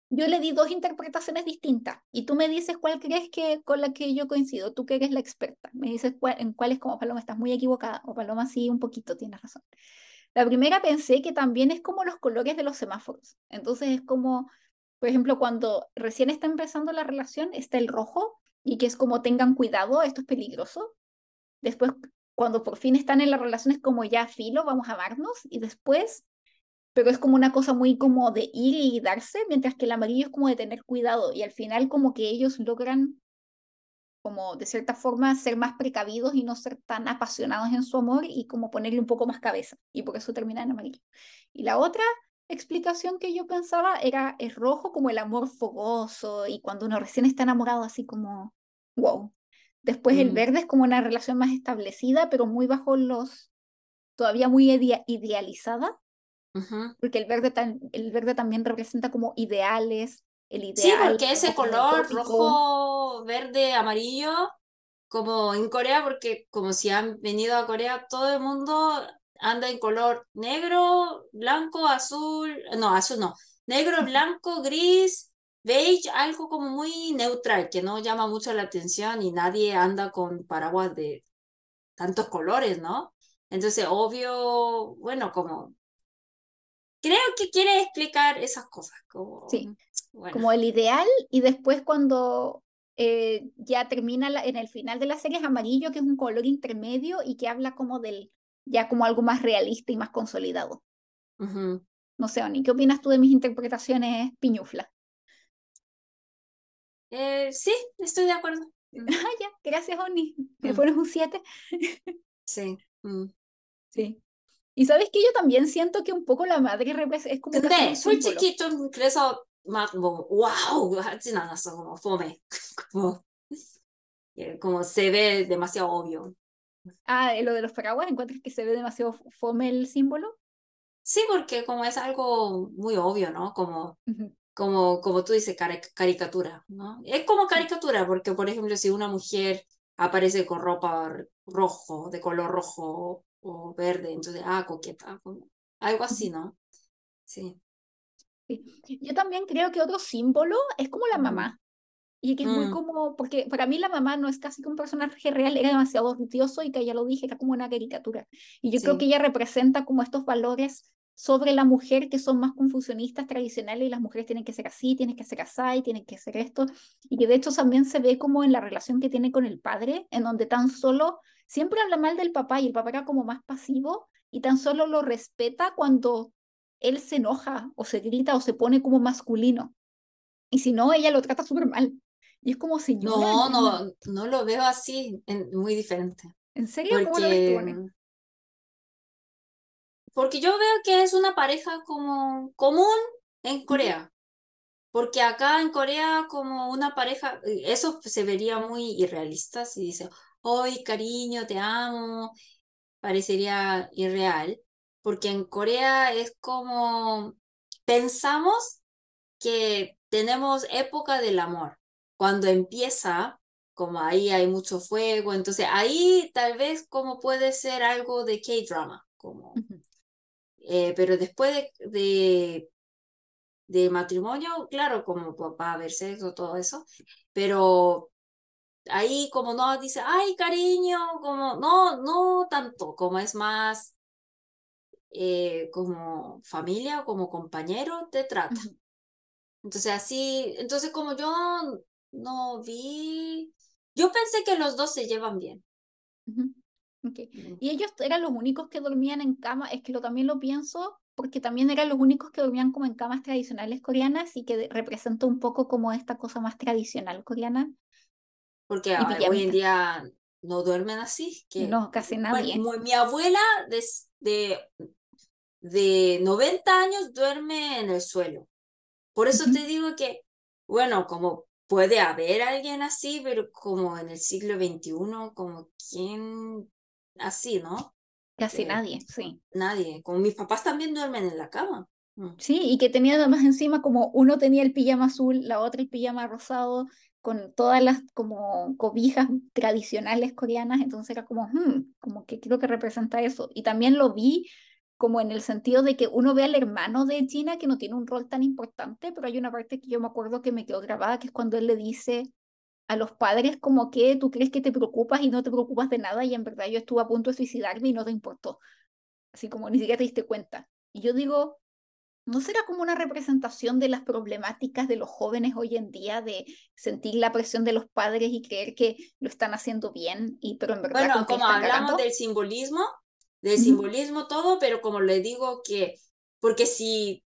yo le di dos interpretaciones distintas y tú me dices cuál crees que con la que yo coincido, tú que eres la experta, me dices cuál, en cuál es como Paloma estás muy equivocada o Paloma sí un poquito tienes razón. La primera pensé que también es como los colores de los semáforos, entonces es como, por ejemplo, cuando recién está empezando la relación está el rojo y que es como tengan cuidado, esto es peligroso. Después, cuando por fin están en la relación es como ya filo, vamos a amarnos y después pero es como una cosa muy como de ir y darse, mientras que el amarillo es como de tener cuidado y al final como que ellos logran como de cierta forma ser más precavidos y no ser tan apasionados en su amor y como ponerle un poco más cabeza y por eso termina en amarillo. Y la otra explicación que yo pensaba era el rojo como el amor fogoso y cuando uno recién está enamorado así como wow. Después el mm. verde es como una relación más establecida, pero muy bajo los, todavía muy idealizada porque el verde, el verde también representa como ideales, el ideal. Sí, porque ese color rojo, verde, amarillo, como en Corea, porque como si han venido a Corea, todo el mundo anda en color negro, blanco, azul, no, azul no, negro, blanco, gris, beige, algo como muy neutral, que no llama mucho la atención y nadie anda con paraguas de tantos colores, ¿no? Entonces, obvio, bueno, como creo que quiere explicar esas cosas. Como, sí, como el ideal y después cuando eh, ya termina en el final de la serie es amarillo, que es un color intermedio y que habla como del, ya como algo más realista y más consolidado. No sé, Oni, ¿qué opinas tú de mis interpretaciones piñufla? Eh, sí, estoy de acuerdo. Ah, ya, gracias, Oni. Me mm. pones un 7. sí. Mm. Sí. Y sabes que yo también siento que un poco la madre es como. 근데 솔직히 좀 그래서 막뭐 와우 하진 않았어 como fome como como se ve demasiado obvio. Ah, lo de los paraguas, ¿encuentras que se ve demasiado fome el símbolo? Sí, porque como es algo muy obvio, ¿no? Como, como, como tú dices, caricatura, ¿no? Es como caricatura, porque por ejemplo, si una mujer aparece con ropa rojo, de color rojo o verde, entonces, ah, coqueta, como, algo así, ¿no? Sí. Yo también creo que otro símbolo es como la mamá. Y que es muy mm. como, porque para mí la mamá no es casi que un personaje real, era demasiado rutioso y que ya lo dije, era como una caricatura. Y yo creo que ella representa como estos valores sobre la mujer que son más confusionistas tradicionales y las mujeres tienen que ser así, tienen que ser así, tienen que ser esto. Y que de hecho también se ve como en la relación que tiene con el padre, en donde tan solo siempre habla mal del papá y el papá era como más pasivo y tan solo lo respeta cuando él se enoja o se grita o se pone como masculino. Y si no, ella lo trata súper mal. Y es como si No, no, no lo veo así, muy diferente. ¿En serio? Porque... ¿Cómo lo ves Porque yo veo que es una pareja como común en Corea. Porque acá en Corea como una pareja, eh, eso se vería muy irrealista si dice, hoy cariño, te amo, parecería irreal, porque en Corea es como pensamos que tenemos época del amor. Cuando empieza, como ahí hay mucho fuego, entonces ahí tal vez como puede ser algo de K-drama, como, eh, pero después de, de, de, matrimonio, claro, como a haber sexo, todo eso, pero ahí como no dice, ay, cariño, como no, no tanto, como es más eh, como familia o como compañero te trata. Entonces así, entonces como yo no vi, yo pensé que los dos se llevan bien. Okay. Y ellos eran los únicos que dormían en cama, es que lo también lo pienso porque también eran los únicos que dormían como en camas tradicionales coreanas y que representa un poco como esta cosa más tradicional coreana porque hoy en día no duermen así. Que, no, casi nadie. mi abuela de, de, 90 años duerme en el suelo. Por eso te digo que, bueno, como puede haber alguien así, pero como en el siglo XXI, como quién así, ¿no? Casi nadie, sí. Nadie. Como mis papás también duermen en la cama. Mm. Sí, y que tenían además encima como uno tenía el pijama azul, la otra el pijama rosado, con todas las como cobijas tradicionales coreanas, entonces era como, hmm, como que creo que representa eso. Y también lo vi como en el sentido de que uno ve al hermano de Gina que no tiene un rol tan importante, pero hay una parte que yo me acuerdo que me quedó grabada, que es cuando él le dice a los padres como que tú crees que te preocupas y no te preocupas de nada y en verdad yo estuve a punto de suicidarme y no te importó. Así como ni siquiera te diste cuenta. Y yo digo, ¿no será como una representación de las problemáticas de los jóvenes hoy en día de sentir la presión de los padres y creer que lo están haciendo bien y pero en verdad bueno como hablamos del simbolismo del simbolismo todo pero como le digo que porque si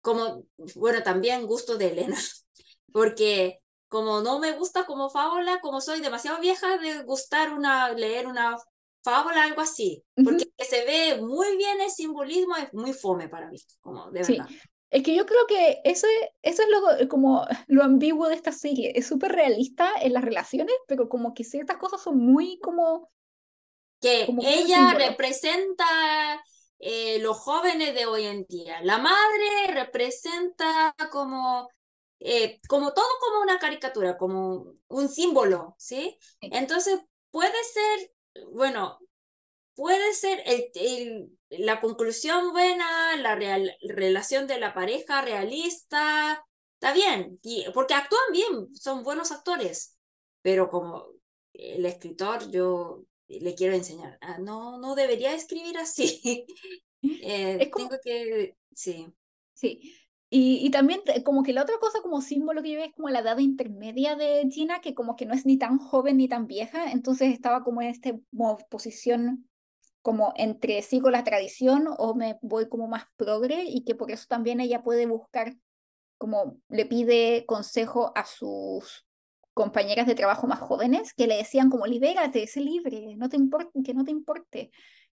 como bueno también gusto de Elena porque como no me gusta como fábula como soy demasiado vieja de gustar una leer una fábula, algo así, porque se ve muy bien el simbolismo, es muy fome para mí, como de verdad. Es que yo creo que eso es, eso es lo, como lo ambiguo de esta serie. Es súper realista en las relaciones, pero como que ciertas cosas son muy como... Que ella representa eh, los jóvenes de hoy en día. La madre representa como, eh, como todo como una caricatura, como un símbolo, ¿sí? Entonces puede ser bueno, puede ser el, la conclusión buena, la relación de la pareja realista, está bien, porque actúan bien, son buenos actores, pero como el escritor yo le quiero enseñar, ah, no, no debería escribir así. Eh, tengo que, sí. Sí, y, y, también como que la otra cosa como símbolo que yo veo es como la edad intermedia de Gina, que como que no es ni tan joven ni tan vieja, entonces estaba como en esta posición como entre sigo la tradición o me voy como más progre y que por eso también ella puede buscar, como le pide consejo a sus compañeras de trabajo más jóvenes que le decían como libérate, sé libre, no te importe, que no te importe.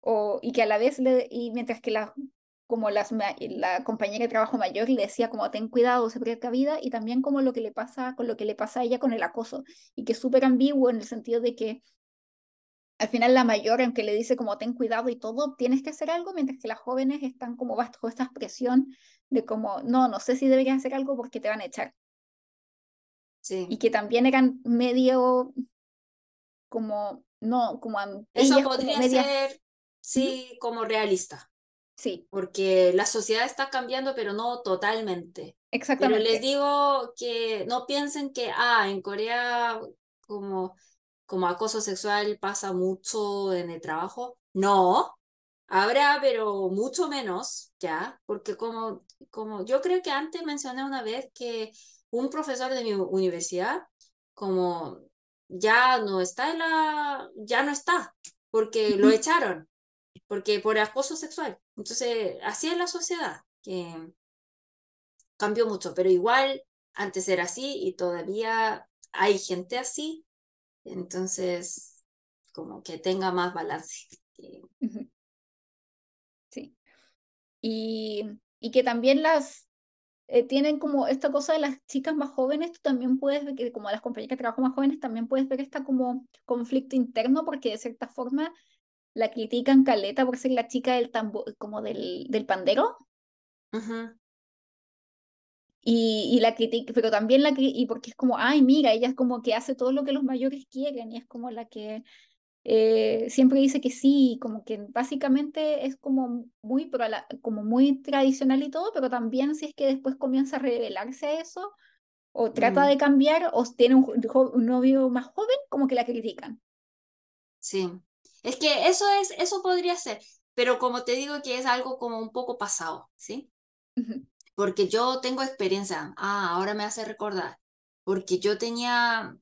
O, y que a la vez, le, y mientras que la como las, la compañera de trabajo mayor le decía como ten cuidado, se vida y también como lo que le pasa con lo que le pasa a ella con el acoso, y que es súper ambiguo en el sentido de que al final la mayor, aunque le dice como ten cuidado y todo, tienes que hacer algo, mientras que las jóvenes están como bajo esta presión de como, no, no sé si deberías hacer algo porque te van a echar. Sí. Y que también eran medio como, no, como... Eso podría ser, sí, como realista. Sí. Porque la sociedad está cambiando, pero no totalmente. Exactamente. Pero les digo que no piensen que, ah, en Corea como, como acoso sexual pasa mucho en el trabajo. No, habrá, pero mucho menos, ¿ya? Porque como, como yo creo que antes mencioné una vez que un profesor de mi universidad, como ya no está en la, ya no está, porque lo echaron porque por acoso sexual. Entonces, así es la sociedad, que cambió mucho, pero igual antes era así y todavía hay gente así, entonces, como que tenga más balance. Sí. Y, y que también las eh, tienen como esta cosa de las chicas más jóvenes, tú también puedes ver que como las compañías que trabajan más jóvenes, también puedes ver esta como conflicto interno, porque de cierta forma la critican caleta por ser la chica del tambor, como del, del pandero. Y, y, la critica, pero también la y porque es como, ay, mira, ella es como que hace todo lo que los mayores quieren y es como la que eh, siempre dice que sí, como que básicamente es como muy, como muy tradicional y todo, pero también si es que después comienza a revelarse a eso, o trata de cambiar, o tiene un, un novio más joven, como que la critican. Sí, es que eso es, eso podría ser, pero como te digo que es algo como un poco pasado, ¿sí? Porque yo tengo experiencia, ah, ahora me hace recordar, porque yo tenía,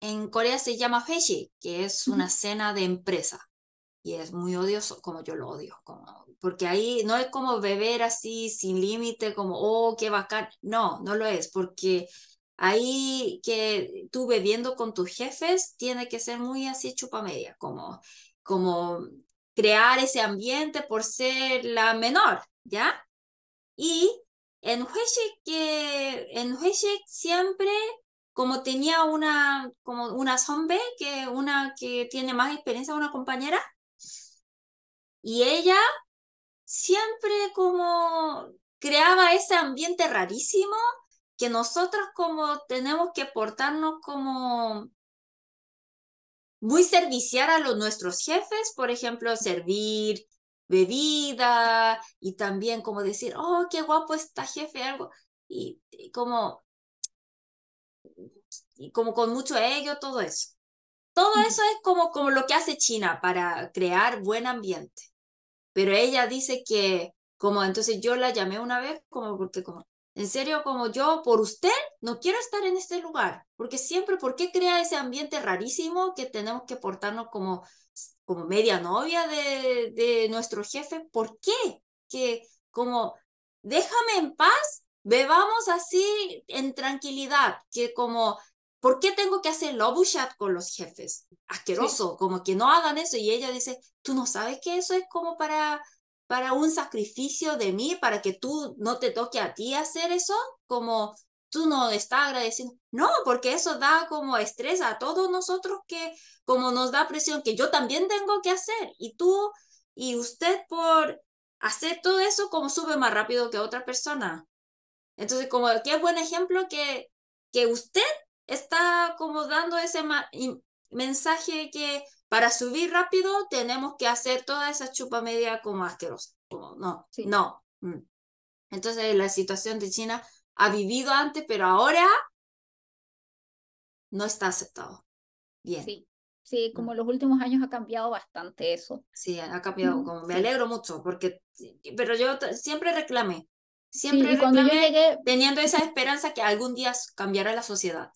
en Corea se llama feshi, que es una cena de empresa, y es muy odioso, como yo lo odio, como, porque ahí no es como beber así sin límite, como, oh, qué bacán, no, no lo es, porque ahí que tú bebiendo con tus jefes tiene que ser muy así chupa media, como, como crear ese ambiente por ser la menor, ¿ya? Y en Hueshik, que en siempre como tenía una como una zombie que una que tiene más experiencia una compañera y ella siempre como creaba ese ambiente rarísimo que nosotros como tenemos que portarnos como muy serviciar a los, nuestros jefes, por ejemplo, servir, bebida y también como decir, oh, qué guapo está jefe, algo, y, como, y como con mucho ego, todo eso. Todo eso es como, como lo que hace China para crear buen ambiente. Pero ella dice que, como entonces yo la llamé una vez, como porque como, en serio, como yo, por usted, no quiero estar en este lugar, porque siempre, ¿por qué crea ese ambiente rarísimo que tenemos que portarnos como, como media novia de, de nuestro jefe? ¿Por qué? Que como, déjame en paz, bebamos así en tranquilidad, que como, ¿por qué tengo que hacer love chat con los jefes? Asqueroso, como que no hagan eso. Y ella dice, tú no sabes que eso es como para para un sacrificio de mí, para que tú no te toque a ti hacer eso, como tú no estás agradeciendo. No, porque eso da como estrés a todos nosotros que como nos da presión que yo también tengo que hacer y tú y usted por hacer todo eso como sube más rápido que otra persona. Entonces, como qué buen ejemplo que, que usted está como dando ese mensaje que para subir rápido tenemos que hacer toda esa chupa media como asquerosa. Como, no, no. Mm. Entonces la situación de China ha vivido antes, pero ahora no está aceptado. Bien. Sí, sí, como en los últimos años ha cambiado bastante eso. Sí, ha cambiado. Como, me alegro mucho, porque, pero yo siempre reclamé, siempre reclamé teniendo esa esperanza que algún día cambiará la sociedad.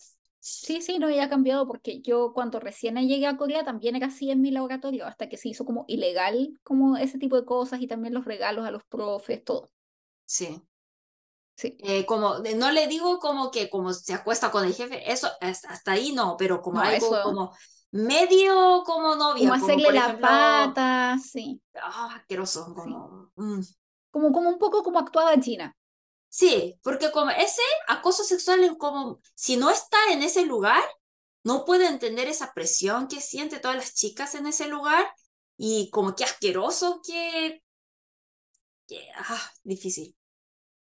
Sí, sí, no, ya ha cambiado porque yo cuando recién llegué a Corea también era así en mi laboratorio, hasta que se hizo como ilegal como ese tipo de cosas y también los regalos a los profes, todo. Sí. Sí. Eh, como, no le digo como que como se acuesta con el jefe, eso hasta ahí no, pero como algo como medio como novia. Como hacerle la pata, sí. Ah, asqueroso, como... Mm. Como, como un poco como actuaba China. Sí, porque como ese acoso sexual es como, si no está en ese lugar, no puede entender esa presión que siente todas las chicas en ese lugar y como que asqueroso que, ah, difícil.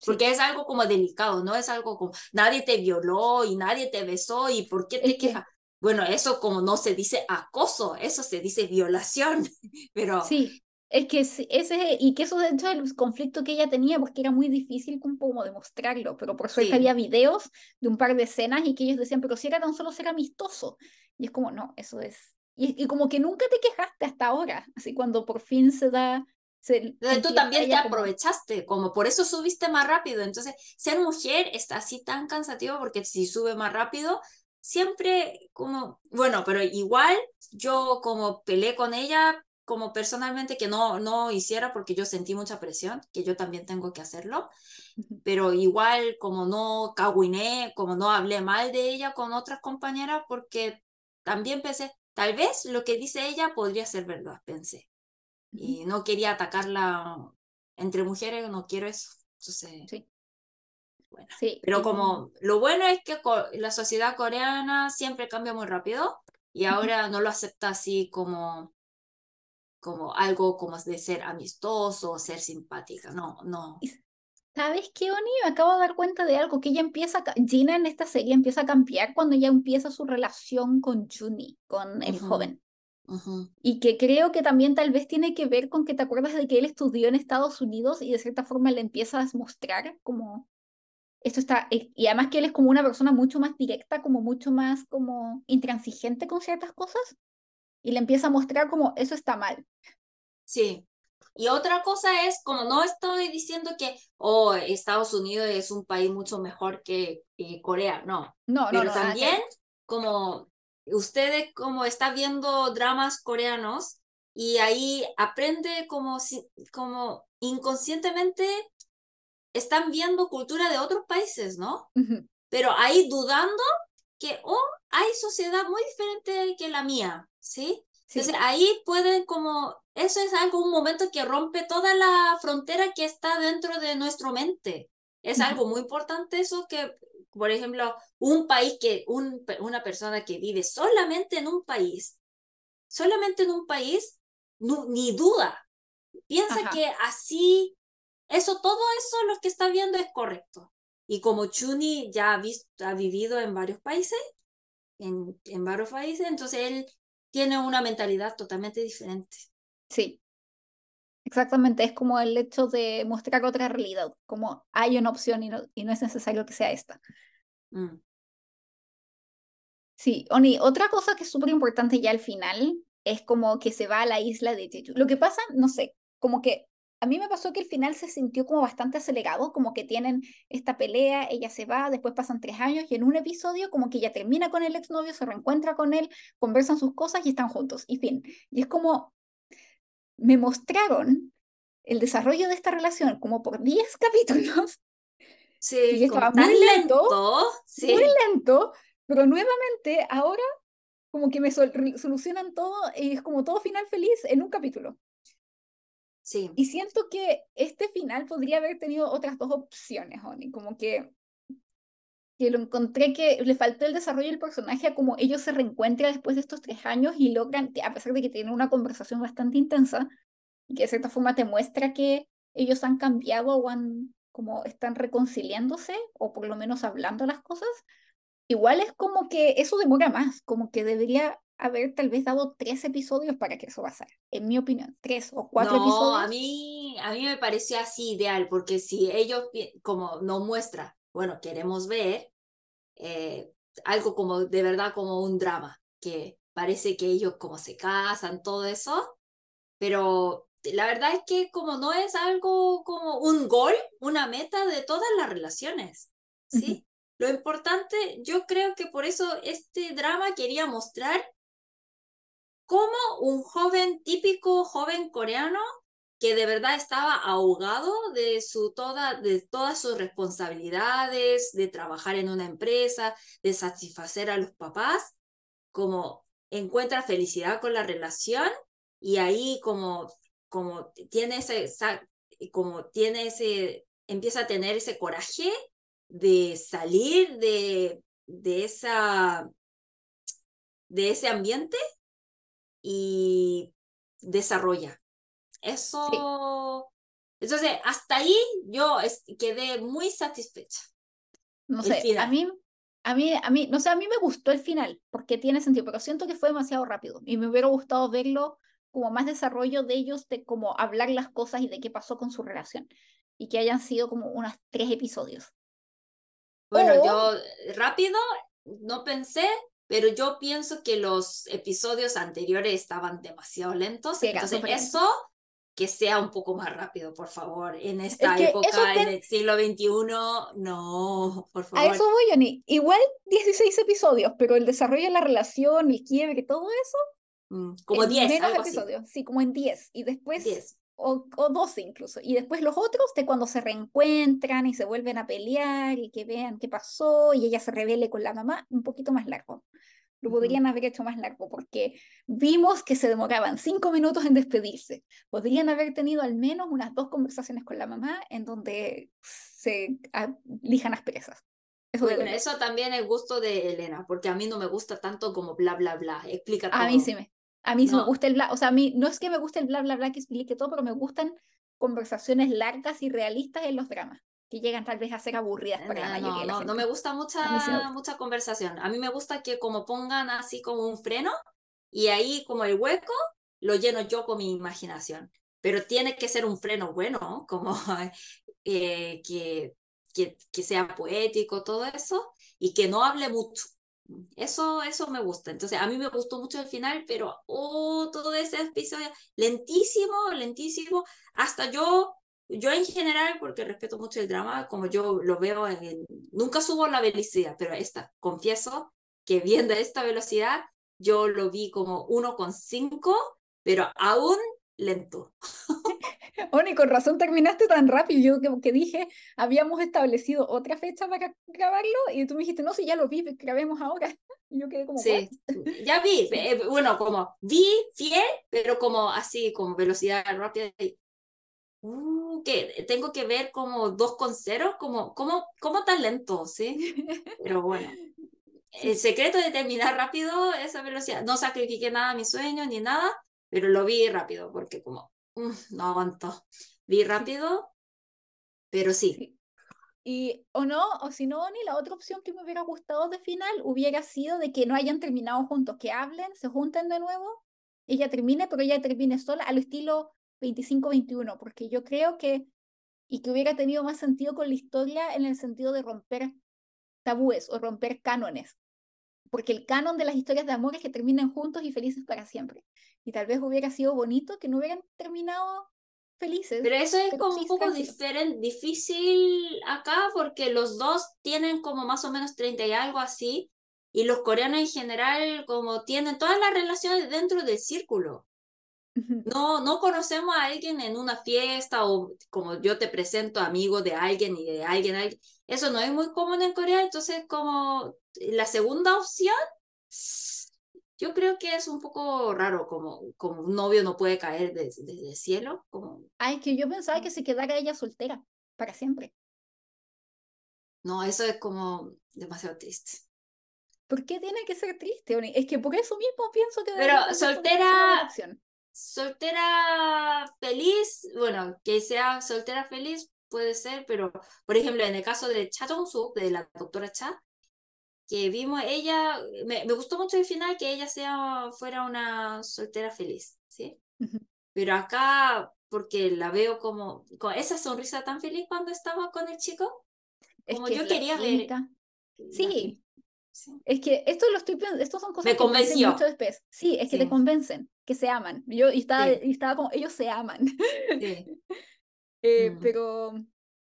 Porque es algo como delicado, no es algo como nadie te violó y nadie te besó y por qué te quejas. Bueno, eso como no se dice acoso, eso se dice violación, pero sí. Es que ese, y que eso de hecho el conflicto que ella tenía, porque era muy difícil como demostrarlo, pero por suerte había videos de un par de escenas y que ellos decían, pero si era tan solo ser amistoso. Y es como, no, eso es. Y, y como que nunca te quejaste hasta ahora, así cuando por fin se da... Se, tú también te aprovechaste, como por eso subiste más rápido. Entonces, ser mujer está así tan cansativo porque si sube más rápido, siempre como, bueno, pero igual yo como peleé con ella como personalmente que no, no hiciera porque yo sentí mucha presión, que yo también tengo que hacerlo, pero igual como no caguiné, como no hablé mal de ella con otras compañeras, porque también pensé, tal vez lo que dice ella podría ser verdad, pensé. Y no quería atacarla entre mujeres, no quiero eso. Entonces, sí. Bueno, sí, pero como lo bueno es que la sociedad coreana siempre cambia muy rápido y ahora no lo acepta así como como algo como de ser amistoso, ser simpática, no, no. ¿Sabes qué, Oni? Me acabo de dar cuenta de algo, que ella empieza, Gina en esta serie empieza a cambiar cuando ella empieza su relación con Juni, con el joven. Y que creo que también tal vez tiene que ver con que te acuerdas de que él estudió en Estados Unidos y de cierta forma le empiezas a mostrar como esto está, eh, y además que él es como una persona mucho más directa, como mucho más como intransigente con ciertas cosas y le empieza a mostrar como eso está mal. Sí. Y otra cosa es, como no estoy diciendo que, oh, Estados Unidos es un país mucho mejor que, Corea, no. No, Pero también, como ustedes como está viendo dramas coreanos y ahí aprende como, como inconscientemente están viendo cultura de otros países, ¿no? Pero ahí dudando que, oh, hay sociedad muy diferente que la mía, ¿sí? Entonces ahí pueden como, eso es algo, un momento que rompe toda la frontera que está dentro de nuestra mente. Es algo muy importante eso que, por ejemplo, un país que, un, una persona que vive solamente en un país, solamente en un país, ni duda, piensa que así, eso, todo eso lo que está viendo es correcto. Y como Chuni ya ha, visto, ha vivido en varios países, en, en varios países, entonces él tiene una mentalidad totalmente diferente. Sí. Exactamente, es como el hecho de mostrar otra realidad, como hay una opción y no, y no es necesario que sea esta. Mm. Sí, Oni, otra cosa que es súper importante ya al final es como que se va a la isla de Jeju. Lo que pasa, no sé, como que a mí me pasó que el final se sintió como bastante acelerado, como que tienen esta pelea, ella se va, después pasan tres años y en un episodio como que ella termina con el exnovio, se reencuentra con él, conversan sus cosas y están juntos, y fin. Y es como, me mostraron el desarrollo de esta relación como por 10 capítulos. Sí, y estaba muy lento, lento. Sí. muy lento, pero nuevamente ahora como que me sol- solucionan todo y es como todo final feliz en un capítulo. Sí. Y siento que este final podría haber tenido otras dos opciones, Oni, como que, que lo encontré que le faltó el desarrollo del personaje a como ellos se reencuentran después de estos tres años y logran, a pesar de que tienen una conversación bastante intensa, que de cierta forma te muestra que ellos han cambiado o han, como están reconciliándose, o por lo menos hablando las cosas, igual es como que eso demora más, como que debería haber tal vez dado tres episodios para que eso pasara, en mi opinión, tres o cuatro no, episodios. a mí, a mí me pareció así ideal, porque si ellos, como nos muestra, bueno, queremos ver eh, algo como de verdad como un drama, que parece que ellos como se casan, todo eso, pero la verdad es que como no es algo como un gol, una meta de todas las relaciones, ¿sí? Lo importante, yo creo que por eso este drama quería mostrar cómo un joven típico joven coreano que de verdad estaba ahogado de, su toda, de todas sus responsabilidades, de trabajar en una empresa, de satisfacer a los papás, como encuentra felicidad con la relación y ahí como, como tiene ese, como tiene ese, empieza a tener ese coraje de salir de, de esa, de ese ambiente y desarrolla. Eso, entonces, hasta ahí yo quedé muy satisfecha. No sé, a mí, a mí, a mí, no sé, a mí me gustó el final, porque tiene sentido, pero siento que fue demasiado rápido y me hubiera gustado verlo como más desarrollo de ellos, de cómo hablar las cosas y de qué pasó con su relación, y que hayan sido como unos tres episodios. Bueno, O- yo rápido no pensé, pero yo pienso que los episodios anteriores estaban demasiado lentos. Sí, Entonces, eso que sea un poco más rápido, por favor. En esta que eso época, en pen- el siglo XXI, no, por A favor. eso voy, Johnny. Igual 16 episodios, pero el desarrollo de la relación, el quiebre, todo eso, Mm, Como en 10, menos algo así. episodios, sí, como en 10. Y después 10. O, o 12 incluso. Y después los otros de cuando se reencuentran y se vuelven a pelear y que vean qué pasó y ella se revele con la mamá, un poquito más largo. Lo podrían haber hecho más largo porque vimos que se demoraban cinco minutos en despedirse. Podrían haber tenido al menos unas dos conversaciones con la mamá en donde se lijan asperezas. Eso Bueno, eso también es gusto de Elena, porque a mí no me gusta tanto como bla, bla, bla. Explica todo. A mí sí me, a mí sí me No. gusta el bla, o sea, a mí no es que me guste el bla bla bla que explique todo, pero me gustan conversaciones largas y realistas en los dramas, que llegan tal vez a ser aburridas para la No, mayoría no, de la no, gente. no me gusta A mí sí mucha, me gusta. mucha conversación. A mí me gusta que como pongan así como un freno y ahí como el hueco lo lleno yo con mi imaginación. Pero tiene que ser un freno bueno, como eh, que, que, que sea poético, todo eso, y que no hable mucho. Eso, eso me gusta. Entonces, a mí me gustó mucho el final, pero oh, todo ese episodio lentísimo, lentísimo. Hasta yo, yo en general, porque respeto mucho el drama, como yo lo veo en, nunca subo la velocidad, pero esta, confieso que viendo esta velocidad, yo lo vi como 1,5, pero aún lento. Oni, con razón terminaste tan rápido. Yo que, que dije, habíamos establecido otra fecha para grabarlo y tú me dijiste, no, si ya lo vi, grabemos ahora. Y yo quedé como, Sí, ya vi, eh, bueno, como vi fiel, pero como así, como velocidad rápida. y, Uh, que tengo que ver como 2,0, como, como, como tan lento, ¿sí? Pero bueno, el secreto de terminar rápido esa velocidad. No sacrifiqué nada a mis sueños ni nada, pero lo vi rápido porque como, no aguanto. Vi rápido, pero sí. Sí. Y o no, o si no, ni la otra opción que me hubiera gustado de final hubiera sido de que no hayan terminado juntos, que hablen, se junten de nuevo, ella termine, pero ella termine sola, al estilo 25-21, porque yo creo que, y que hubiera tenido más sentido con la historia en el sentido de romper tabúes o romper cánones, porque el canon de las historias de amor es que terminen juntos y felices para siempre. Y tal vez hubiera sido bonito que no hubieran terminado felices. Pero eso es como un poco diferente, difícil acá porque los dos tienen como más o menos 30 y algo así. Y los coreanos en general como tienen todas las relaciones dentro del círculo. No, no conocemos a alguien en una fiesta o como yo te presento amigo de alguien y de alguien, alguien. Eso no es muy común en Corea, entonces como la segunda opción, yo creo que es un poco raro, como, como un novio no puede caer desde, el cielo. Como... Ay, que yo pensaba que se quedara ella soltera para siempre. No, eso es como demasiado triste. ¿Por qué tiene que ser triste, Es que por eso mismo pienso que... Pero soltera... Soltera feliz, bueno, que sea soltera feliz puede ser, pero por ejemplo, en el caso de Cha Jong-suk, de la doctora Cha, que vimos ella, me, me, gustó mucho el final que ella sea, fuera una soltera feliz, ¿sí? Pero acá, porque la veo como, con esa sonrisa tan feliz cuando estaba con el chico, como yo quería ver. Sí. Es que esto lo estoy estos son cosas me que convenció. mucho después. Sí, es que te convencen, que se aman. Yo y estaba, y estaba como, ellos se aman. Sí. eh, mm. Pero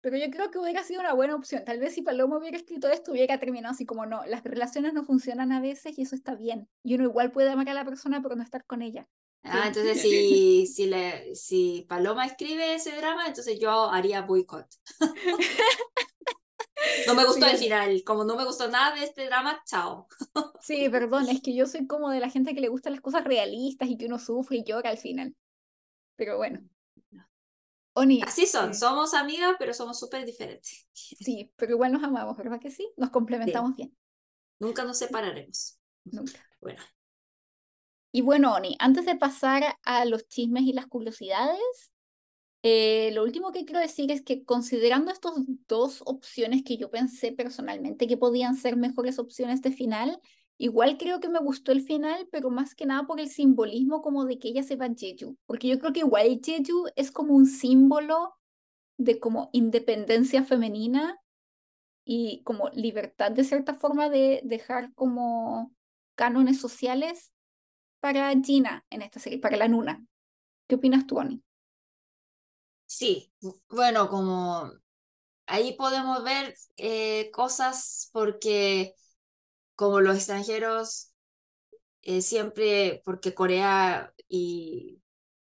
pero yo creo que hubiera sido una buena opción. Tal vez si Paloma hubiera escrito esto, hubiera terminado así como no, las relaciones no funcionan a veces y eso está bien. Y uno igual puede amar a la persona pero no estar con ella. Ah, entonces si, si, le, si Paloma escribe ese drama, entonces yo haría boicot. No me gustó el final, como no me gustó nada de este drama, chao. Sí, perdón, es que yo soy como de la gente que le gustan las cosas realistas y que uno sufre y llora al final. Pero bueno. Así son, eh, somos amigas, pero somos súper diferentes. Sí, pero igual nos amamos, ¿verdad que sí? Nos complementamos bien. Nunca nos separaremos. Nunca. Bueno. Y bueno, Oni, antes de pasar a los chismes y las curiosidades, eh, lo último que quiero decir es que considerando estas dos opciones que yo pensé personalmente que podían ser mejores opciones de final, Igual creo que me gustó el final, pero más que nada por el simbolismo como de que ella se va a Jeju, porque yo creo que igual Jeju es como un símbolo de como independencia femenina y como libertad de cierta forma de dejar como cánones sociales para Gina en esta serie, para la Nuna. ¿Qué opinas tú, Ani? Sí, bueno, como ahí podemos ver eh, cosas porque como los extranjeros eh, siempre, porque Corea y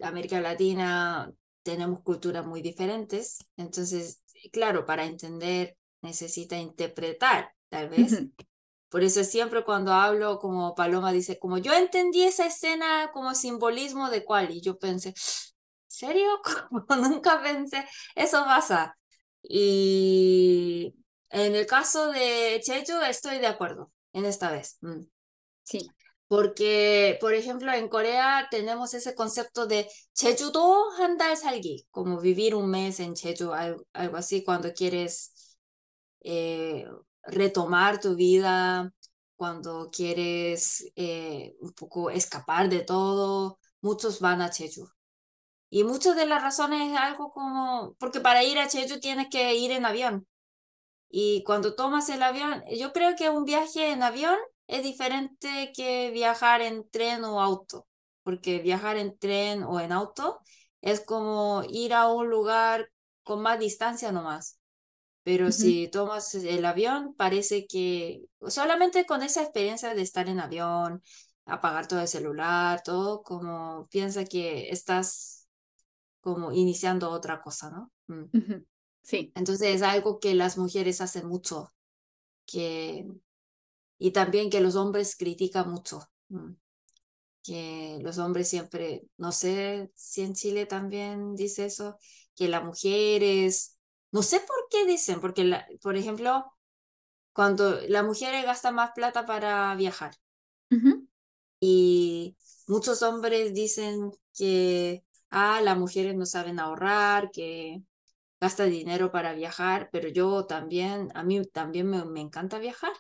América Latina tenemos culturas muy diferentes, entonces, claro, para entender necesita interpretar, tal vez. Por eso siempre cuando hablo, como Paloma dice, como yo entendí esa escena como simbolismo de cuál, y yo pensé, ¿serio? Como nunca pensé, eso pasa. Y en el caso de Cheju estoy de acuerdo en esta vez. Mm. Sí. Porque, por ejemplo, en Corea tenemos ese concepto de Jejudo handal salgi, como vivir un mes en Jeju, algo, así, cuando quieres eh, retomar tu vida, cuando quieres eh, un poco escapar de todo, muchos van a Jeju. Y muchas de las razones es algo como, porque para ir a Jeju tienes que ir en avión. Y cuando tomas el avión, yo creo que un viaje en avión es diferente que viajar en tren o auto, porque viajar en tren o en auto es como ir a un lugar con más distancia nomás. Pero si tomas el avión, parece que solamente con esa experiencia de estar en avión, apagar todo el celular, todo, como piensa que estás como iniciando otra cosa, ¿no? Mm. Sí. Entonces es algo que las mujeres hacen mucho, que, y también que los hombres critican mucho, que los hombres siempre, no sé si en Chile también dice eso, que las mujeres, no sé por qué dicen, porque, la, por ejemplo, cuando las mujeres gastan más plata para viajar y muchos hombres dicen que, ah, las mujeres no saben ahorrar, que gasta dinero para viajar, pero yo también, a mí también me, encanta viajar.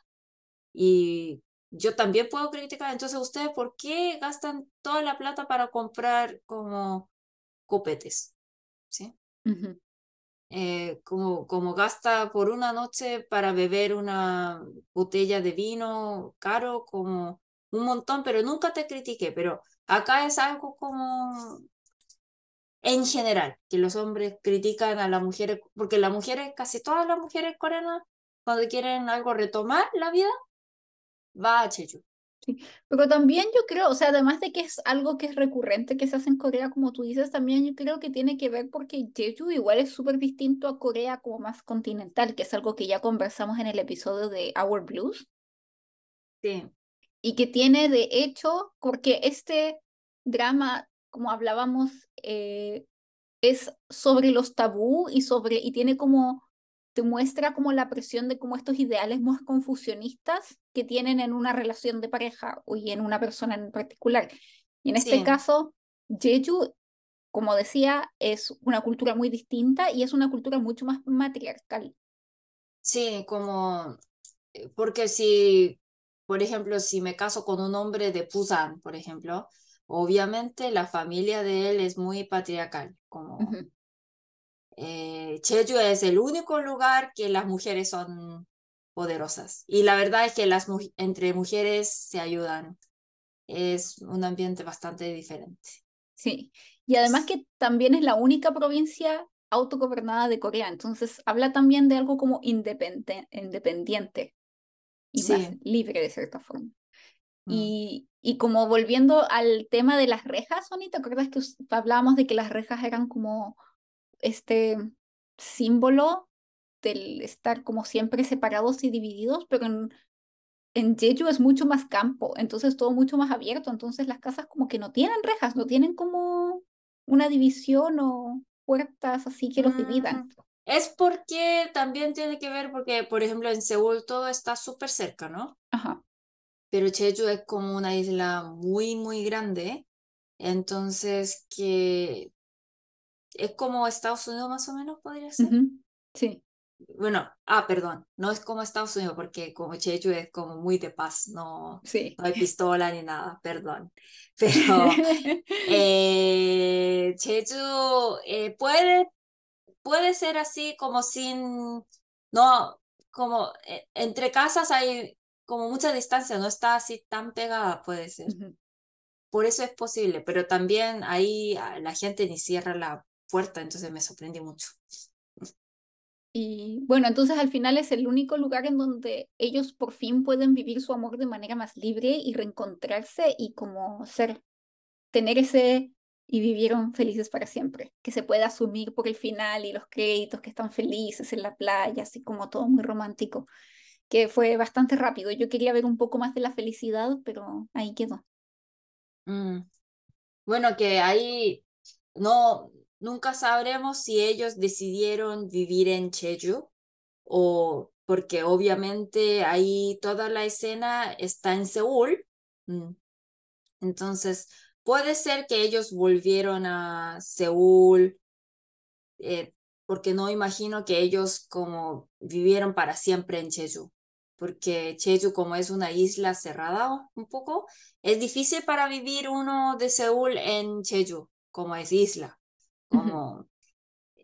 Y yo también puedo criticar, entonces ustedes, ¿por qué gastan toda la plata para comprar como copetes, ¿sí? Ujú. Eh, como, como gasta por una noche para beber una botella de vino caro, como un montón, pero nunca te critiqué, pero acá es algo como en general, que los hombres critican a las mujeres, porque las mujeres, casi todas las mujeres coreanas, cuando quieren algo retomar la vida, va a Jeju. Pero también yo creo, o sea, además de que es algo que es recurrente que se hace en Corea, como tú dices, también yo creo que tiene que ver porque Jeju igual es súper distinto a Corea como más continental, que es algo que ya conversamos en el episodio de Our Blues, Sí, y que tiene de hecho, porque este drama, como hablábamos, eh, es sobre los tabú y sobre, y tiene como, te muestra como la presión de como estos ideales más confusionistas que tienen en una relación de pareja o y en una persona en particular. Y en este Sí. caso, Jeju, como decía, es una cultura muy distinta y es una cultura mucho más matriarcal. sí, como, eh, porque si, por ejemplo, si me caso con un hombre de Busan, por ejemplo, obviamente la familia de él es muy patriarcal, como eh, es el único lugar que las mujeres son poderosas. Y la verdad es que las entre mujeres se ayudan. Es un ambiente bastante diferente. Sí, y además que también es la única provincia autogobernada de Corea, entonces habla también de algo como independe- independiente y más Sí. libre de cierta forma. Mm. Y, y como volviendo al tema de las rejas, Sonny, ¿te acuerdas que hablábamos de que las rejas eran como este símbolo del estar como siempre separados y divididos? Pero en, en Jeju es mucho más campo, entonces todo mucho más abierto, entonces las casas como que no tienen rejas, no tienen como una división o puertas así que los dividan. Mm, Es porque también tiene que ver porque, por ejemplo, en Seúl todo está súper cerca, ¿no? Ajá. Pero Jeju es como una isla muy, muy grande. Entonces, que es como Estados Unidos más o menos, podría ser. Sí, Bueno, ah, perdón, no es como Estados Unidos porque como Jeju es como muy de paz, no, sí. no hay pistola ni nada, perdón. Pero eh, Jeju eh, puede, puede ser así como sin, no, como eh, entre casas hay como mucha distancia, no está así tan pegada, puede ser. Por eso es posible, pero también ahí ah, la gente ni cierra la puerta, entonces me sorprendí mucho. Y bueno, entonces al final es el único lugar en donde ellos por fin pueden vivir su amor de manera más libre y reencontrarse y como ser, tener ese y vivieron felices para siempre, que se puede asumir por el final y los créditos que están felices en la playa, así como todo muy romántico, que fue bastante rápido. Yo quería ver un poco más de la felicidad, pero ahí quedó. Mm. Bueno, que ahí no, nunca sabremos si ellos decidieron vivir en Jeju o porque obviamente ahí toda la escena está en Seúl. Mm. Entonces, puede ser que ellos volvieron a Seúl, eh, porque no imagino que ellos como vivieron para siempre en Jeju, porque Jeju como es una isla cerrada un poco, es difícil para vivir uno de Seúl en Jeju, como es isla, como,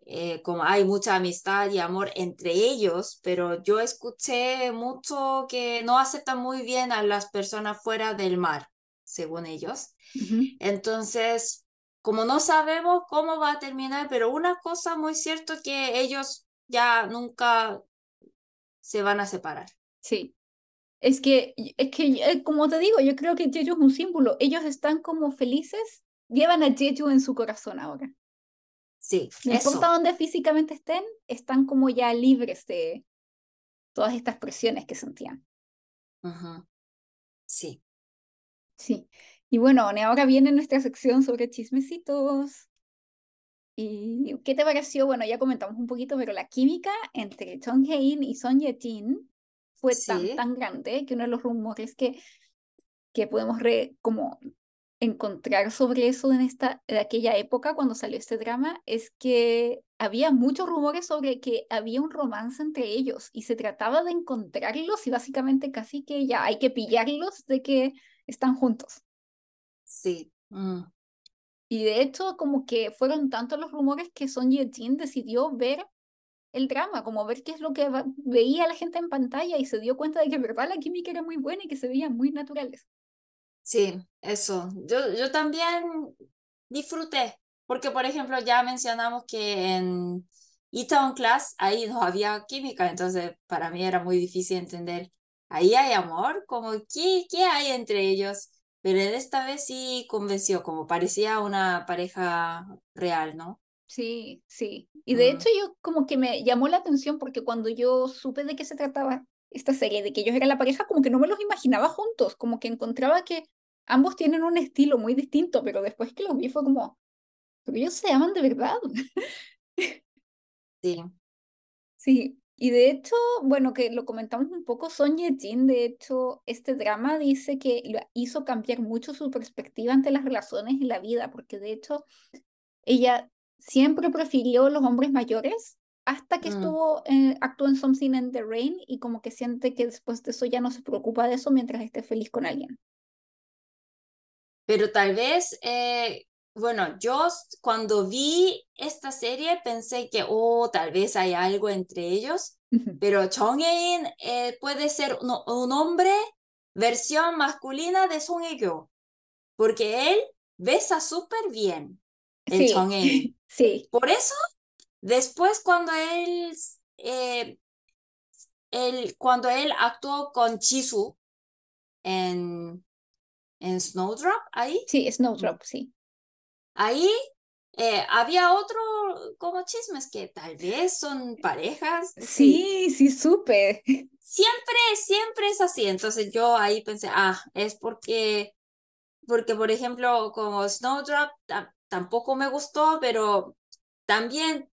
eh, como hay mucha amistad y amor entre ellos, pero yo escuché mucho que no aceptan muy bien a las personas fuera del mar, según ellos. Entonces, como no sabemos cómo va a terminar, pero una cosa muy cierto que ellos ya nunca se van a separar. Sí. Es que, es que, eh, como te digo, yo creo que Jeju es un símbolo. Ellos están como felices, llevan a Jeju en su corazón ahora. Sí, No importa eso. dónde físicamente estén, están como ya libres de todas estas presiones que sentían. Ujú. Sí. Sí. Y bueno, ahora viene nuestra sección sobre chismecitos. ¿Y qué te pareció? Bueno, ya comentamos un poquito, pero la química entre Chong Hae-in y Son Ye-jin fue tan, Sí. tan grande que uno de los rumores que, que podemos re, como encontrar sobre eso en esta, de aquella época cuando salió este drama es que había muchos rumores sobre que había un romance entre ellos y se trataba de encontrarlos y básicamente casi que ya hay que pillarlos de que están juntos. Sí. Mm. Y de hecho, como que fueron tantos los rumores que Son Ye-jin decidió ver el drama, como ver qué es lo que veía la gente en pantalla y se dio cuenta de que en verdad la química era muy buena y que se veían muy naturales. Sí, eso. Yo, yo también disfruté, porque por ejemplo ya mencionamos que en Itaewon Class ahí no había química, entonces para mí era muy difícil entender. Ahí hay amor, como ¿qué, qué hay entre ellos? Pero esta vez sí convenció, como parecía una pareja real, ¿no? Sí, sí. Y de hecho yo como que me llamó la atención porque cuando yo supe de qué se trataba esta serie, de que ellos eran la pareja, como que no me los imaginaba juntos, como que encontraba que ambos tienen un estilo muy distinto, pero después que los vi fue como, pero ellos se aman de verdad. Sí. Sí, y de hecho, bueno, que lo comentamos un poco, Son Ye-jin, de hecho, este drama dice que hizo cambiar mucho su perspectiva ante las relaciones y la vida, porque de hecho, ella siempre prefirió los hombres mayores hasta que mm. estuvo, eh, actuó en Something in the Rain y como que siente que después de eso ya no se preocupa de eso mientras esté feliz con alguien. Pero tal vez, eh, bueno, yo cuando vi esta serie pensé que, oh, tal vez hay algo entre ellos, pero Chong Hae-in eh, puede ser un, un, hombre versión masculina de Song Hye-kyo, porque él besa súper bien el sí. Sí. Por eso, después cuando él, eh, él, cuando él actuó con Chisu en, en Snowdrop, ahí. Sí, Snowdrop, sí. Ahí eh, había otro como chismes que tal vez son parejas. Sí, sí, supe. Siempre, siempre es así. Entonces yo ahí pensé, ah, es porque, porque por ejemplo, como Snowdrop tampoco me gustó, pero también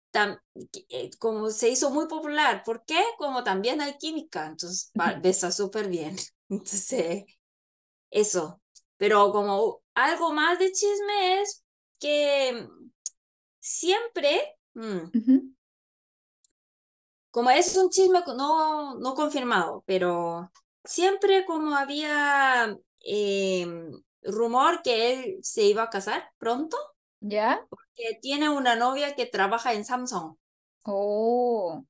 eh, como se hizo muy popular. ¿Por qué? Como también hay química, entonces besa súper bien. Entonces, eso. Pero como algo más de chisme es que siempre, mm, como es un chisme no, no confirmado, pero siempre como había em, rumor que él se iba a casar pronto. ¿Ya? Porque tiene una novia que trabaja en Samsung. Oh.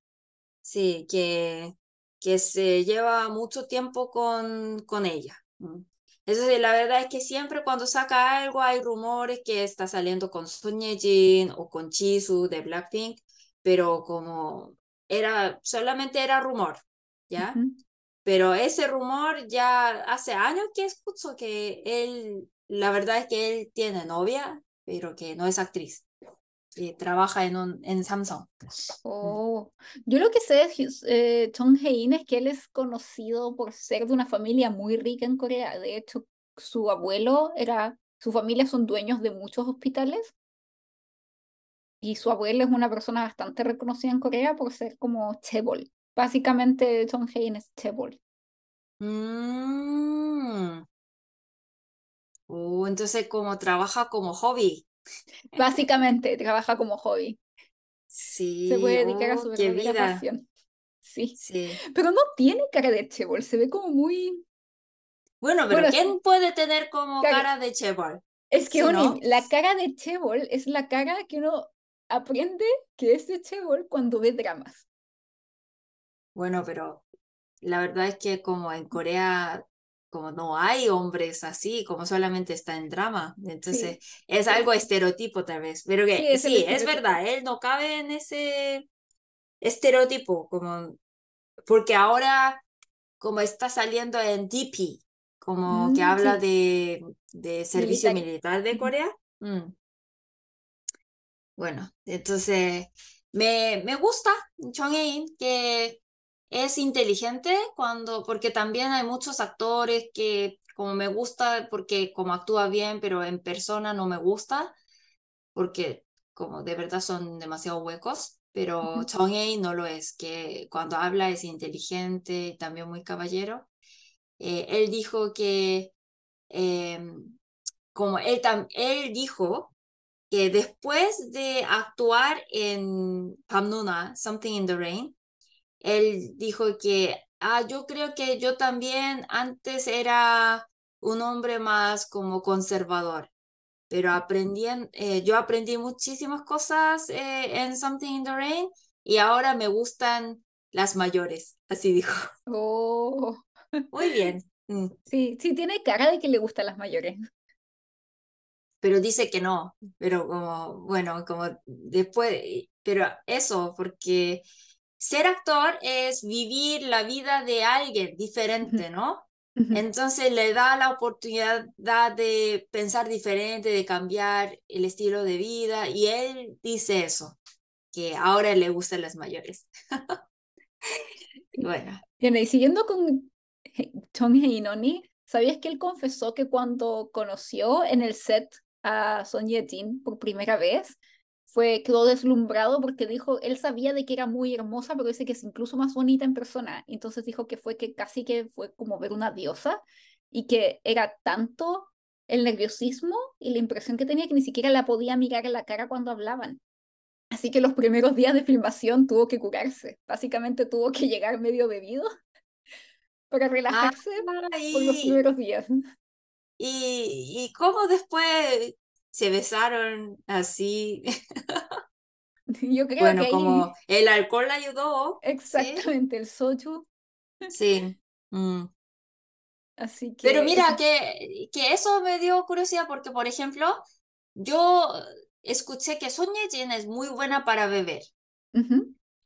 Sí, que, que se lleva mucho tiempo con, con ella. Entonces, la verdad es que siempre cuando saca algo hay rumores que está saliendo con Son Ye-jin o con Jisoo de Blackpink, pero como era, solamente era rumor, ¿ya? Pero ese rumor ya hace años que escucho que él, la verdad es que él tiene novia, pero que no es actriz. Que trabaja en, un, en Samsung. Oh, yo lo que sé de eh, Chong Hae-in es que él es conocido por ser de una familia muy rica en Corea. De hecho, su abuelo era, su familia son dueños de muchos hospitales. Y su abuelo es una persona bastante reconocida en Corea por ser como chebol. Básicamente, Chong Hae-in es chebol. Mm. Uh, entonces como trabaja como hobby. Básicamente trabaja como hobby. Sí. Se puede dedicar a su oh, vida. pasión. Sí. sí. Pero no tiene cara de chebol, se ve como muy... Bueno, pero ¿quién puede tener como cara, de chebol? Es que la cara de chebol es la cara que uno aprende que es de chebol cuando ve dramas. Bueno, pero la verdad es que como en Corea como no hay hombres así, como solamente está en drama. Entonces, es algo estereotipo tal vez, pero que sí, es, verdad, él no cabe en ese estereotipo, como, porque ahora, como está saliendo en DP, como que mm, habla de, de servicio militar, de Corea. Mm. Bueno, entonces, me, me gusta Chong Hae-in, que es inteligente cuando, porque también hay muchos actores que como me gusta porque como actúa bien, pero en persona no me gusta, porque como de verdad son demasiado huecos, pero Chong Hae no lo es, que cuando habla es inteligente y también muy caballero. Eh, él dijo que, em, como él, él dijo que después de actuar en Pamnuna, Something in the Rain, él dijo que, ah, yo creo que yo también antes era un hombre más como conservador, pero aprendí en- eh, yo aprendí muchísimas cosas eh, en Something in the Rain y ahora me gustan las mayores, así dijo. Oh, Muy bien. Mm. sí, sí, tiene cara de que le gustan las mayores. pero dice que no, pero como, bueno, como después, pero eso, porque ser actor es vivir la vida de alguien diferente, ¿no? Entonces le da la oportunidad de pensar diferente, de cambiar el estilo de vida, y él dice eso, que ahora le gustan las mayores. Bueno, Bien, y siguiendo con Chong Heinoni, ¿sabías que él confesó que cuando conoció en el set a Son Ye-jin por primera vez, fue, quedó deslumbrado porque dijo, él sabía de que era muy hermosa, pero dice que es incluso más bonita en persona. Entonces dijo que fue que casi que fue como ver una diosa y que era tanto el nerviosismo y la impresión que tenía que ni siquiera la podía mirar en la cara cuando hablaban. Así que los primeros días de filmación tuvo que curarse. Básicamente tuvo que llegar medio bebido para relajarse por los primeros días. y, y cómo después se besaron así. Yo creo Bueno, que ahí como el alcohol ayudó, ¿sí? exactamente el soju. Sí. mm. Así que Pero mira, que, que eso me dio curiosidad porque, por ejemplo, yo escuché que Son Ye-jin es muy buena para beber.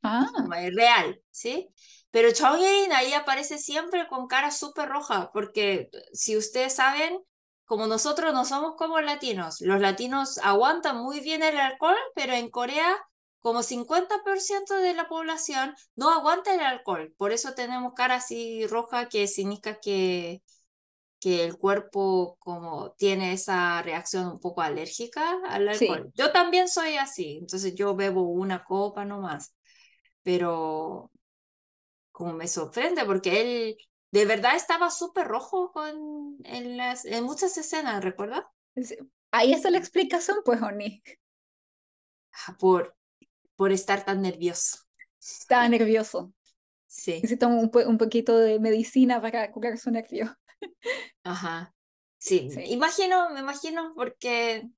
Ah, es real, ¿sí? Pero Ye-in ahí aparece siempre con cara súper roja, porque si ustedes saben, como nosotros no somos como latinos, los latinos aguantan muy bien el alcohol, pero en Corea como 50% de la población no aguanta el alcohol, por eso tenemos cara así roja que significa que, que el cuerpo como tiene esa reacción un poco alérgica al Sí. alcohol. Yo también soy así, entonces yo bebo una copa nomás, pero como me sorprende porque él de verdad estaba súper rojo con, en, las, en muchas escenas, ¿recuerdas? ahí está la explicación, pues, Oni. Ah, Por, por estar tan nervioso. Estaba nervioso. Sí, un, po- un poquito de medicina para curar su nervio. ajá. Sí, Sí. imagino, me imagino, porque,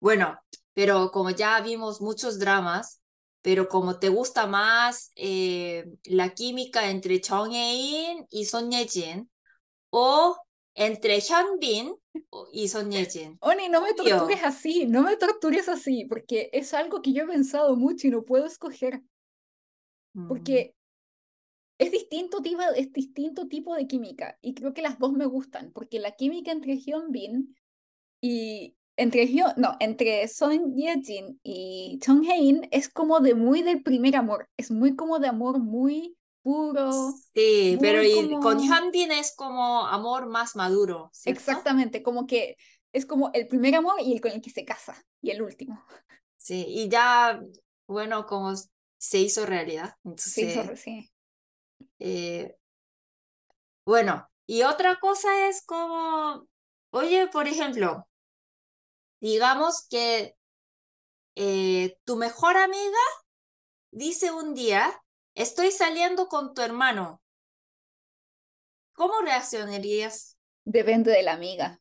bueno, pero como ya vimos muchos dramas, pero como te gusta más eh, la química entre Chong Ye-in y Son Ye-jin, o entre Hyun Bin y Son Ye-jin. Oni, no me tortures así, no me tortures así, porque es algo que yo he pensado mucho y no puedo escoger, Mm, porque es distinto tipo, es distinto tipo de química y creo que las dos me gustan, porque la química entre Hyun Bin y entre Hyun, no, entre Son Ye-jin y Chong Hae-in es como de muy del primer amor, es muy como de amor muy puro, Sí, pero y con Hyun Bin es como amor más maduro, ¿cierto? exactamente, como que es como el primer amor y el con el que se casa, y el último. Sí, y ya, bueno, como se hizo realidad. Se hizo, Entonces, sí. eh, bueno, y otra cosa es como, oye, por ejemplo, digamos que eh, tu mejor amiga dice un día, estoy saliendo con tu hermano. ¿Cómo reaccionarías? Depende de la amiga.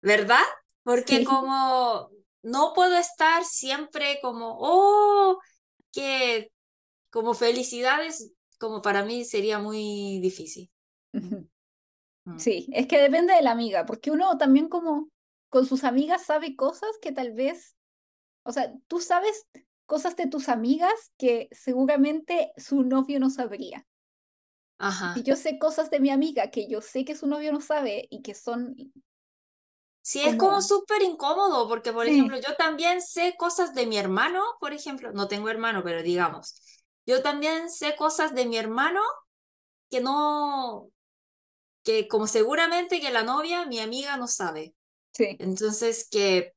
¿Verdad? Porque Sí. como no puedo estar siempre como, oh, que como felicidades, como para mí sería muy difícil. Mm. Sí, es que depende de la amiga, porque uno también como con sus amigas sabe cosas que tal vez, o sea, tú sabes cosas de tus amigas que seguramente su novio no sabría. Ajá. Y yo sé cosas de mi amiga que yo sé que su novio no sabe y que son, Sí, es como como- súper incómodo porque, por Sí. ejemplo, yo también sé cosas de mi hermano, por ejemplo, no tengo hermano, pero digamos, yo también sé cosas de mi hermano que no, que como seguramente que la novia, mi amiga no sabe. Sí, Entonces, que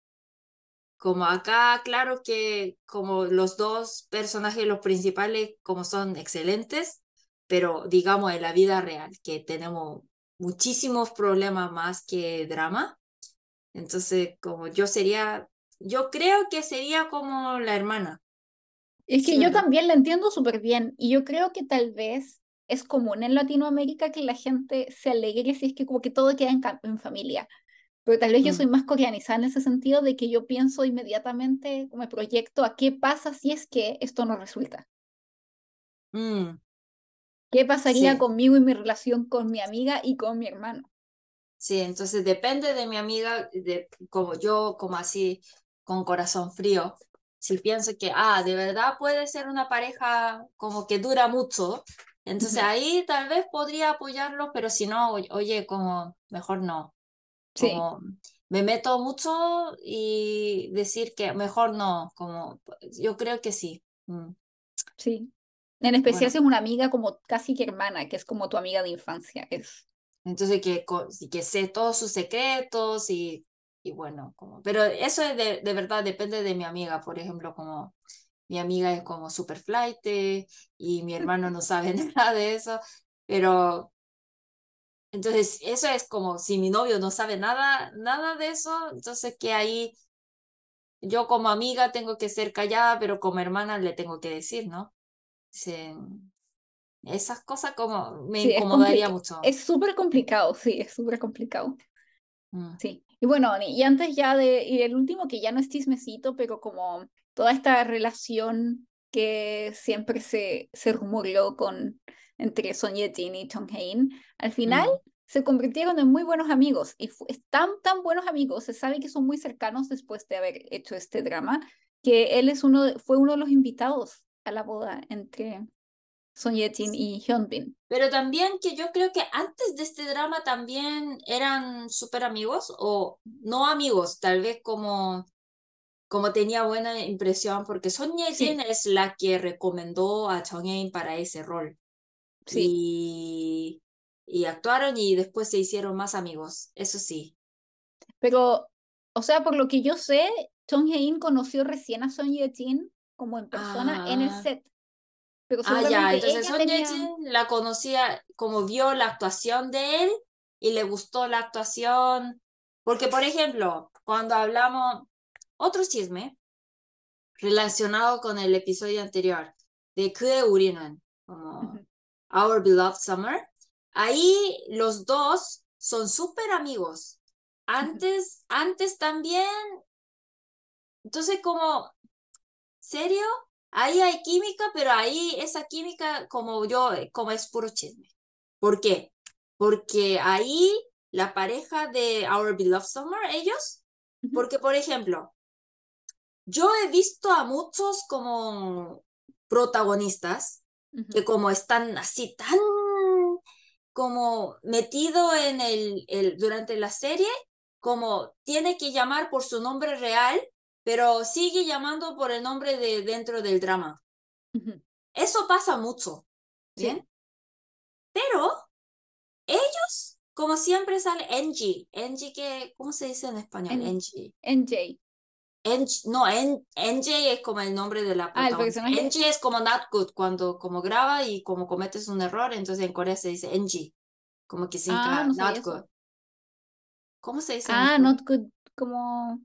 como acá, claro que como los dos personajes, los principales, como son excelentes, pero digamos en la vida real, que tenemos muchísimos problemas más que drama. Entonces, como yo sería, yo creo que sería como la hermana. Es que Sí, yo también la entiendo súper bien y yo creo que tal vez es común en Latinoamérica que la gente se alegre si es que como que todo queda en, en familia. Pero tal vez yo Mm. soy más coreanizada en ese sentido de que yo pienso inmediatamente, me proyecto a qué pasa si es que esto no resulta. Mm, ¿Qué pasaría sí, conmigo y mi relación con mi amiga y con mi hermano? sí, entonces depende de mi amiga, de como yo, como así, con corazón frío. Si pienso que, ah, de verdad puede ser una pareja como que dura mucho, entonces ahí tal vez podría apoyarlo, pero si no, oye, como mejor no, Sí, como me meto mucho y decir que mejor no, como yo creo que sí. Mm, sí. En especial Bueno, si es una amiga como casi que hermana, que es como tu amiga de infancia. Es, entonces que, que sé todos sus secretos y, y bueno, como, pero eso es de, de verdad depende de mi amiga, por ejemplo, como mi amiga es como super flight y mi hermano no sabe nada de eso, pero entonces eso es como si mi novio no sabe nada, nada de eso, entonces que ahí yo como amiga tengo que ser callada, pero como hermana le tengo que decir, ¿no? Sí, esas cosas como me sí, incomodaría mucho. Es súper complicado, sí, es súper complicado. Mm, Sí. Y bueno, y antes ya de, y el último que ya no es chismecito, pero como toda esta relación que siempre se, se rumoreó con entre Son Ye-jin y Chung Hae-in, al final mm. se convirtieron en muy buenos amigos y fu- es tan, buenos amigos, se sabe que son muy cercanos después de haber hecho este drama, que él es uno, fue uno de los invitados a la boda entre Son Ye-jin y Hyunbin. Pero también que yo creo que antes de este drama también eran súper amigos o no amigos, tal vez como, como tenía buena impresión, porque Son Ye-jin Sí, es la que recomendó a Chong Hae para ese rol Sí. Y, actuaron y después se hicieron más amigos, eso sí. Pero, o sea, por lo que yo sé, Chong Hye-in conoció recién a Son Ye-jin como en persona en el ah. set. Ah, ya, entonces Son tenía... Ye-jin la conocía como vio la actuación de él y le gustó la actuación. Porque, por ejemplo, cuando hablamos, otro chisme relacionado con el episodio anterior, de Kue Urinan, como. Our Beloved Summer. Ahí los dos son súper amigos. Antes, antes también, entonces como, ¿serio? Ahí hay química, pero ahí esa química, como yo, como es puro chisme. ¿Por qué? Porque ahí la pareja de Our Beloved Summer, ellos, porque por ejemplo, Yo he visto a muchos como protagonistas que como están así tan como metido en el, el durante la serie, como tiene que llamar por su nombre real, pero sigue llamando por el nombre de dentro del drama. Eso pasa mucho, Sí, ¿bien? Pero ellos, como siempre sale Angie, Angie que, ¿cómo se dice en español? Angie. En no, en, NJ es como el nombre de la Ah, protagonista. personaje. NG es como not good cuando como graba y como cometes un error, entonces en Corea se dice NG, como que Ah, significa no not good. eso. ¿Cómo se dice Ah, not good, como,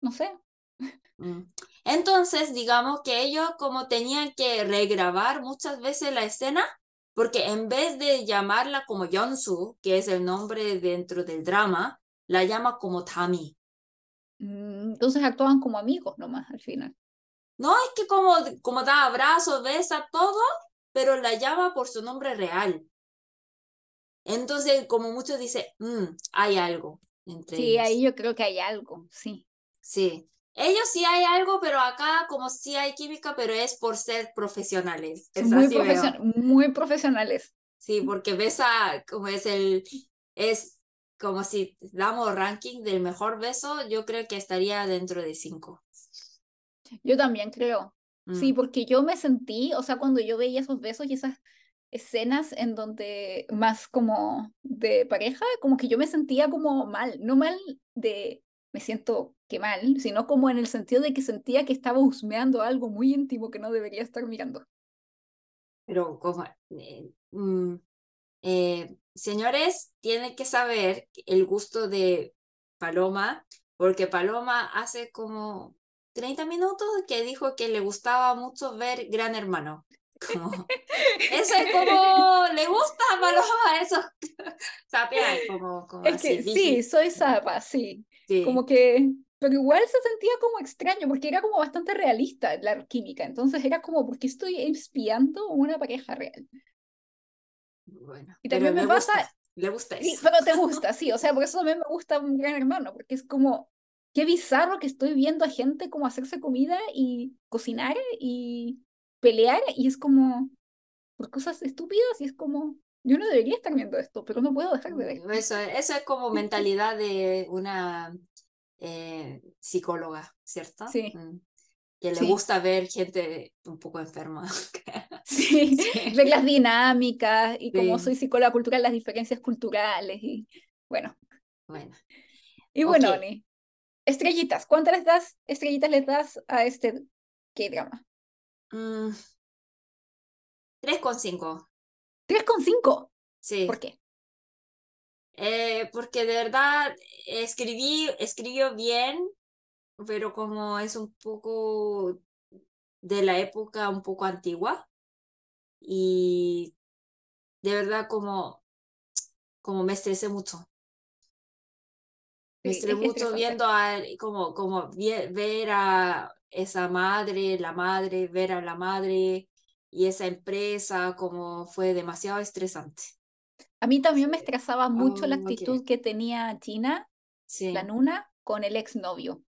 no sé. Mm. Entonces, digamos que ellos como tenían que regrabar muchas veces la escena, porque en vez de llamarla como Yeonsu, que es el nombre dentro del drama, la llama como Tami. Mm, Entonces actuaban como amigos nomás al final. No es que como, como da abrazos, besa, todo, pero la llama por su nombre real. Entonces, como muchos dicen, "Mm, hay algo entre Sí, ahí yo creo que hay algo, sí. Sí, ellos sí hay algo, pero acá como sí hay química, pero es por ser profesionales. Es muy así profesion- veo. muy profesionales. Sí, porque besa como es el, es como si damos ranking del mejor beso, yo creo que estaría dentro de cinco. Yo también creo. Sí, Mm. porque yo me sentí, o sea, cuando yo veía esos besos y esas escenas en donde más como de pareja, como que yo me sentía como mal, no mal de me siento que mal, sino como en el sentido de que sentía que estaba husmeando algo muy íntimo que no debería estar mirando. Pero como, eh, mm, eh, señores, tienen que saber el gusto de Paloma, porque Paloma hace como 30 minutos que dijo que le gustaba mucho ver Gran Hermano. Como, eso es como, le gusta a Paloma eso. sapear, como, como Es que así, sí, vigi- soy zapa, sí. sí. Como que, pero igual se sentía como extraño porque era como bastante realista la química. Entonces era como, ¿por qué estoy espiando una pareja real? Bueno, Y también me pasa, gusta, le gusta sí, eso. pero te gusta, sí. O sea, por eso también me gusta un gran hermano, porque es como, qué bizarro que estoy viendo a gente como hacerse comida y cocinar y pelear y es como, por cosas estúpidas y es como, yo no debería estar viendo esto, pero no puedo dejar de ver. Mm, Eso, eso es como mentalidad de una eh, psicóloga, ¿cierto? Sí, Mm, Que le sí. gusta ver gente un poco enferma. Sí, Sí, ver las dinámicas y como soy psicóloga cultural, las diferencias culturales y bueno. bueno, Y bueno, Oni, estrellitas, ¿cuántas les das, estrellitas les das a este K-drama? Mm, 3,5, 3,5. sí. ¿Por qué? Eh, porque de verdad escribí, escribió bien, pero como es un poco de la época un poco antigua y de verdad como, como me estresé mucho. Me Sí, estresé mucho viendo a, como, como ver a esa madre, la madre, ver a la madre y esa empresa, como fue demasiado estresante. A mí también me estresaba mucho la Oh, actitud que tenía Gina, la Nuna, con el exnovio.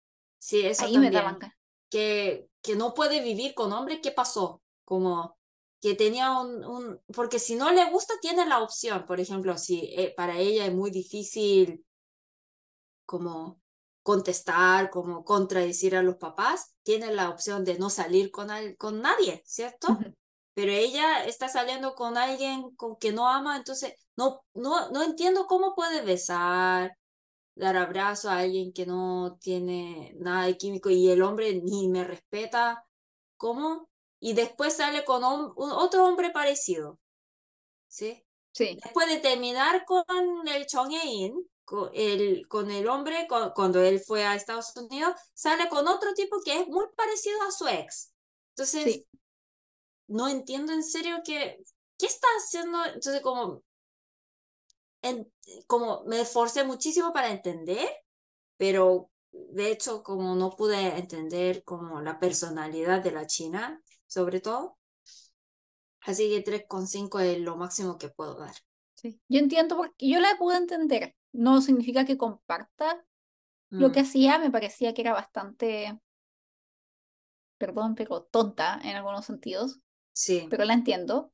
Sí, eso Ahí me también. daban que, que no puede vivir con hombre, ¿qué pasó? Como que tenía un, un, porque si no le gusta, tiene la opción, por ejemplo, si eh, para ella es muy difícil como contestar, como contradecir a los papás, tiene la opción de no salir con, al- con nadie, ¿cierto? Pero ella está saliendo con alguien con que no ama, entonces no, no, no entiendo cómo puede besar, dar abrazo a alguien que no tiene nada de químico y el hombre ni me respeta, ¿cómo? Y después sale con un- otro hombre parecido, ¿sí? Sí, Después de terminar con el Chong In, con el, con el hombre, cu- cuando él fue a Estados Unidos, sale con otro tipo que es muy parecido a su ex. Entonces, sí. no entiendo en serio que, ¿qué está haciendo? Entonces, como, en- como me esforcé muchísimo para entender, pero de hecho, como no pude entender como la personalidad de la China, sobre todo, así que 3,5 es lo máximo que puedo dar. Sí. Yo entiendo porque yo la pude entender. No significa que comparta lo que Mm, hacía, me parecía que era bastante, perdón, pero tonta en algunos sentidos, sí. pero la entiendo.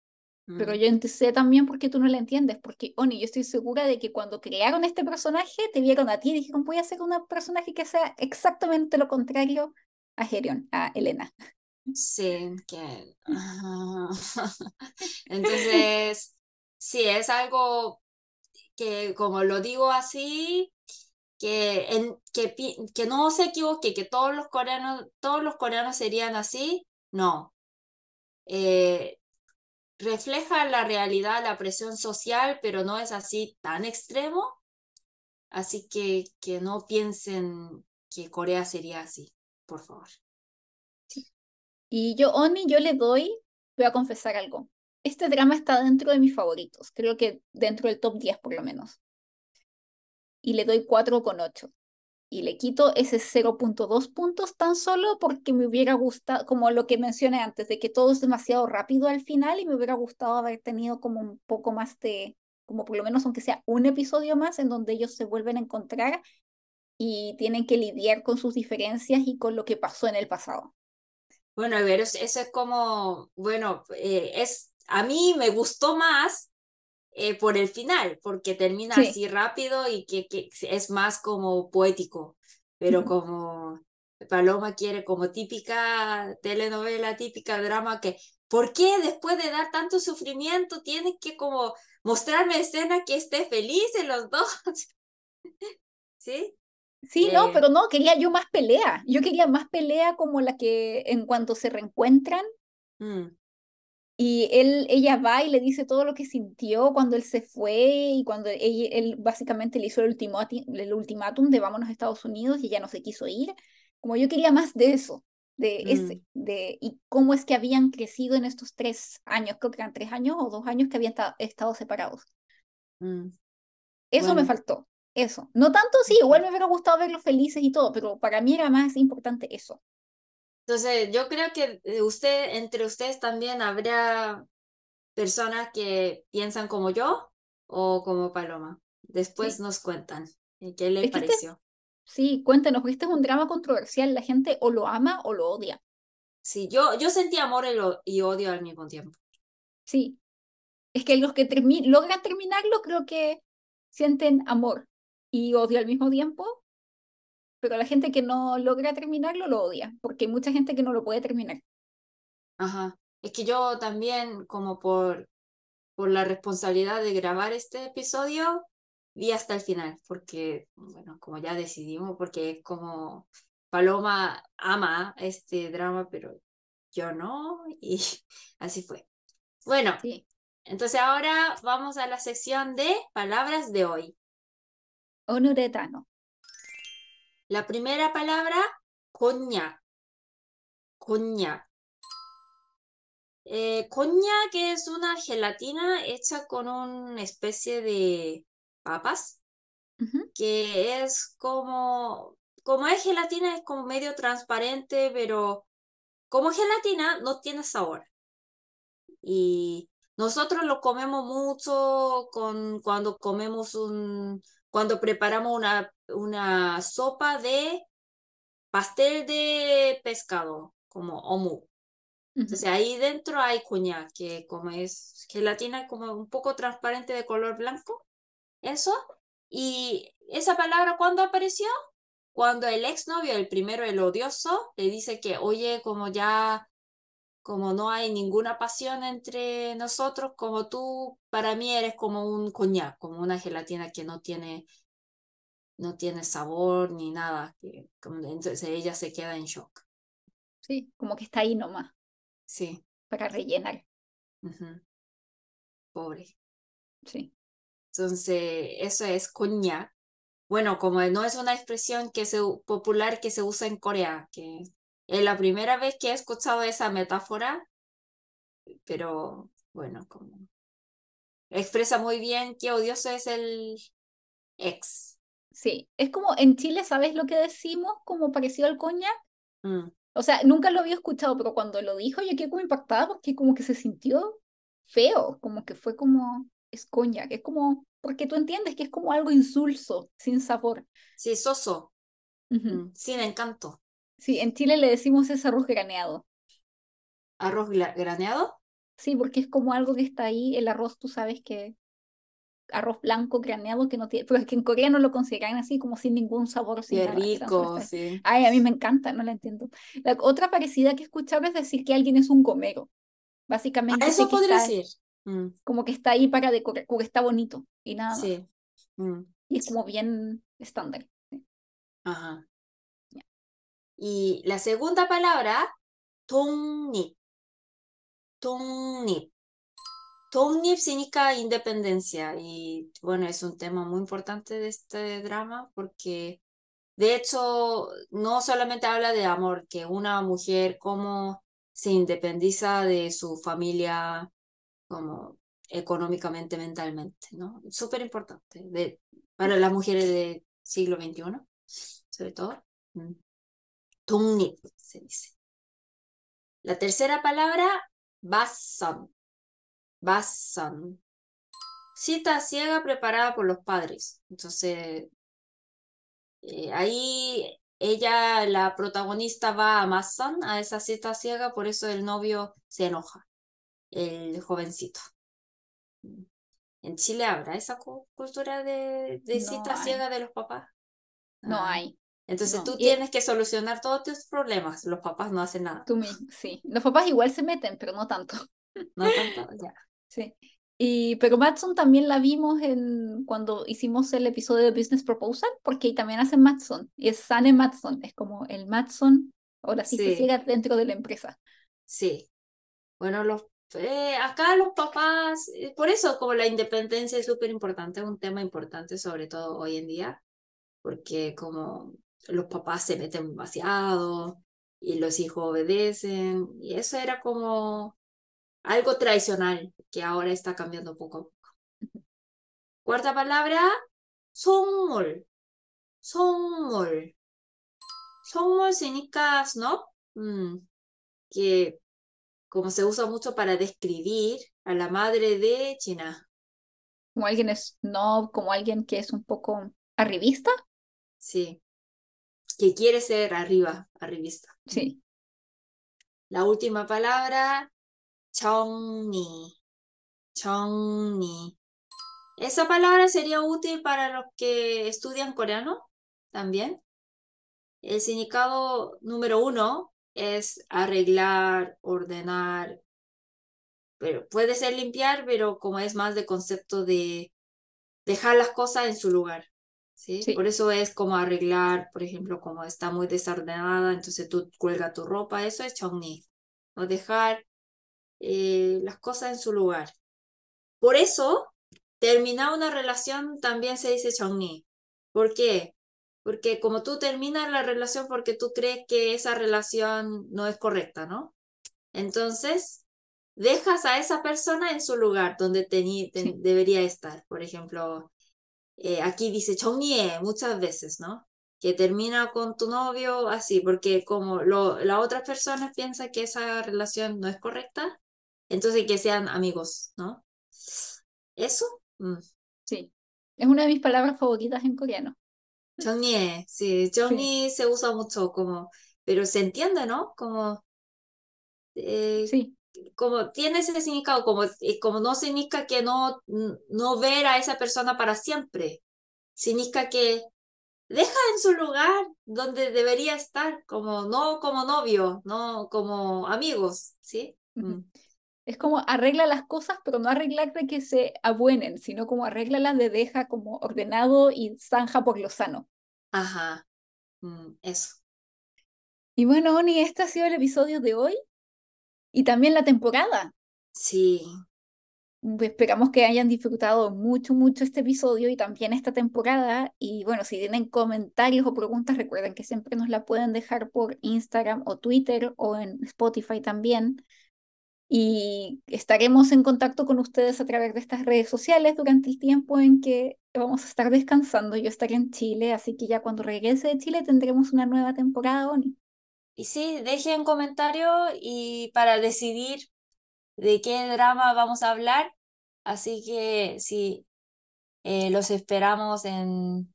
Pero yo sé también por qué tú no la entiendes, porque, Oni, yo estoy segura de que cuando crearon este personaje, te vieron a ti y dijeron, voy a hacer un personaje que sea exactamente lo contrario a Herion, a Elena. sí, que... Entonces, sí, es algo que como lo digo así, que, en, que, que no se equivoque, que todos los coreanos, todos los coreanos serían así, no. Eh, refleja la realidad, la presión social, pero no es así tan extremo. Así que, que no piensen que Corea sería así, por favor. Y yo, Oni, yo le doy, voy a confesar algo. Este drama está dentro de mis favoritos, creo que dentro del top 10 por lo menos. Y le doy 4,8. Y le quito ese 0.2 puntos tan solo porque me hubiera gustado, como lo que mencioné antes, de que todo es demasiado rápido al final y me hubiera gustado haber tenido como un poco más de, como por lo menos aunque sea un episodio más en donde ellos se vuelven a encontrar y tienen que lidiar con sus diferencias y con lo que pasó en el pasado. Bueno, a ver, es- eso es como, bueno, eh, es, a mí me gustó más eh, por el final, porque termina Sí. así rápido y que, que es más como poético, pero como Paloma quiere como típica telenovela, típica drama, que ¿por qué después de dar tanto sufrimiento tienes que como mostrarme escena que esté felices los dos? ¿Sí? Sí, no, Eh, pero no, quería yo más pelea. Yo quería más pelea como la que en cuanto se reencuentran mm, y él, ella va y le dice todo lo que sintió cuando él se fue y cuando ella- él básicamente le hizo el ultimátum, el ultimátum de vámonos a Estados Unidos y ella no se quiso ir. Como yo quería más de eso, de ese, mm, de y cómo es que habían crecido en estos tres años, creo que eran tres años o dos años que habían ta- estado separados. mm. Eso me faltó. Eso. No tanto, sí, igual me hubiera gustado verlos felices y todo, pero para mí era más importante eso. Entonces, yo creo que eh, usted, entre ustedes también habrá personas que piensan como yo o como Paloma. Después Sí. nos cuentan eh, qué les Es este- pareció. Sí, cuéntanos, este es un drama controversial, la gente o lo ama o lo odia. Sí, yo, yo sentí amor y, lo- y odio al mismo tiempo. Sí. Es que los que termi- logran terminarlo creo que sienten amor y odio al mismo tiempo, pero la gente que no logra terminarlo lo odia, porque hay mucha gente que no lo puede terminar. Ajá. Es que yo también, como por, por la responsabilidad de grabar este episodio, vi hasta el final, porque, bueno, como ya decidimos, porque es como Paloma ama este drama, pero yo no, y así fue. Bueno, Sí. entonces ahora vamos a la sección de palabras de hoy. Onuretano. La primera palabra, coñac. Coñac. Eh, coñac es una gelatina hecha con una especie de papas, que es como, como es gelatina, es como medio transparente, pero como gelatina no tiene sabor. Y nosotros lo comemos mucho con, cuando comemos un, cuando preparamos una, una sopa de pastel de pescado, como omu. Entonces ahí dentro hay coñac, que como es gelatina como un poco transparente de color blanco, eso. Y esa palabra, ¿cuándo apareció? Cuando el exnovio, el primero, el odioso, le dice que, oye, como ya, como no hay ninguna pasión entre nosotros, como tú, para mí eres como un coñac, como una gelatina que no tiene, no tiene sabor ni nada. Que, como- entonces ella se queda en shock. Sí, como que está ahí nomás Sí. para rellenar. Pobre. Sí. Entonces, eso es coñac. Bueno, como no es una expresión que se, popular que se usa en Corea, que es la primera vez que he escuchado esa metáfora, pero bueno, como expresa muy bien qué odioso es el ex. Sí. Es como en Chile, ¿sabes lo que decimos? Como parecido al coñac. Mm, O sea, nunca lo había escuchado, pero cuando lo dijo yo quedé como impactada porque como que se sintió feo, como que fue como, es coñac, es como, porque tú entiendes que es como algo insulso, sin sabor. Sí, soso, mm, sin encanto. Sí, en Chile le decimos es arroz graneado. Arroz graneado. Sí, porque es como algo que está ahí, el arroz, tú sabes que arroz blanco graneado que no tiene, pero es que en Corea no lo consideran así como sin ningún sabor, sin Qué nada. que rico, sí. Ay, a mí me encanta, no la entiendo. La otra parecida que he escuchado es decir que alguien es un gomero. Básicamente eso que podría ser. Mm, como que está ahí para decorar, porque está bonito y nada más. sí. Mm, Y es como bien estándar. ajá. Ya. Y la segunda palabra, 독립. 독립. 독립 significa independencia y bueno, es un tema muy importante de este drama porque de hecho no solamente habla de amor, que una mujer cómo se independiza de su familia como económicamente, mentalmente, ¿no? Súper importante de, para las mujeres del siglo XXI, sobre todo. 독립 se dice. La tercera palabra, basan. Basan. Cita ciega preparada por los padres. Entonces, eh, ahí ella, la protagonista, va a Masan, a esa cita ciega, por eso el novio se enoja, el jovencito. En Chile habrá esa cu- cultura de, de No cita hay. ciega de los papás. No Ah, hay. Entonces No. tú Y- tienes que solucionar todos tus problemas. Los papás no hacen nada. Tú mismo, sí. Los papás igual se meten, pero no tanto. No tanto, ya. Sí. Y, pero Matson también la vimos en, cuando hicimos el episodio de Business Proposal, porque ahí también hacen Matson. Y es Sane Matson, es como el Matson la cita Sí. ciega dentro de la empresa. Sí. Bueno, los, eh, acá los papás, eh, por eso como la independencia es súper importante, es un tema importante sobre todo hoy en día, porque como los papás se meten demasiado y los hijos obedecen. Y eso era como algo tradicional que ahora está cambiando poco a poco. Cuarta palabra, somol. Somol. Somol significa snob, mm, que como se usa mucho para describir a la madre de China. Como alguien snob, como alguien que es un poco arribista. Sí que quiere ser arriba, arribista. Sí. La última palabra, chongni. Chongni. Esa palabra sería útil para los que estudian coreano también. El significado número uno es arreglar, ordenar. Pero puede ser limpiar, pero como es más de concepto de dejar las cosas en su lugar. ¿sí? ¿sí? Por eso es como arreglar, por ejemplo, como está muy desordenada, entonces tú cuelga tu ropa, eso es chauni. O dejar eh, las cosas en su lugar. Por eso, terminar una relación también se dice chauni. ¿Por qué? Porque como tú terminas la relación porque tú crees que esa relación no es correcta, ¿no? Entonces, dejas a esa persona en su lugar donde te, te, sí. debería estar. Por ejemplo, eh, aquí dice chongye muchas veces, ¿no? Que termina con tu novio así, porque como lo, las otras personas piensan que esa relación no es correcta, entonces que sean amigos, ¿no? ¿Eso? Mm. Sí. Es una de mis palabras favoritas en coreano. Chongye, sí, chongye sí. se usa mucho como, pero se entiende, ¿no? Como... Eh, sí como tiene ese significado, como, eh, como no significa que no, no ver a esa persona para siempre, significa que deja en su lugar donde debería estar, como no como novio, no como amigos, ¿sí? Mm. Es como arregla las cosas, pero no arreglar de que se abuenen, sino como arréglalas de deja como ordenado y zanja por lo sano. Ajá, Mm, eso. Y bueno, Oni, este ha sido el episodio de hoy y también la temporada. Sí, Esperamos que hayan disfrutado mucho, mucho este episodio y también esta temporada. Y bueno, si tienen comentarios o preguntas, recuerden que siempre nos la pueden dejar por Instagram o Twitter o en Spotify también. Y estaremos en contacto con ustedes a través de estas redes sociales durante el tiempo en que vamos a estar descansando. Yo estaré en Chile, así que ya cuando regrese de Chile tendremos una nueva temporada, Oni. Y sí, dejen comentarios y para decidir de qué drama vamos a hablar, así que sí, eh, los esperamos en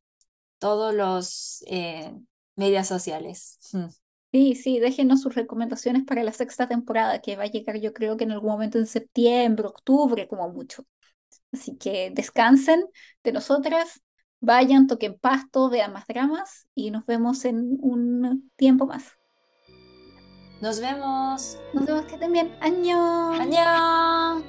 todos los eh, medios sociales. Sí, sí, déjenos sus recomendaciones para la sexta temporada, que va a llegar yo creo que en algún momento en septiembre, octubre, como mucho. Así que descansen de nosotras, vayan, toquen pasto, vean más dramas y nos vemos en un tiempo más. Nos vemos. Nos vemos que bien. ¡Año! 안녕.